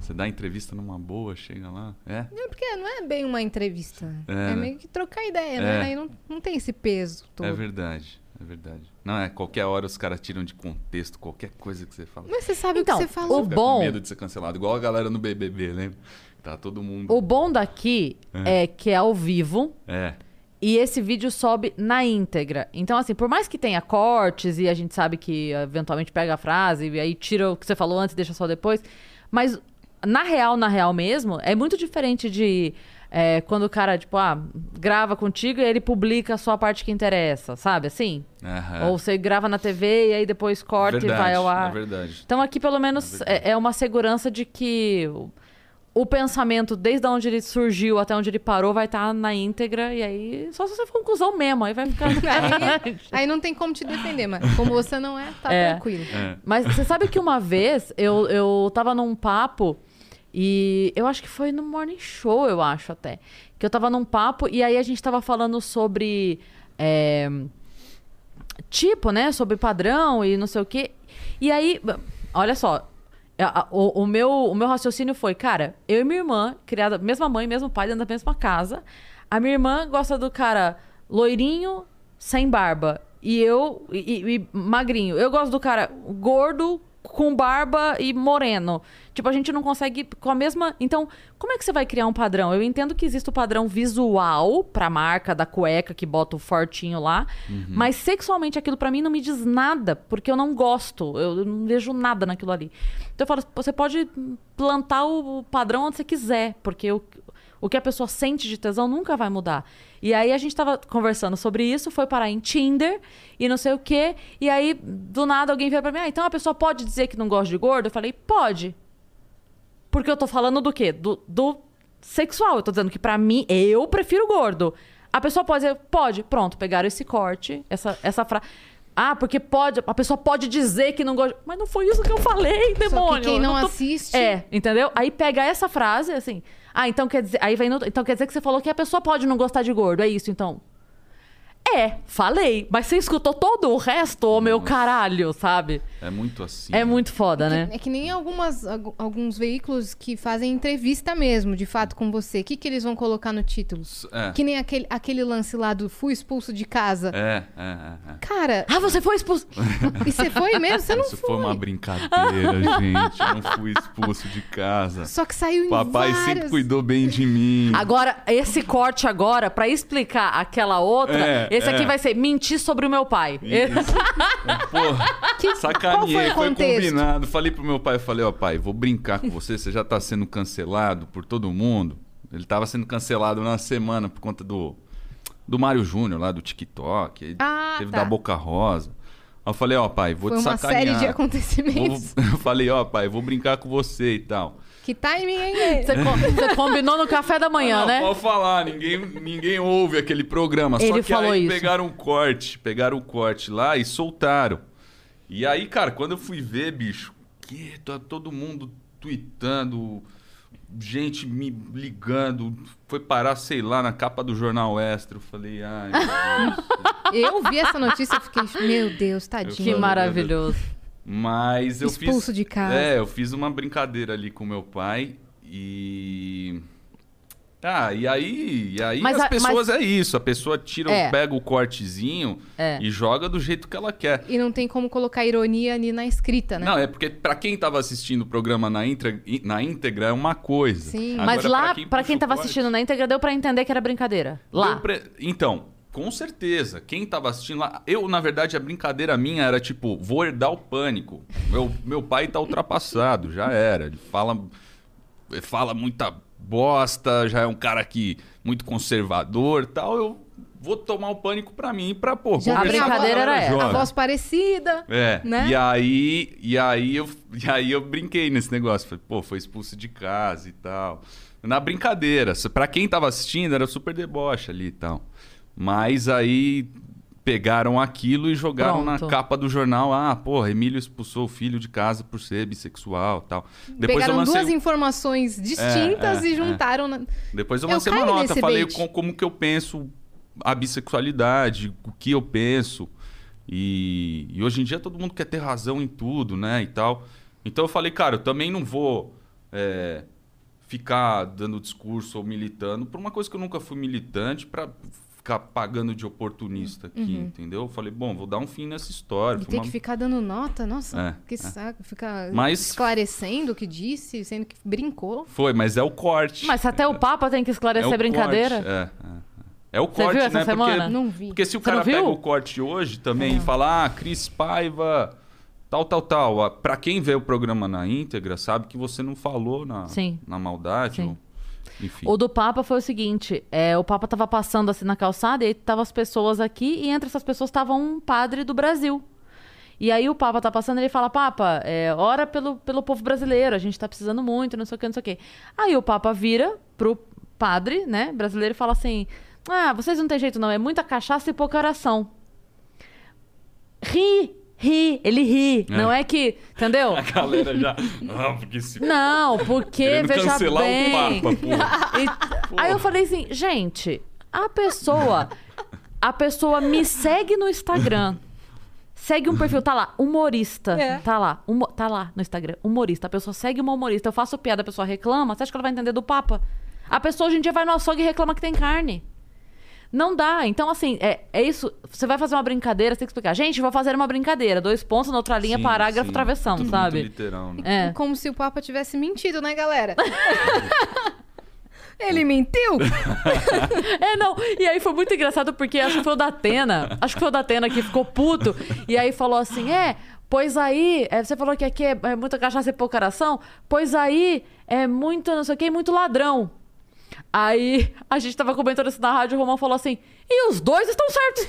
Você dá entrevista numa boa, chega lá. É? É porque não é bem uma entrevista. É, É, né? meio que trocar ideia, É. né? Aí não, não tem esse peso todo. É verdade, é verdade. Não, é qualquer hora os caras tiram de contexto qualquer coisa que você fala. Mas você sabe Então, o que você falou. o bom- com medo de ser cancelado, igual a galera no BBB, lembra? Tá todo mundo. O bom daqui é. que é ao vivo. É. E esse vídeo sobe na íntegra. Então, assim, por mais que tenha cortes e a gente sabe que eventualmente pega a frase e aí tira o que você falou antes e deixa só depois. Mas, na real, na real mesmo, é muito diferente de é, quando o cara, tipo, ah, grava contigo e ele publica só a parte que interessa, sabe? Assim? Aham. Ou você grava na TV e aí depois corta verdade, e vai ao ar. É verdade. Então aqui pelo menos É é, é uma segurança de que o, o pensamento, desde onde ele surgiu até onde ele parou, vai estar na íntegra. E aí, só se você for um cuzão mesmo, aí vai ficar. Aí, aí não tem como te defender, mas como você não é, tá É. tranquilo. É. Mas você sabe que uma vez eu, eu tava num papo e eu acho que foi no Morning Show, eu acho até. Que eu tava num papo e aí a gente tava falando sobre. é, tipo, né? Sobre padrão e não sei o quê. E aí, olha só. O, o meu, o meu raciocínio foi, cara, eu e minha irmã, criada, mesma mãe, mesmo pai, dentro da mesma casa. A minha irmã gosta do cara loirinho, sem barba. E eu, e- e magrinho. Eu gosto do cara gordo, com barba e moreno. Tipo, a gente não consegue com a mesma. Então, como é que você vai criar um padrão? Eu entendo que existe o padrão visual pra marca da cueca que bota o fortinho lá, mas sexualmente aquilo pra mim não me diz nada, porque eu não gosto. Eu não vejo nada naquilo ali. Então eu falo, você pode plantar o padrão onde você quiser, porque o, O que a pessoa sente de tesão nunca vai mudar. E aí a gente tava conversando sobre isso, foi parar em Tinder e não sei o quê. E aí, do nada, alguém veio pra mim, ah, então a pessoa pode dizer que não gosta de gordo? Eu falei, pode. Porque eu tô falando do quê? Do, do sexual. Eu tô dizendo que pra mim, eu prefiro gordo. A pessoa pode dizer, pode. Pronto, pegaram esse corte, essa, essa frase. Ah, porque pode, a pessoa pode dizer que não gosta. Mas não foi isso que eu falei, demônio. quem Eu não tô- assiste- É, entendeu? Aí pega essa frase, assim. Ah, então quer dizer. Aí vem no- Então quer dizer que você falou que a pessoa pode não gostar de gordo. É isso, então. É, falei. Mas você escutou todo o resto, ô meu caralho, sabe? É muito assim. É muito foda, né? É que nem algumas, algu- alguns veículos que fazem entrevista mesmo, de fato, com você. O que, que eles vão colocar no título? É. Que nem aquele, aquele lance lá do fui expulso de casa. É, é, é. é. Cara, Ah, você foi expulso. e você foi mesmo? Você não Isso foi. foi uma brincadeira, gente. Eu não fui expulso de casa. Só que saiu em Papai várias... sempre cuidou bem de mim. Agora, esse corte agora, pra explicar aquela outra, É, esse aqui é. vai ser mentir sobre o meu pai. Porra, Que- sacaneei, foi foi, combinado. Falei pro meu pai, falei, ó pai, vou brincar com você, você já tá sendo cancelado por todo mundo. Ele tava sendo cancelado na semana por conta do, do Mário Júnior lá do TikTok. Ah, teve tá. da Boca Rosa. Aí eu falei, ó pai, vou Foi te uma sacanear. série de acontecimentos. Vou- Eu falei, ó pai, vou brincar com você e tal. Que timing, hein? Você, co- você combinou no café da manhã, não, né? Pode falar, ninguém, ninguém ouve aquele programa. Só Ele que falou aí isso. pegaram um corte, pegaram o corte lá e soltaram. E aí, cara, quando eu fui ver, bicho, que tá todo mundo tweetando, gente me ligando, foi parar, sei lá, na capa do Jornal Extra. Eu falei, ai, meu Deus. Eu vi essa notícia e fiquei, meu Deus, tadinho. Que maravilhoso. Mas eu fiz. Expulso de casa. É, eu fiz uma brincadeira ali com meu pai e. Ah, e aí, e aí Mas as pessoas mas- é isso, a pessoa tira, É. pega o cortezinho É. e joga do jeito que ela quer. E não tem como colocar ironia ali na escrita, né? Não, é porque pra quem tava assistindo o programa na, intra- na íntegra é uma coisa. Sim. Agora, Mas lá, pra puxa quem o tava corte- assistindo na íntegra, deu pra entender que era brincadeira. Lá. Pre- Então, com certeza. Quem tava assistindo lá. Eu, na verdade, a brincadeira minha era tipo, vou herdar o pânico. Meu, meu pai tá ultrapassado, já era. Ele fala, ele fala muita bosta, já é um cara que muito conservador tal. Eu vou tomar o pânico pra mim, pra, pô, Já a brincadeira era essa. A voz parecida. É, né? e aí, e aí eu, e aí eu brinquei nesse negócio, falei, pô, foi expulso de casa e tal. Na brincadeira, pra quem tava assistindo era super deboche ali e tal. Mas aí pegaram aquilo e jogaram Pronto. na capa do jornal, ah, porra, Emílio expulsou o filho de casa por ser bissexual, tal. Depois Pegaram eu lancei, duas informações distintas É, é, e juntaram. na- depois eu Eu lancei uma caio nota, falei com- como que eu penso a bissexualidade, o que eu penso. E, e hoje em dia todo mundo quer ter razão em tudo, né? E tal. Então eu falei, cara, eu também não vou é, ficar dando discurso ou militando por uma coisa que eu nunca fui militante pra ficar pagando de oportunista aqui, entendeu? Eu falei, bom, vou dar um fim nessa história. E ter uma- que ficar dando nota, nossa, É, que é. saco. Ficar Mas- esclarecendo o que disse, sendo que brincou. Foi, mas é o corte. Mas até o Papa tem que é esclarecer a brincadeira. corte, É, é, é. É o Você corte, viu essa né? semana? Porque Não vi. Porque se o Você cara pega o corte hoje também e fala, ah, Cris Paiva, tal, tal, tal. Pra quem vê o programa na íntegra, sabe que você não falou na, Sim. na maldade. Sim. ou- enfim. O do Papa foi o seguinte: é, o Papa tava passando assim na calçada e aí tava as pessoas aqui, e entre essas pessoas tava um padre do Brasil. E aí o Papa tá passando e ele fala: Papa, é, ora pelo, pelo povo brasileiro, a gente tá precisando muito, não sei o que, não sei o que. Aí o Papa vira pro padre, né, brasileiro, e fala assim: Ah, vocês não tem jeito não, é muita cachaça e pouca oração. Ri, ri, ele ri. É. Não é que. Entendeu? A galera já. Ah, porque se. Não, porque, Querendo veja cancelar o bem... Papa, porra. E- Aí eu falei assim, gente, a pessoa... A pessoa me segue no Instagram. Segue um perfil, tá lá, humorista. É. Tá lá, humo- tá lá no Instagram, humorista. A pessoa segue uma humorista. Eu faço piada, a pessoa reclama. Você acha que ela vai entender do Papa? A pessoa hoje em dia vai no açougue e reclama que tem carne. Não dá. Então, assim, é, é isso. Você vai fazer uma brincadeira, você tem que explicar. Gente, vou fazer uma brincadeira. Dois pontos na outra linha, Sim, parágrafo, sim. travessão, Tudo sabe? Muito literal, né? É. Como se o Papa tivesse mentido, né, galera? Ele mentiu? É, não. E aí foi muito engraçado porque acho que foi o da Atena. Acho que foi o da Atena que ficou puto. E aí falou assim: é, pois aí, é, você falou que aqui é, é muita cachaça e pouca oração. Pois aí é muito não sei o que, muito ladrão. Aí a gente tava comentando isso na rádio, o Romão falou assim: e os dois estão certos.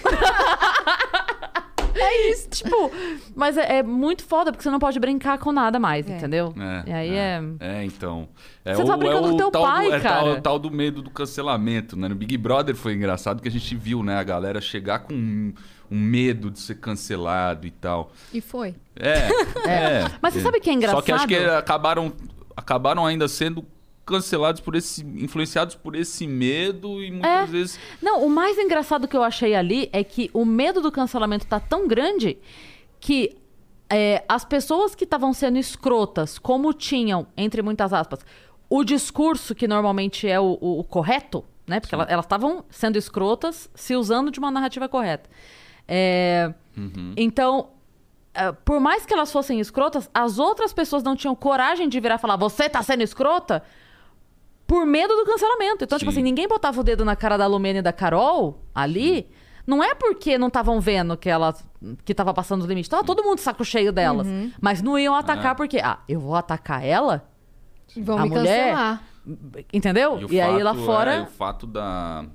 é isso. Tipo, mas é, é muito foda, porque você não pode brincar com nada mais, É. entendeu? É, e aí é. É, então. É Você tá brincando com teu tal pai, do, é cara. Tal, é tal do medo do cancelamento, né? No Big Brother foi engraçado que a gente viu, né? A galera chegar com um, um medo de ser cancelado e tal. E foi. É, é. Mas você sabe o que é Só que acho que engraçado? acabaram, acabaram ainda sendo cancelados por esse... Influenciados por esse medo e muitas É. vezes... Não, o mais engraçado que eu achei ali é que o medo do cancelamento tá tão grande que é, as pessoas que estavam sendo escrotas, como tinham, entre muitas aspas, o discurso que normalmente é o, o- o correto, né? Porque ela- elas estavam sendo escrotas se usando de uma narrativa correta. É, Então, é, por mais que elas fossem escrotas, as outras pessoas não tinham coragem de virar e falar: você tá sendo escrota? Por medo do cancelamento. Então, tipo Sim. assim, ninguém botava o dedo na cara da Lumena e da Carol ali. Não é porque não estavam vendo que ela que tava passando o limite. Tava todo mundo de saco cheio delas. Mas não iam atacar É. porque, ah, eu vou atacar ela? Vão A me mulher- cancelar. Entendeu? E, E, aí lá é, fora. o fato da,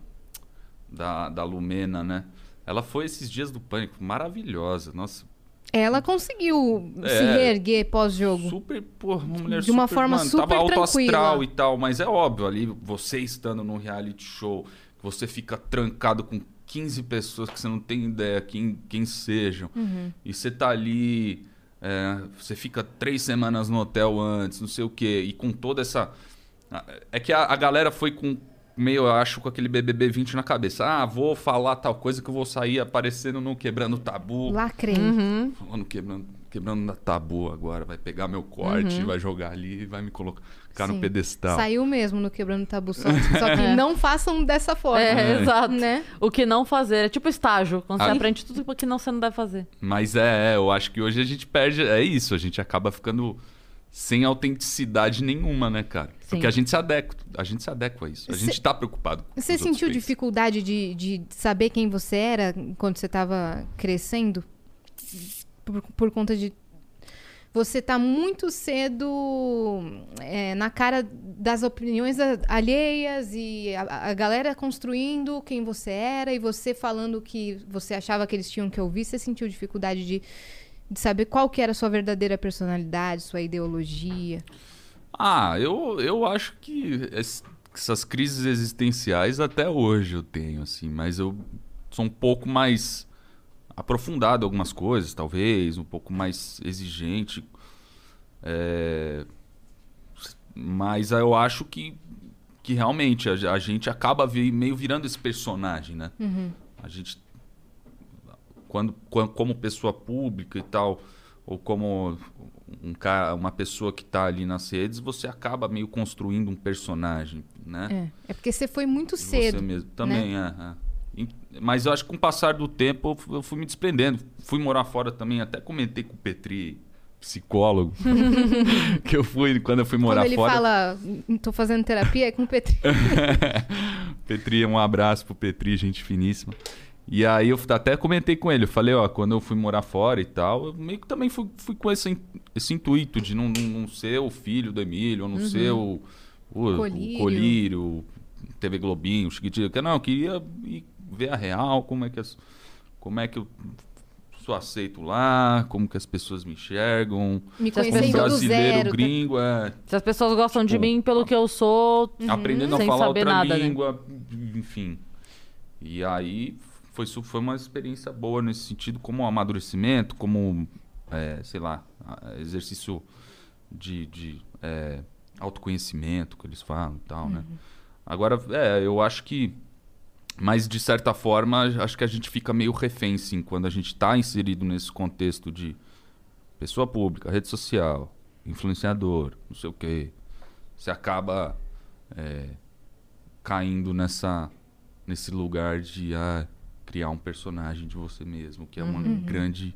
da, da Lumena, né? Ela foi esses dias do pânico, maravilhosa. Nossa, Ela conseguiu É. se reerguer pós-jogo. super, porra, uma mulher De uma super, forma mano, super tava tranquila. e tal, mas é óbvio ali, você estando num reality show, você fica trancado com 15 pessoas que você não tem ideia quem, quem sejam. Uhum. E você tá ali, é, você fica três semanas no hotel antes, não sei o quê, e com toda essa. É que a, a galera foi com meio, eu acho, com aquele BBB 20 na cabeça. Ah, vou falar tal coisa que eu vou sair aparecendo no Quebrando o Tabu. Lacrei. Uhum. Falando quebrando, quebrando na tabu agora. Vai pegar meu corte, vai jogar ali e vai me colocar no Sim. pedestal. Saiu mesmo no Quebrando Tabu. Só, só que não façam dessa forma. É, exato. Né? O que não fazer. É tipo estágio, quando você Ah. aprende tudo o que não você não deve fazer. Mas é, é, eu acho que hoje a gente perde. É isso, a gente acaba ficando sem autenticidade nenhuma, né, cara? Sim. Porque a gente se adequa, a gente se adequa a isso. A Cê- gente tá preocupado com Você sentiu dificuldade de, de saber quem você era quando você estava crescendo? Por, por conta de. Você tá muito cedo é, na cara das opiniões alheias e a, a galera construindo quem você era e você falando o que você achava que eles tinham que ouvir. Você sentiu dificuldade de, de saber qual que era a sua verdadeira personalidade, sua ideologia? Ah, eu, eu acho que es- essas crises existenciais até hoje eu tenho, assim, mas eu sou um pouco mais aprofundado em algumas coisas, talvez, um pouco mais exigente. É, Mas eu acho que, que realmente a, a gente acaba vi- meio virando esse personagem, né? A gente, quando, quan- como pessoa pública e tal, ou como um cara, uma pessoa que tá ali nas redes, você acaba meio construindo um personagem, né? É, é porque você foi muito De cedo. Você mesmo. Também, é, é. E- Mas eu acho que com o passar do tempo eu fu- eu fui me desprendendo. Fui morar fora também, até comentei com o Petri, psicólogo, que eu fui quando eu fui morar Quando ele fora. fala, "Hum, tô fazendo terapia, é com o Petri. Petri, um abraço pro Petri, gente finíssima. E aí eu até comentei com ele, eu falei, ó, quando eu fui morar fora e tal, eu meio que também fui, fui com esse, esse intuito de não, não, não ser o filho do Emílio, ou não ser o, o, o Colírio. Colírio, o TV Globinho, o Chiquitinho, que não, eu queria ir ver a real, como é que as, como é que eu sou aceito lá, como que as pessoas me enxergam, Me do brasileiro, zero. tá? gringo, é, Se as pessoas gostam de Tipo, mim pelo que eu sou, aprendendo a sem falar saber outra nada, né? língua, enfim. E aí foi, foi uma experiência boa nesse sentido, como amadurecimento, como, é, sei lá, exercício de, de é, autoconhecimento que eles falam e tal, né? Agora, é, eu acho que, mas de certa forma, acho que a gente fica meio refém, sim, quando a gente está inserido nesse contexto de pessoa pública, rede social, influenciador, não sei o quê. Você acaba é, caindo nessa nesse lugar de ah, criar um personagem de você mesmo, que é uma grande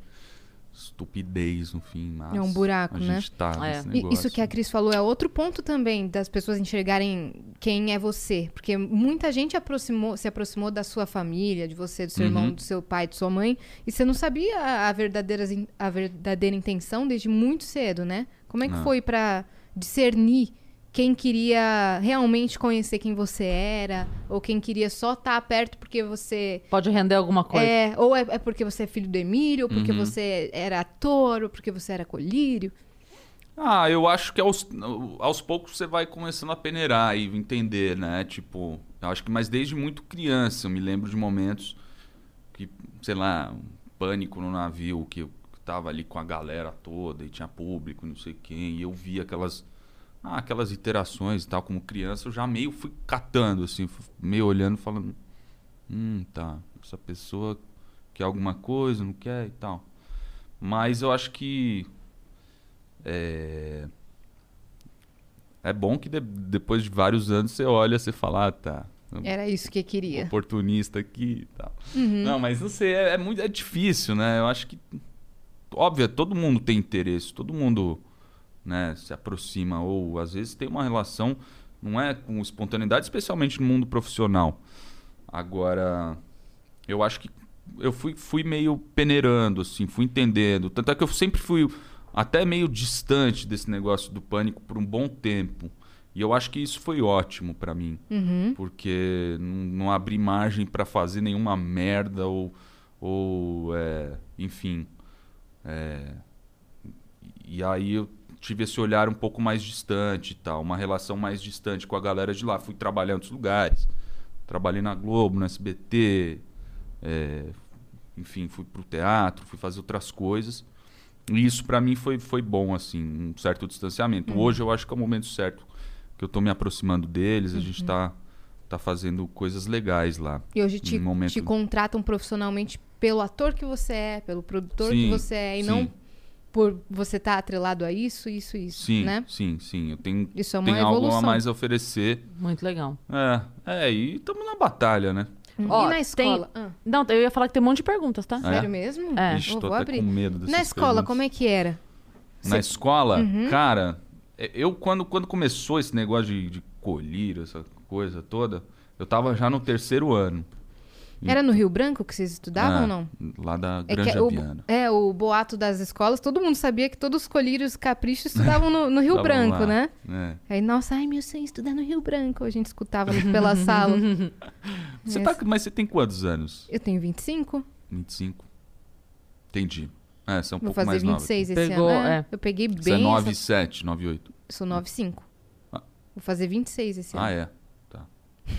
estupidez no fim. Mas Uhum. É um buraco, a né? gente tá É. nesse negócio. Isso que a Cris falou é outro ponto também das pessoas enxergarem quem é você. Porque muita gente aproximou, se aproximou da sua família, de você, do seu irmão, Uhum. do seu pai, de sua mãe, e você não sabia a, verdadeira, a verdadeira intenção desde muito cedo, né? Como é que Não. foi pra discernir quem queria realmente conhecer quem você era, ou quem queria só estar perto porque você Pode render alguma coisa. é, ou é, é porque você é filho do Emílio, ou porque Uhum. você era ator, ou porque você era colírio. Ah, eu acho que aos, aos poucos você vai começando a peneirar e entender, né? Tipo, eu acho que mas desde muito criança eu me lembro de momentos que, sei lá, um pânico no navio, que eu tava ali com a galera toda e tinha público, não sei quem, e eu via aquelas ah, aquelas interações e tal, como criança, eu já meio fui catando, assim, meio olhando, falando, hum, tá, essa pessoa quer alguma coisa, não quer e tal. Mas eu acho que é, é bom que de- depois de vários anos você olha, você fala, ah, tá, Era isso que queria. oportunista aqui e tal. Uhum. Não, mas não sei, é, é muito é difícil, né? Eu acho que óbvio, todo mundo tem interesse, todo mundo, né, se aproxima ou às vezes tem uma relação não é com espontaneidade, especialmente no mundo profissional. Agora, eu acho que eu fui, fui meio peneirando, assim, fui entendendo. Tanto é que eu sempre fui até meio distante desse negócio do pânico por um bom tempo. E eu acho que isso foi ótimo pra mim. Uhum. Porque não, não abri margem pra fazer nenhuma merda ou, ou é, enfim. é, e aí eu tive esse olhar um pouco mais distante e tal, uma relação mais distante com a galera de lá. Fui trabalhar em outros lugares. Trabalhei na Globo, no SBT, é, enfim, fui pro teatro, fui fazer outras coisas. E isso pra mim foi, foi bom, assim, um certo distanciamento. Hoje eu acho que é o momento certo que eu tô me aproximando deles, a gente tá, tá fazendo coisas legais lá. E hoje te, momento- te contratam profissionalmente pelo ator que você é, pelo produtor que Sim, você é, e sim. não por você estar atrelado a isso, isso, isso, Sim, né? sim, sim. Eu tenho, Isso é uma tenho algo a evolução. mais a oferecer. Muito legal. É, é e estamos na batalha, né? Ó, e na tem- escola? Ah, Não, eu ia falar que tem um monte de perguntas, tá? sério mesmo? É. Ixi, Eu tô vou até abrir. com medo dessas Na escola, perguntas. como é que era? Na escola, Uhum. cara, é- eu quando, quando começou esse negócio de, de colírio, essa coisa toda, eu tava já no terceiro ano. Era no Rio Branco que vocês estudavam É, ou não? Lá da É, Granja o, Viana. é, o boato das escolas, todo mundo sabia que todos os colírios caprichos estudavam no, no Rio Branco, lá, né? é. Aí, nossa, ai, meu sonho é estudar no Rio Branco. A gente escutava pela sala. Você É. tá, mas você tem quantos anos? Eu tenho 25, 25? Entendi. É, você é um vou pouco fazer mais nova. 26 esse Pegou, ano. É, é. Eu peguei bem. Você é essa- 97, 98. Sou 95. Ah. Vou fazer 26 esse Ah, ano. é. Tá.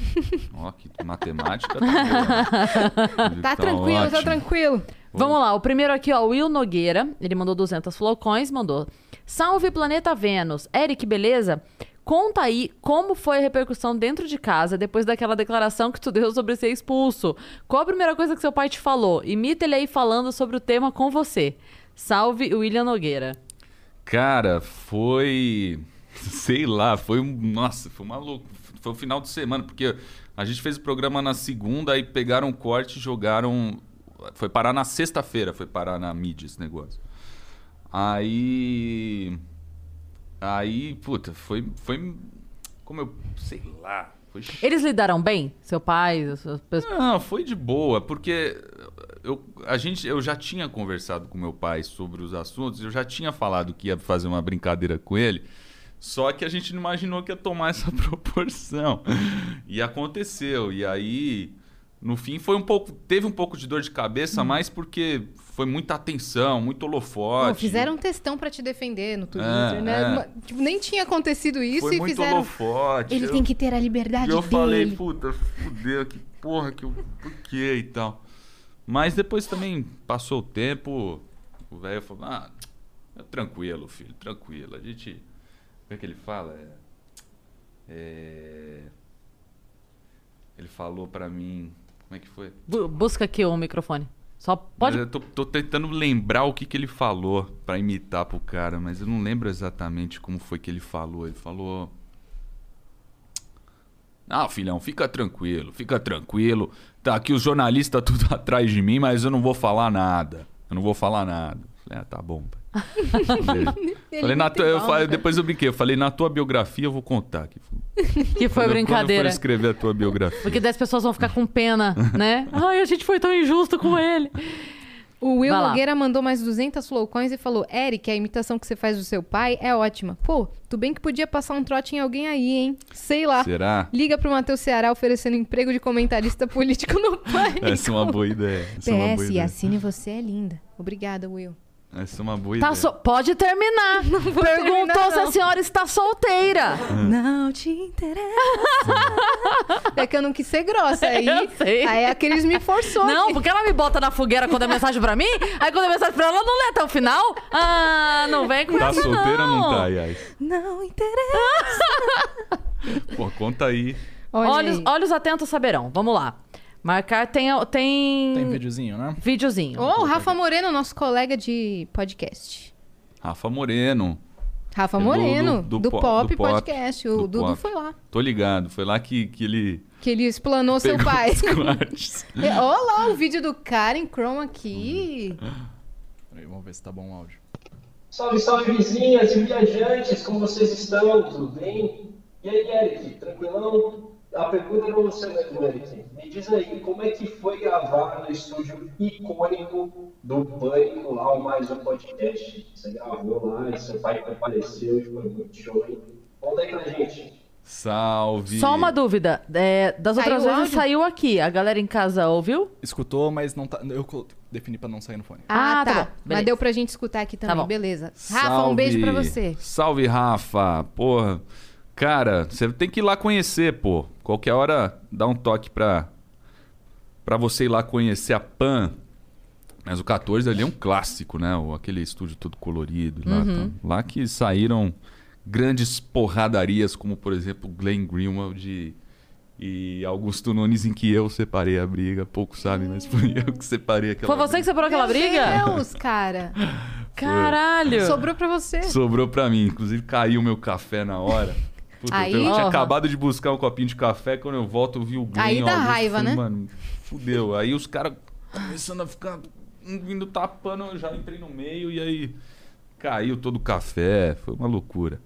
Ó, que matemática. Tá, boa, né? Tá tranquilo, tá ótimo. tranquilo. Vamos lá, o primeiro aqui, ó, o Will Nogueira. Ele mandou 200 flocões, mandou. Salve Planeta Vênus. Eric, beleza? Conta aí como foi a repercussão dentro de casa depois daquela declaração que tu deu sobre ser expulso. Qual a primeira coisa que seu pai te falou? Imita ele aí falando sobre o tema com você. Salve, William Nogueira. Cara, foi. Sei lá, foi um. Nossa, foi uma louca. Foi o final de semana, porque a gente fez o programa na segunda, aí pegaram o corte e jogaram. Foi parar na sexta-feira, foi parar na mídia esse negócio. Aí. Aí, puta, foi. foi como eu. Sei lá. Foi Eles lidaram bem? Seu pai? as suas pessoas- não, foi de boa, porque eu, a gente, eu já tinha conversado com meu pai sobre os assuntos, eu já tinha falado que ia fazer uma brincadeira com ele, só que a gente não imaginou que ia tomar essa proporção. E aconteceu. E aí, no fim, foi um pouco. Teve um pouco de dor de cabeça, mas porque foi muita atenção, muito holofote. Fizeram um textão pra te defender no Twitter, É, né? é. Tipo, nem tinha acontecido isso Foi e muito fizeram. holofote. Ele eu- tem que ter a liberdade E eu dele. falei, puta, fudeu, que porra, que eu, por quê e tal. Mas depois também passou o tempo, o velho falou, ah, tranquilo, filho, tranquilo. A gente. Como é que ele fala? É, é, ele falou pra mim. Como é que foi? Bu- busca aqui o microfone. Só pode. Mas eu tô, tô tentando lembrar o que, que ele falou pra imitar pro cara, mas eu não lembro exatamente como foi que ele falou. Ele falou. Ah, filhão, fica tranquilo, fica tranquilo. Tá aqui os jornalistas tudo atrás de mim, mas eu não vou falar nada. Eu não vou falar nada. Falei, ah, tá bom, pai. Falei, na tua- eu falei, depois eu brinquei, eu falei, na tua biografia eu vou contar. Que Que foi Quando eu- Quando eu brincadeira. for escrever a tua biografia. Porque daí as pessoas vão ficar com pena, né? Ai, a gente foi tão injusto com ele. O Will. Nogueira mandou mais 200 flowcoins e falou: Eric, a imitação que você faz do seu pai é ótima. Pô, tu bem que podia passar um trote em alguém aí, hein? Sei lá. Será? Liga pro Matheus Ceará oferecendo emprego de comentarista político no Pânico. Essa é uma boa ideia. Essa é uma boa PS, ideia. assine você é linda. Obrigada, Will. Essa é uma boa Tá ideia. so- Pode terminar. Perguntou terminar, se a não. senhora está solteira. Não te interessa. é que eu não quis ser grossa aí. Eu sei. Aí aqueles me forçou. Não, porque ela me bota na fogueira quando é mensagem pra mim, aí quando é mensagem pra ela, ela não lê até o final. Ah, não vem com Tá isso, solteira ou não não tá, Yas? Não interessa. Pô, conta aí. Olha Olhos, aí. olhos atentos saberão. Vamos lá. Marcar tem. Tem, Tem videozinho, né? videozinho. Ô, o Rafa Moreno, nosso colega de podcast. Rafa Moreno. Rafa É do- Moreno, do- do, do po- Pop, do Pop. Podcast. O Do Dudu Pop. foi lá. Tô ligado. Foi lá que, que ele Que ele explanou seu pai. cortes. É, Olha lá o vídeo do Karen Chrome aqui. Peraí, vamos ver se tá bom o áudio. Salve, salve vizinhas e viajantes, como vocês estão? Tudo bem? E aí, Eric, tranquilão? A pergunta é pra você mesmo, Eric. Me diz aí, como é que foi gravar no estúdio icônico do Pânico lá, o Mais Um Podcast? Você gravou lá e seu pai compareceu e foi muito show, hein? Conta aí pra gente. Salve. Só uma dúvida. é, das Saiu outras o vezes saiu aqui. A galera em casa ouviu? Escutou, mas não tá. Eu defini pra não sair no fone. Ah, Ah, tá tá. Mas deu pra gente escutar aqui também, bom. beleza. Rafa, um beijo pra você. Salve, Rafa. Porra. Cara, você tem que ir lá conhecer, pô. Qualquer hora dá um toque pra, pra você ir lá conhecer a Pan. Mas o 14 ali é um clássico, né? O- Aquele estúdio todo colorido. Lá, Uhum. tá. lá que saíram grandes porradarias, como por exemplo Glenn Greenwald e, e Augusto Nunes, em que eu separei a briga. Pouco sabem, mas foi eu que separei aquela Foi você que briga. separou aquela briga? Meu Deus, cara. Caralho! Sobrou pra você. Sobrou pra mim. Inclusive caiu meu café na hora. Puta, Aí- eu tinha Aham. acabado de buscar um copinho de café. Quando eu volto, eu vi o Glenn. Aí dá raiva, né? Mano, fudeu. Aí os caras começando a ficar vindo tapando. Eu já entrei no meio e aí caiu todo o café. Foi uma loucura.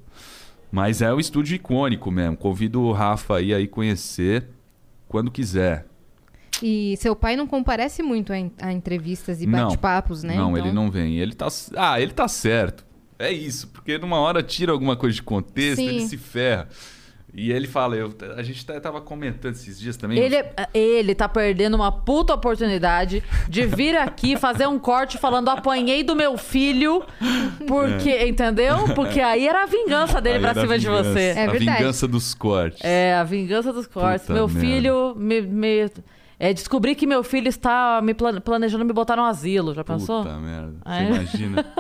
Mas é um estúdio icônico mesmo. Convido o Rafa aí a ir conhecer quando quiser. E seu pai não comparece muito a, en- a entrevistas e bate-papos, né? Não, Então- ele não vem. Ele tá. Ah, ele tá certo. É isso, porque numa hora tira alguma coisa de contexto, Sim. ele se ferra. E ele fala, eu, a gente tava comentando esses dias também. Ele, ele tá perdendo uma puta oportunidade de vir aqui fazer um corte falando apanhei do meu filho, porque, entendeu? Porque aí era a vingança dele Aí pra cima a de vingança, você. É a verdade. vingança dos cortes. É, a vingança dos cortes. Puta meu merda. filho me. me- é, descobri que meu filho está me plane- planejando me botar no asilo. Já pensou? Puta merda. Aí- Você imagina.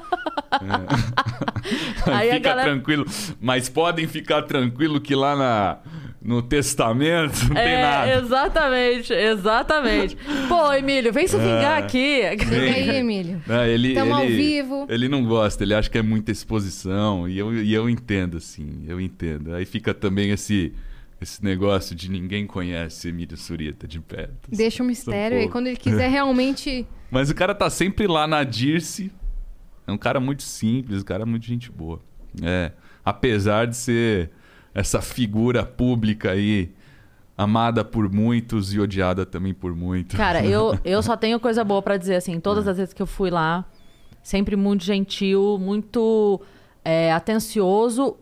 É. Aí a Fica galera- tranquilo. Mas podem ficar tranquilo que lá na, no testamento não tem é, nada. exatamente, exatamente. Pô, Emílio, vem se vingar aqui. Chega aí, Emílio. É, ele, Tamo ao ele- vivo. Ele não gosta, ele acha que é muita exposição. E eu, e eu entendo, assim, eu entendo. Aí fica também esse, esse negócio de ninguém conhece Emílio Surita de perto. Deixa o mistério poucos. Quando ele quiser realmente. Mas o cara tá sempre lá na Dirce. É um cara muito simples, um cara muito gente boa. É, apesar de ser essa figura pública aí, amada por muitos e odiada também por muitos. Cara, eu, eu só tenho coisa boa pra dizer, assim. Todas É. as vezes que eu fui lá, sempre muito gentil, muito é, atencioso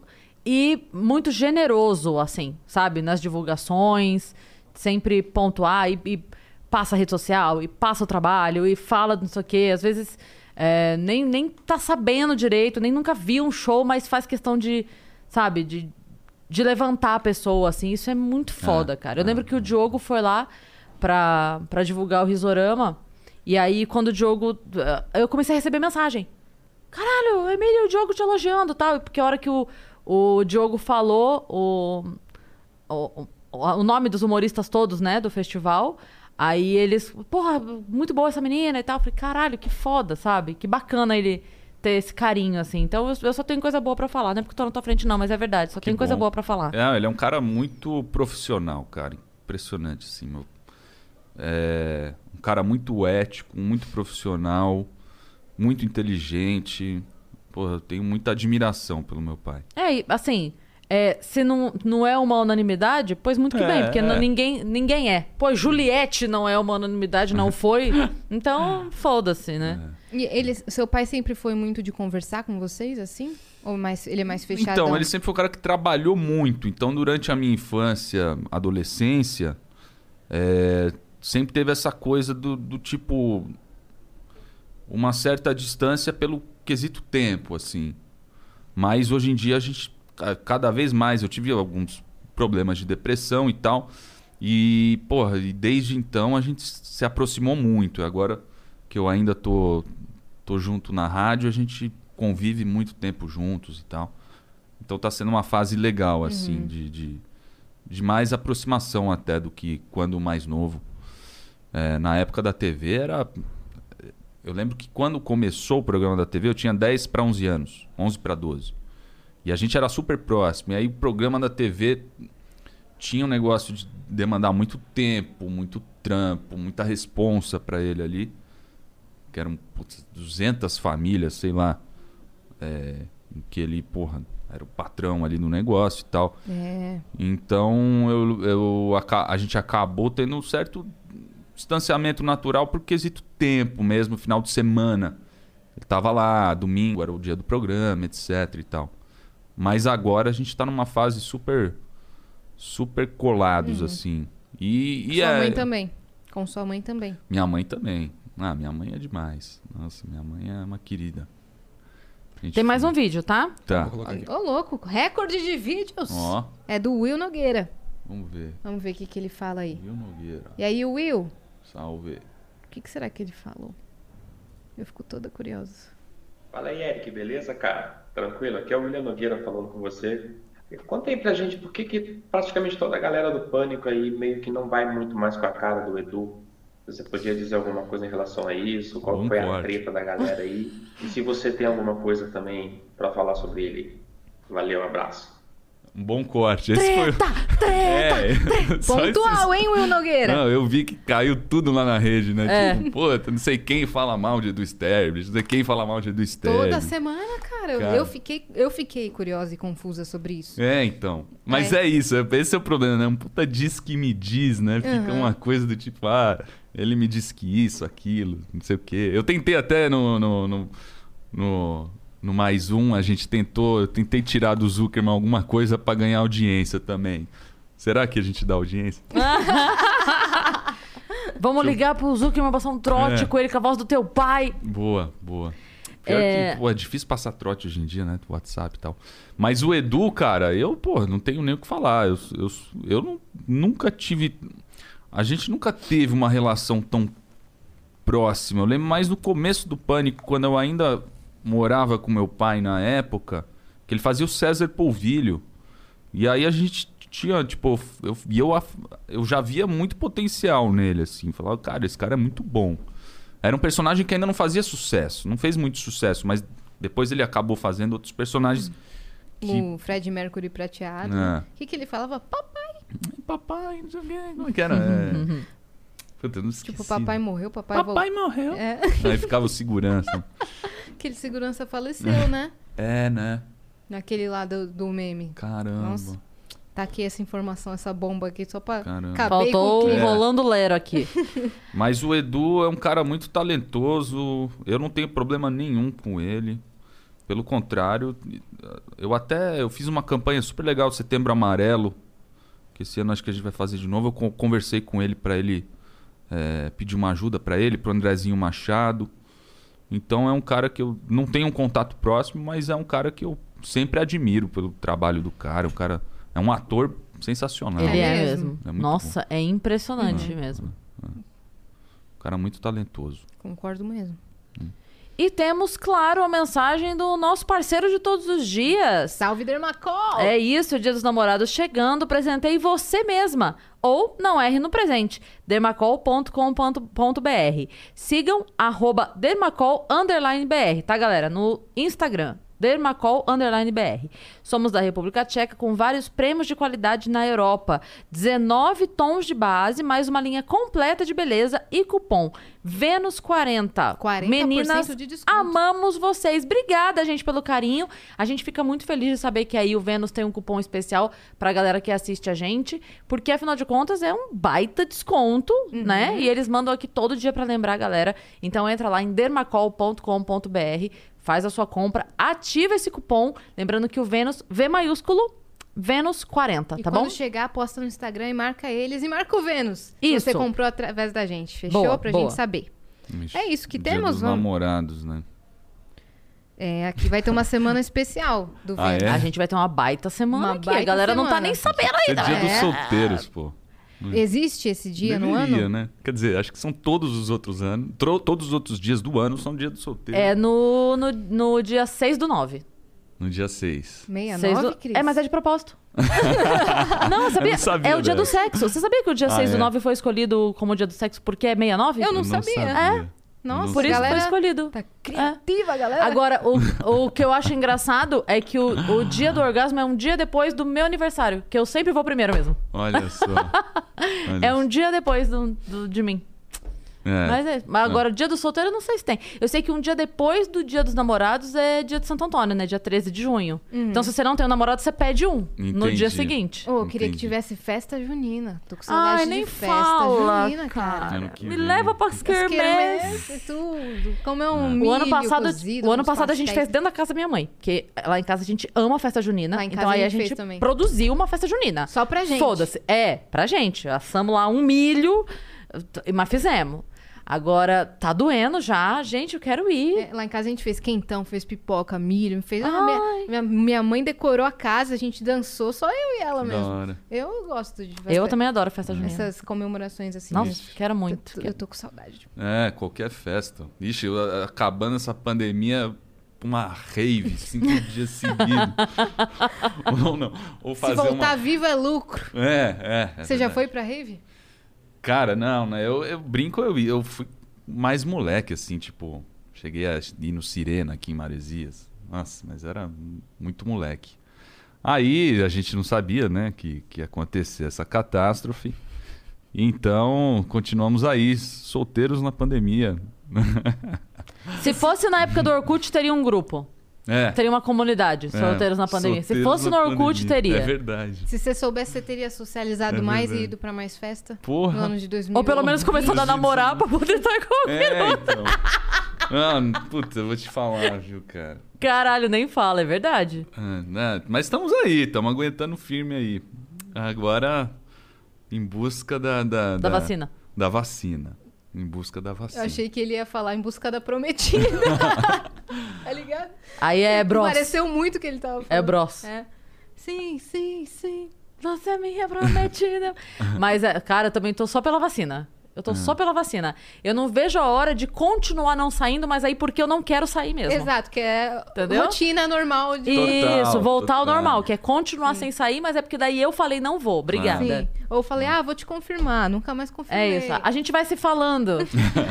e muito generoso, assim, sabe? Nas divulgações, sempre pontuar e, e passa a rede social, e passa o trabalho, e fala não sei o quê. Às vezes é, nem, nem tá sabendo direito, nem nunca viu um show, mas faz questão de, sabe, de, de levantar a pessoa, assim. Isso é muito foda, cara. Eu lembro que o Diogo foi lá pra, pra divulgar o Risorama. E aí, quando o Diogo. Eu comecei a receber mensagem. Caralho, o Emílio e o Diogo te elogiando e tal. Porque a hora que o, o Diogo falou o, o, o- nome dos humoristas todos, né, do festival. Aí eles, porra, muito boa essa menina e tal. Eu falei, caralho, que foda, sabe? Que bacana ele ter esse carinho, assim. Então eu, eu só tenho coisa boa pra falar. Não é porque tô na tua frente, não, mas é verdade. Só Que tenho coisa bom. boa pra falar. É, ele é um cara muito profissional, cara. Impressionante, assim, meu. É um cara muito ético, muito profissional, muito inteligente. Porra, eu tenho muita admiração pelo meu pai. É, e, assim, É, se não, não é uma unanimidade, pois muito que É, bem, porque é. não- ninguém, ninguém é. Pô, Juliette não é uma unanimidade, não foi. Então, foda-se, né? E ele, seu pai sempre foi muito de conversar com vocês, assim? Ou mais, ele é mais fechado? Então, ele sempre foi um cara que trabalhou muito. Então, durante a minha infância, adolescência, é, sempre teve essa coisa do, do tipo. Uma certa distância pelo quesito tempo, assim. Mas hoje em dia a gente. ca- Cada vez mais eu tive alguns problemas de depressão e tal. E, porra, e desde então a gente se aproximou muito. Agora que eu ainda tô, tô junto na rádio, a gente convive muito tempo juntos e tal. Então tá sendo uma fase legal, assim, de, de, de mais aproximação até do que quando mais novo. É, na época da TV era. Eu lembro que quando começou o programa da TV eu tinha 10 para 11 anos, 11 para 12. E a gente era super próximo. E aí o programa da TV tinha um negócio de demandar muito tempo, muito trampo, muita responsa para ele ali. Que eram putz, 200 famílias, sei lá. É, em que ele, porra, era o patrão ali no negócio e tal. É. Então eu, eu, aca- a gente acabou tendo um certo distanciamento natural por quesito tempo mesmo, final de semana. Ele tava lá, domingo era o dia do programa, etc e tal. Mas agora a gente tá numa fase super super colados assim. E, e Sua é mãe também. Com sua mãe também. minha mãe também. Ah, minha mãe é demais. Nossa, minha mãe é uma querida. Gente Tem mais um vídeo, tá? Tá. Ô, louco, recorde de vídeos. Ó, É do Will Nogueira. vamos ver. Vamos ver o que, que ele fala aí. Viu, Nogueira? E aí, o Will, Salve. o que, que será que ele falou? Eu fico toda curiosa. Fala aí, Eric, beleza, cara? Tranquilo? Aqui é o William Nogueira falando com você. Conta aí pra gente por que, que praticamente toda a galera do Pânico aí meio que não vai muito mais com a cara do Edu. Você podia dizer alguma coisa em relação a isso? Qual Bom foi a treta da galera aí? E se você tem alguma coisa também pra falar sobre ele? Valeu, abraço. Um bom corte. Esse foi. Treta! É, só Pontual, esses- hein, Will Nogueira? Não, eu vi que caiu tudo lá na rede, né? É. Tipo, pô, não sei quem fala mal de Edu Sterblich, não sei quem fala mal de Edu Toda Sterblich. semana, cara. eu- Cara. Eu, fiquei, eu fiquei curiosa e confusa sobre isso. É, então. Mas É. é. isso, esse é o problema, né? Um puta diz que me diz, né? Fica Uhum. uma coisa do tipo, ah, ele me disse que isso, aquilo, não sei o quê. Eu tentei até no. no, no, no, no mais um, a gente tentou. Eu tentei tirar do Zuckerman alguma coisa pra ganhar audiência também. Será que a gente dá audiência? Vamos ligar pro Zuckerman passar um trote É. com ele com a voz do teu pai. Boa, boa. Pior É. que, pô, é difícil passar trote hoje em dia, né? WhatsApp e tal. Mas o Edu, cara, eu, pô, não tenho nem o que falar. Eu, eu, eu não- nunca tive. A gente nunca teve uma relação tão próxima. Eu lembro mais no começo do pânico, quando eu ainda morava com meu pai na época, que ele fazia o César Polvilho. E aí a gente tinha, tipo, eu, e eu, eu já via muito potencial nele, assim. Falava, cara, esse cara é muito bom. Era um personagem que ainda não fazia sucesso, não fez muito sucesso, mas depois ele acabou fazendo outros personagens que. O Fred Mercury prateado. É. O que, que ele falava? Papai. Papai, não sei o quê, como é que era? É... Puta, eu não esqueci. Tipo, papai morreu, papai, Papai voltou. morreu. É, Aí ficava o segurança. aquele segurança faleceu, né? É, né? Naquele lá do, do meme. Caramba. Nossa. Tá aqui essa informação, essa bomba aqui, só pra. Caramba. Acabei Faltou com o o clima. rolando lero aqui. Mas o Edu é um cara muito talentoso. Eu não tenho problema nenhum com ele. Pelo contrário, eu até eu fiz uma campanha super legal, Setembro Amarelo, que esse ano acho que a gente vai fazer de novo. Eu con- conversei com ele para ele é, pedir uma ajuda para ele, pro Andrezinho Machado. Então é um cara que eu não tenho um contato próximo, mas é um cara que eu sempre admiro pelo trabalho do cara. O cara é um ator sensacional. Ele é mesmo. mesmo. É Nossa, é impressionante mesmo. Um cara muito talentoso. Concordo mesmo. E temos, claro, a mensagem do nosso parceiro de todos os dias. Salve, Dermacol! É isso, o Dia dos Namorados chegando, presentei você mesma. Ou não erre no presente, dermacol.com.br. Sigam arroba dermacol underline br, tá, galera? No Instagram. Dermacol underline BR. Somos da República Tcheca com vários prêmios de qualidade na Europa. 19 tons de base, mais uma linha completa de beleza e cupom Vênus 40. 40% Meninas, de desconto. amamos vocês. Obrigada, gente, pelo carinho. A gente fica muito feliz de saber que aí o Vênus tem um cupom especial pra galera que assiste a gente, porque afinal de contas é um baita desconto, Uhum. né? E eles mandam aqui todo dia pra lembrar a galera. Então entra lá em dermacol.com.br, faz a sua compra, ativa esse cupom, lembrando que o Vênus V maiúsculo Vênus 40, E tá quando bom? chegar, posta no Instagram e marca eles e marca o Vênus. Isso. você comprou através da gente. Fechou? Boa, pra boa. gente saber. Ixi, É isso que Dia temos, dos vamos. namorados, né? É, aqui vai ter uma semana especial do Ah, Vênus. é? A gente vai ter uma baita semana Uma aqui. a baita galera não tá semana. nem sabendo É ainda. dia dos É. solteiros, pô. Existe esse dia no Deveria, ano? né? Quer dizer, acho que são todos os outros anos. Todos os outros dias do ano são dia do solteiro. É no, no, no dia 6 do 9. No dia 6. 69, Seis do... Cris? É, mas é de propósito. não, sabia? não sabia é o dia do dessa. sexo. Você sabia que o dia Ah, 6 do é? 9 foi escolhido como dia do sexo porque é 69? Eu não sabia. É. Nossa, Por isso galera foi escolhido. Tá criativa, galera. Agora, o, o que eu acho engraçado é que o, o dia do orgasmo é um dia depois do meu aniversário, que eu sempre vou primeiro mesmo. Olha só. Olha É um dia depois do, do- de mim. É. Mas, é, mas agora, dia do solteiro, eu não sei se tem. Eu sei que um dia depois do dia dos namorados é dia de Santo Antônio, né? Dia 13 de junho. Então, se você não tem um namorado, você pede um no Entendi. dia seguinte. Ô, eu queria que Entendi. tivesse festa junina. Tô com saudade Ai, de nem festa fala, junina, cara. Que Me vem. leva quermesses. quermesses, tudo. Como é um O ano milho passado, cozido, o ano passado a gente fez dentro da casa da minha mãe. Porque lá em casa a gente ama a festa junina. Lá em então casa aí a a gente gente fez também. produziu uma festa junina. Só pra gente. Foda-se. É, pra gente. Assamos lá um milho, mas fizemos. Agora, tá doendo já. Gente, eu quero ir. É, lá em casa a gente fez quentão, fez pipoca, milho, fez. Ah, minha, minha, minha mãe decorou a casa, a gente dançou, só eu e ela mesmo. hora. Eu gosto de festa- Eu também adoro festa junina. essas comemorações assim. Nossa, quero Eu, muito. tô- eu tô com saudade. É, qualquer festa. Ixi, eu, a- acabando essa pandemia, uma rave, cinco dias seguidos. ou não. Ou Se fazer voltar uma... vivo é lucro. É, é. é Você já verdade. foi pra rave? Cara, não, né? Eu, eu brinco, eu, eu fui mais moleque, assim, tipo... Cheguei a ir no Sirena aqui em Maresias. Nossa, mas era muito moleque. Aí a gente não sabia, né, que, que ia acontecer essa catástrofe. Então, continuamos aí, solteiros na pandemia. Se fosse na época do Orkut, teria um grupo. É. Teria uma comunidade, é, solteiros na pandemia. Se solteiros fosse na no Orkut, pandemia. teria. É verdade. Se você soubesse, você teria socializado É mais e ido pra mais festa? Porra. No ano de 2000. Ou pelo menos começando a namorar pra poder estar com É, então. Mano, puta, eu vou te falar, viu, cara. Caralho, nem fala, é verdade. Ah, né? Mas estamos aí, estamos aguentando firme aí. Agora, em busca da... Da, Da vacina. Da vacina. Em busca da Eu vacina. achei que ele ia falar em busca da prometida. tá ligado? Aí é bros. Pareceu muito que ele tava falando. É bros. É. Sim, sim, sim. Você é minha prometida. Mas, é, cara, eu também tô só pela vacina. Eu tô só pela vacina. Eu não vejo a hora de continuar não saindo, mas aí porque eu não quero sair mesmo. Exato, que é Entendeu? rotina normal de. Total, Isso, voltar ao total. normal, que é continuar sem sair, mas é porque daí eu falei, não vou, obrigada. Sim. Ou falei, ah, vou te confirmar. Nunca mais confirmei. É isso. A gente vai se falando.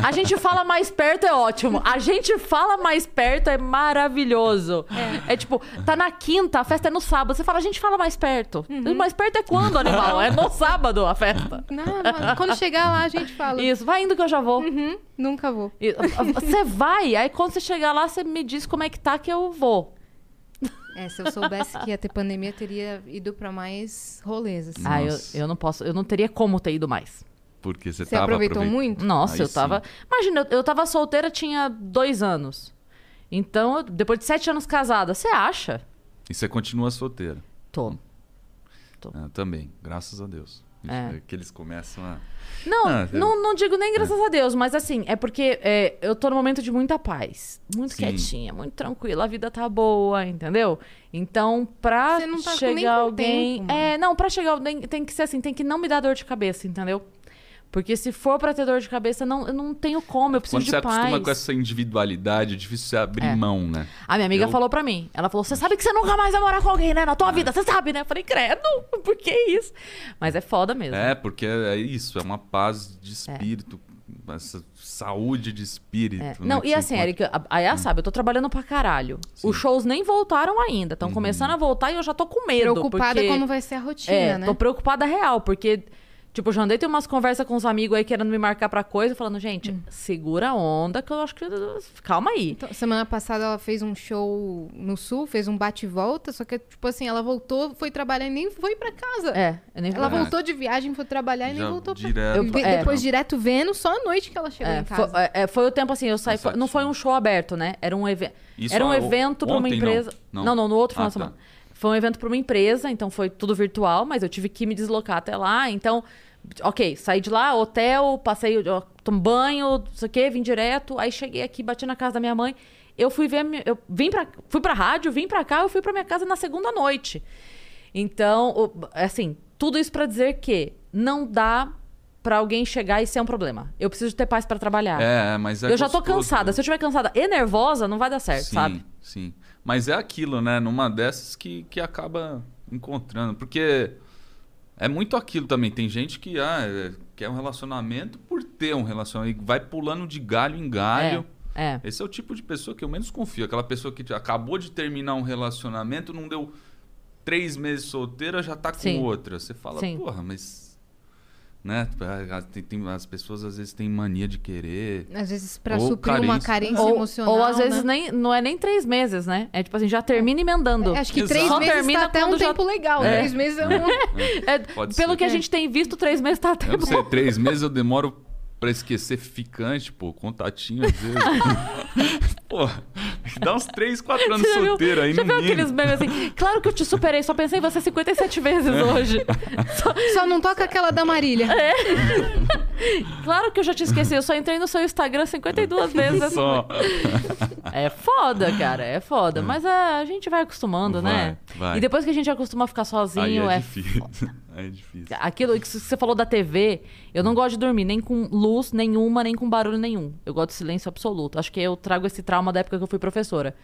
A gente fala mais perto é ótimo. A gente fala mais perto é maravilhoso. É, tipo, tá na quinta, a festa é no sábado. Você fala, a gente fala mais perto. Mais perto é quando, animal? É no sábado a festa. Não, mas quando chegar lá, a gente fala. Isso, vai indo que eu já vou. Uhum, nunca vou. E, Você vai, aí quando você chegar lá, você me diz como é que tá que eu vou. É, se eu soubesse que ia ter pandemia, eu teria ido pra mais rolês, assim. Ah, eu, eu não posso, eu não teria como ter ido mais. Porque você, Você tava aproveitou aproveitando. muito? Nossa, Aí eu tava. Imagina, eu, eu tava solteira tinha dois anos. Então, eu- depois de sete anos casada, você acha? E você continua solteira. Tô. Ah, também, graças a Deus. É. Que eles começam a... Não, Ah, é. não, não digo nem graças a Deus, mas assim, é porque é, eu tô num momento de muita paz. Muito Sim. quietinha, muito tranquila, a vida tá boa, entendeu? Então, pra Você não tá com- chegar alguém. tempo, é, não, pra chegar alguém tem que ser assim, tem que não me dar dor de cabeça, entendeu? Porque se for pra ter dor de cabeça, não, eu não tenho como, eu preciso Quando de você paz. acostuma com essa individualidade, é difícil você abrir É. mão, né? A minha amiga Eu- falou pra mim. Ela falou: Você sabe que você nunca mais vai morar com alguém, né? Na tua vida, você sabe, né? Eu falei: Credo, por que isso? Mas é foda mesmo. É, porque é isso, é uma paz de espírito essa saúde de espírito. É. né, Não, que e você assim. Eric, a a Yas sabe, eu tô trabalhando pra caralho. Sim. Os shows nem voltaram ainda. Estão começando a voltar e eu já tô com medo. Preocupada porque... como vai ser a rotina, É, né? tô preocupada real, porque, tipo, já andei ter umas conversas com os amigos aí querendo me marcar pra coisa, falando, gente, Hum. segura a onda, que eu acho que. Calma aí. Então, semana passada ela fez um show no sul, fez um bate e volta, só que, tipo assim, ela voltou, foi trabalhar e nem foi pra casa. É, eu nem Ela É. voltou de viagem, foi trabalhar e Já nem voltou direto pra Eu- De- é. Depois direto vendo, só à noite que ela chegou É, em casa. foi, é, foi o tempo assim, eu saí. Cansativo. Não foi um show aberto, né? Era um, eve... Isso Era um a- evento pra uma ontem, não? empresa. Não. Não, não, no outro final Ah, de semana. tá. Foi um evento pra uma empresa, então foi tudo virtual, mas eu tive que me deslocar até lá. Então, ok, saí de lá, hotel, passei, ó, tomo banho, não sei o quê, vim direto. Aí cheguei aqui, bati na casa da minha mãe. Eu fui ver, eu vim pra, fui pra rádio, vim pra cá, eu fui pra minha casa na segunda noite. Então, assim, tudo isso pra dizer que não dá pra alguém chegar e ser um problema. Eu preciso ter paz pra trabalhar. É, mas é eu já tô cansada. né? Se eu estiver cansada e nervosa, não vai dar certo, sim, sabe? Sim, Mas é aquilo, né? Numa dessas que, que acaba encontrando. Porque é muito aquilo também. Tem gente que ah, é- quer um relacionamento por ter um relacionamento. E vai pulando de galho em galho. É. Esse é o tipo de pessoa que eu menos confio. Aquela pessoa que acabou de terminar um relacionamento, não deu três meses solteira, já tá com Sim. outra. Você fala, Sim. porra, mas. Né? Tem- tem- as pessoas às vezes têm mania de querer. Às vezes, pra Ou suprir uma carência. carência Ou, emocional. ou às vezes né? nem, não é nem três meses, né? É tipo assim, já termina emendando. É, Acho que Exato. três Só meses termina tá até um já- tempo legal. É. Três meses é um... É, Pode pelo ser. que a gente tem visto, três meses tá até Eu não bom. sei, três meses eu demoro pra esquecer ficante, pô, contatinho às vezes. pô, dá uns três, quatro anos Você já viu- solteiro aí, Já no viu mínimo. aqueles memes assim? Claro que eu te superei, só pensei em você 57 vezes hoje. Só- Só não toca aquela da Marília. É. Claro que eu já te esqueci, eu só entrei no seu Instagram 52 vezes. Só. É foda, cara, é foda. Mas é, a gente vai acostumando, Vai, né? vai. E depois que a gente acostuma a ficar Aí sozinho, é, é difícil. Aí é difícil. Aquilo que você falou da TV, eu não gosto de dormir nem com luz nenhuma, nem com barulho nenhum. Eu gosto de silêncio absoluto. Acho que eu trago esse trauma da época que eu fui professora.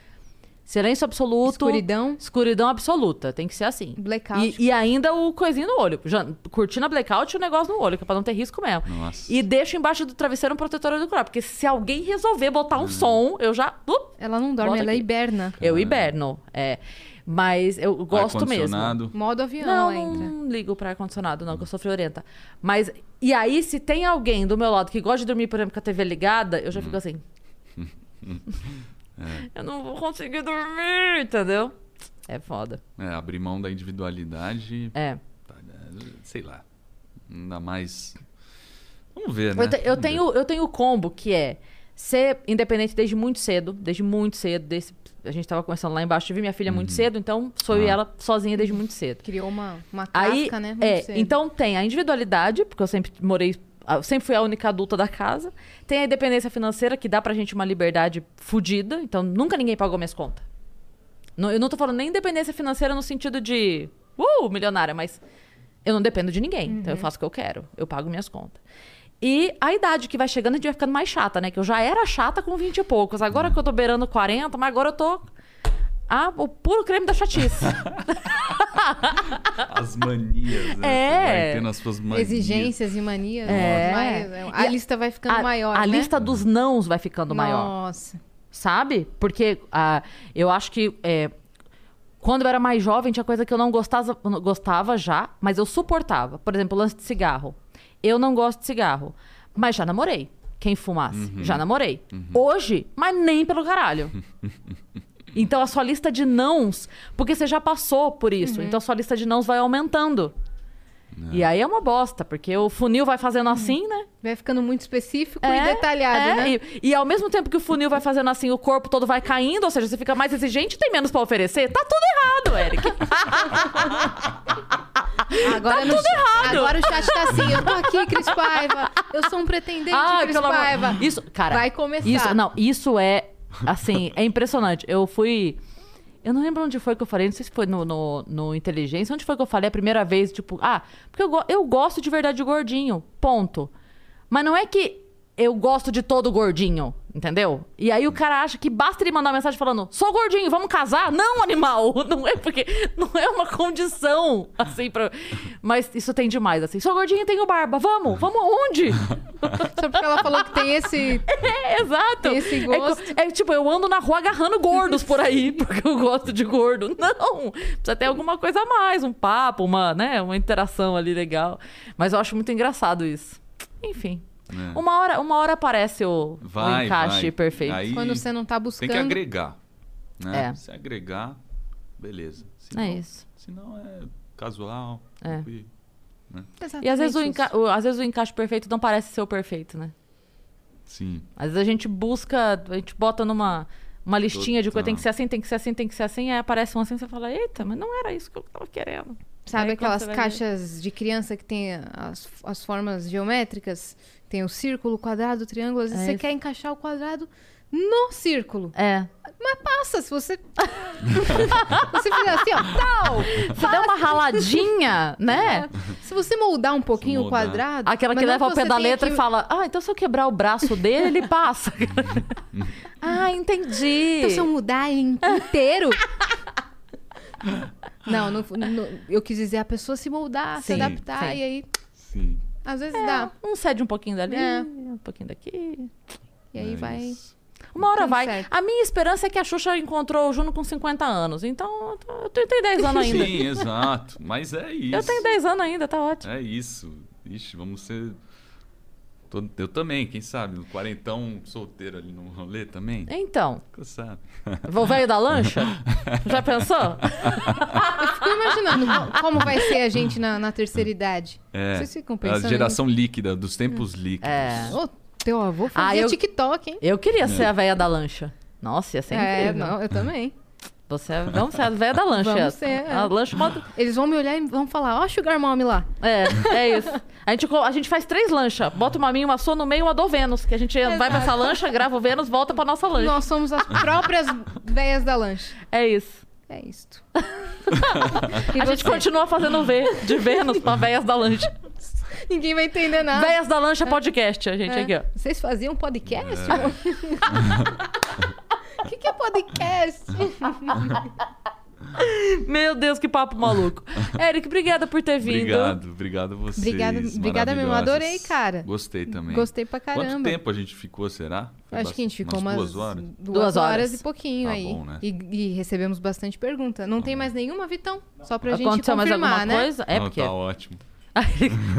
Silêncio absoluto. Escuridão. Escuridão absoluta. Tem que ser assim. Blackout. E, e ainda o coisinho no olho. Já, curtindo a blackout e o negócio no olho, que é pra não ter risco mesmo. Nossa. E deixo embaixo do travesseiro um protetor auricular. Porque se alguém resolver botar Hum. um som, eu já. up, Ela não dorme, ela aqui. hiberna. eu hiberno. É. Mas eu gosto mesmo. Ar-condicionado. Modo avião Não, entra. não ligo pra ar-condicionado, não, que eu sou friorenta. Mas, e aí, se tem alguém do meu lado que gosta de dormir, por exemplo, com a TV ligada, eu já fico assim. Eu não vou conseguir dormir, entendeu? É foda. É, abrir mão da individualidade, É. tá, é, sei lá. Ainda mais. Vamos ver, né? Eu, te- eu Vamos ver. tenho, eu tenho o combo que é ser independente desde muito cedo, desde muito cedo. Desde, a gente tava conversando lá embaixo, tive minha filha Uhum. muito cedo, então sou eu e Ah. ela sozinha desde muito cedo. Criou uma, uma casca, Aí, né? Muito é, cedo. então tem a individualidade, porque eu sempre morei, eu sempre fui a única adulta da casa. Tem a independência financeira, que dá pra gente uma liberdade fodida, então nunca ninguém pagou minhas contas. Não- eu não tô falando nem independência financeira no sentido de, uh, milionária, mas eu não dependo de ninguém, então eu faço o que eu quero, eu pago minhas contas. E a idade que vai chegando, a gente vai ficando mais chata, né? Que eu já era chata com 20 e poucos. Agora que eu tô beirando 40, mas agora eu tô. Ah, o puro creme da chatice. As manias, né? É. Vai as suas manias. Exigências e manias. É. Mas a E a- lista vai ficando a, maior, a né? lista dos nãos vai ficando maior. Nossa. Sabe? Porque ah, eu acho que é, quando eu era mais jovem, tinha coisa que eu não gostava, não gostava já, mas eu suportava. Por exemplo, o lance de cigarro. Eu não gosto de cigarro, mas já namorei. Quem fumasse, já namorei. Hoje, mas nem pelo caralho. Então a sua lista de nãos, porque você já passou por isso, então a sua lista de nãos vai aumentando. E aí é uma bosta, porque o funil vai fazendo assim, né? Vai ficando muito específico É, e detalhado, é, né? E, e ao mesmo tempo que o funil vai fazendo assim, o corpo todo vai caindo, ou seja, você fica mais exigente e tem menos pra oferecer. Tá tudo errado, Eric. Agora no tudo errado. Agora o chat tá assim, eu tô aqui, Cris Paiva. Eu sou um pretendente, Ai, Cris amor- Paiva. Isso, cara. Vai começar. Isso, não, isso é, assim, é impressionante. Eu fui. Eu não lembro onde foi que eu falei, não sei se foi no, no, no Inteligência, onde foi que eu falei a primeira vez, tipo, ah, porque eu, eu gosto de verdade de gordinho, ponto. Mas não é que eu gosto de todo gordinho, entendeu? E aí o cara acha que basta ele mandar uma mensagem falando, sou gordinho, vamos casar? Não, animal! Não é porque. Não é uma condição, assim, pra. Mas isso tem demais, assim. Sou gordinho e tenho barba, vamos! Vamos aonde? Só porque ela falou que tem esse. É, exato. Tem esse É gosto. É, tipo, eu ando na rua agarrando gordos por aí, porque eu gosto de gordo. Não! Precisa ter alguma coisa a mais, um papo, uma, né, uma interação ali legal. Mas eu acho muito engraçado isso. Enfim. É. Uma hora, uma hora aparece o, o Vai, encaixe vai. perfeito. Aí Quando você não tá tem buscando. que agregar. Né? É. Se agregar, beleza. É Senão, isso. Senão é casual, É. tranquilo. Exatamente E às vezes, o enca- o- às vezes o encaixe perfeito não parece ser o perfeito, né? Sim. Às vezes a gente busca, a gente bota numa uma listinha de coisa, Total. tem que ser assim, tem que ser assim, tem que ser assim, aí aparece um assim, você fala, eita, mas não era isso que eu tava querendo. Sabe Aí aquelas caixas de criança que tem as, as formas geométricas? Tem o círculo, o quadrado, o triângulo. Às vezes É você isso. quer encaixar o quadrado no círculo. É. Mas passa, se você. você fizer assim, ó, tal! Você dá uma raladinha, né? Se você moldar um pouquinho o moldar. quadrado. Aquela que leva ao pé da letra que- e fala: Ah, então se eu quebrar o braço dele, ele passa. ah, entendi. Então, se eu mudar ele inteiro. Não, não, não- eu quis dizer a pessoa se moldar, se Sim, adaptar, sim. e aí, Sim. Às vezes É, dá. um cede um pouquinho dali, É. um pouquinho daqui. E aí É vai. Uma hora vai. certo. A minha esperança é que a Xuxa encontrou o Juno com 50 anos. Então, eu tenho, tenho 10 anos ainda. Sim, exato. Mas é isso. Eu tenho 10 anos ainda, tá ótimo. É isso. Ixi, vamos ser. Tô- Eu também, quem sabe? No quarentão solteiro ali no rolê também. Então, Nunca sabe. vou velho da lancha? Já pensou? Eu fico imaginando como vai ser a gente na, na terceira idade. É. Vocês ficam a pensando. geração líquida, dos tempos líquidos. É. Ô, teu avô fazia Ah, eu- TikTok, hein? Eu queria ser a velha da lancha. Nossa, ia ser É, incrível. não, eu também. Você é, vamos ser a velha da lancha. Vamos ser, é. A lancha modo... Eles vão me olhar e vão falar, ó, Sugar Mommy lá. É, é isso. A gente, a gente faz três lanchas. Bota uma minha, uma sua no meio e uma do Vênus. Que a gente vai pra essa lancha, grava o Vênus, volta pra nossa lancha. Nós somos as próprias véias da lanche. É isso. É isto. a gente continua fazendo V de Vênus pra véias da lancha. Ninguém vai entender nada. Véias da lancha podcast, a gente É. aqui, ó. Vocês faziam podcast? O que, que é podcast? Meu Deus, que papo maluco. Eric, obrigada por ter vindo. Obrigado, obrigado a vocês. Obrigada- obrigada mesmo, adorei, cara. Gostei também. Gostei pra Quanto caramba. tempo a gente ficou, será? Foi Acho que a gente ficou umas duas horas. duas Duas horas. horas. e pouquinho Tá aí. bom, né? e, e recebemos bastante pergunta. Não tem mais nenhuma, Vitão? Só pra gente Aconteceu mais confirmar, alguma né? coisa? É Não, porque. tá ótimo.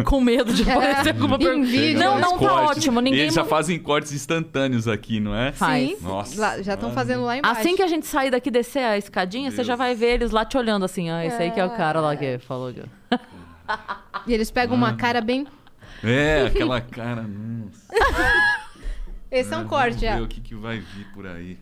Com medo de aparecer alguma em pergunta. vídeo. Não, não tá cortes. ótimo. E Ninguém. eles já fazem cortes instantâneos aqui, não é? Faz. Sim, Nossa, lá- já estão fazendo lá embaixo. Assim que a gente sair daqui e descer a escadinha, você já vai ver eles lá te olhando assim. Ah, esse aí que é o cara lá que falou. que- E eles pegam uma cara bem... É, aquela cara. Nossa. Esse é um corte ver o que, que vai vir por aí.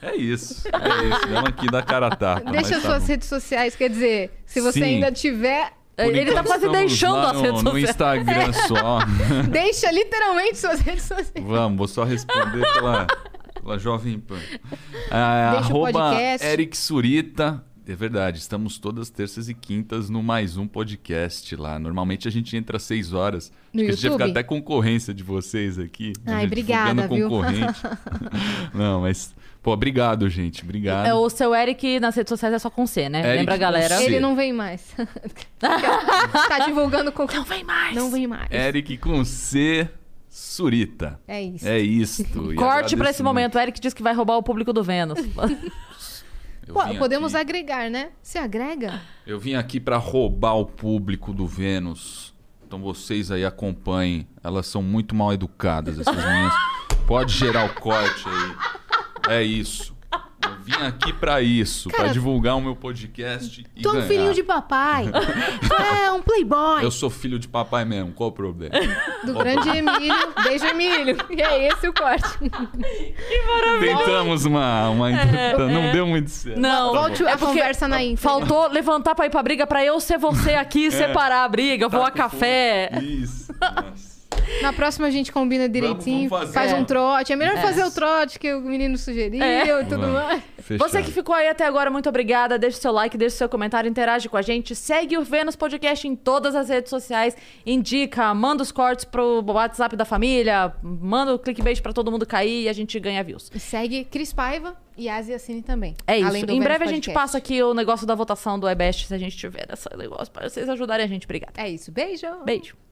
É isso. É isso. Vamos aqui dar cara a tapa. Deixa tá suas bom. redes sociais, quer dizer, se você Sim. ainda tiver... Por Ele tá quase deixando as no, redes No sociais. Instagram só. Deixa literalmente suas redes sociais. Vamos, vou só responder pela, pela Jovem Pan. Ah, Deixa o arroba podcast. Eric Surita. É verdade, estamos todas terças e quintas no mais um podcast lá. Normalmente a gente entra às 6 horas. No Acho que a gente ia YouTube? ficar até concorrência de vocês aqui. Ai, obrigada, viu? concorrente. Não, mas. Pô, obrigado, gente. Obrigado. É, o seu Eric nas redes sociais é só com C, né? Eric Lembra a com galera? C. Ele não vem mais. tá divulgando com... Não vem mais. Não vem mais. Eric com C. Surita. É isso. É isto. E Corte pra esse agradecimento. momento. O Eric disse que vai roubar o público do Vênus. Eu Pô, vim podemos aqui- agregar, né? Se agrega. Eu vim aqui pra roubar o público do Vênus. Então vocês aí acompanhem. Elas são muito mal educadas, essas meninas. Pode gerar o corte aí. É isso. Eu vim aqui pra isso, pra Cara, divulgar o meu podcast e Tu é um ganhar. filhinho de papai. tu é um playboy. Eu sou filho de papai mesmo, qual o problema? Do grande Emílio. Beijo, Emílio. E é esse o corte. Tentamos uma, uma interpretação, não deu muito certo. Não, Volte é a porque conversa na íntegra. Faltou levantar pra ir pra briga pra eu ser você aqui e separar a briga, voar Tá com café. Isso. Nossa. Na próxima a gente combina direitinho, vamos fazer. faz É. um trote. É melhor É. fazer o trote que o menino sugeriu É. e tudo mais. Você que ficou aí até agora, muito obrigada. Deixe seu like, deixe seu comentário, interage com a gente. Segue o Vênus Podcast em todas as redes sociais. Indica, manda os cortes pro WhatsApp da família, manda o clickbait pra todo mundo cair e a gente ganha views. E segue Cris Paiva e Asi Cine também. É isso. Além do em Vênus breve a gente Podcast. passa aqui o negócio da votação do EBEST, se a gente tiver esse negócio, pra vocês ajudarem a gente. Obrigada. É isso. Beijo. Beijo.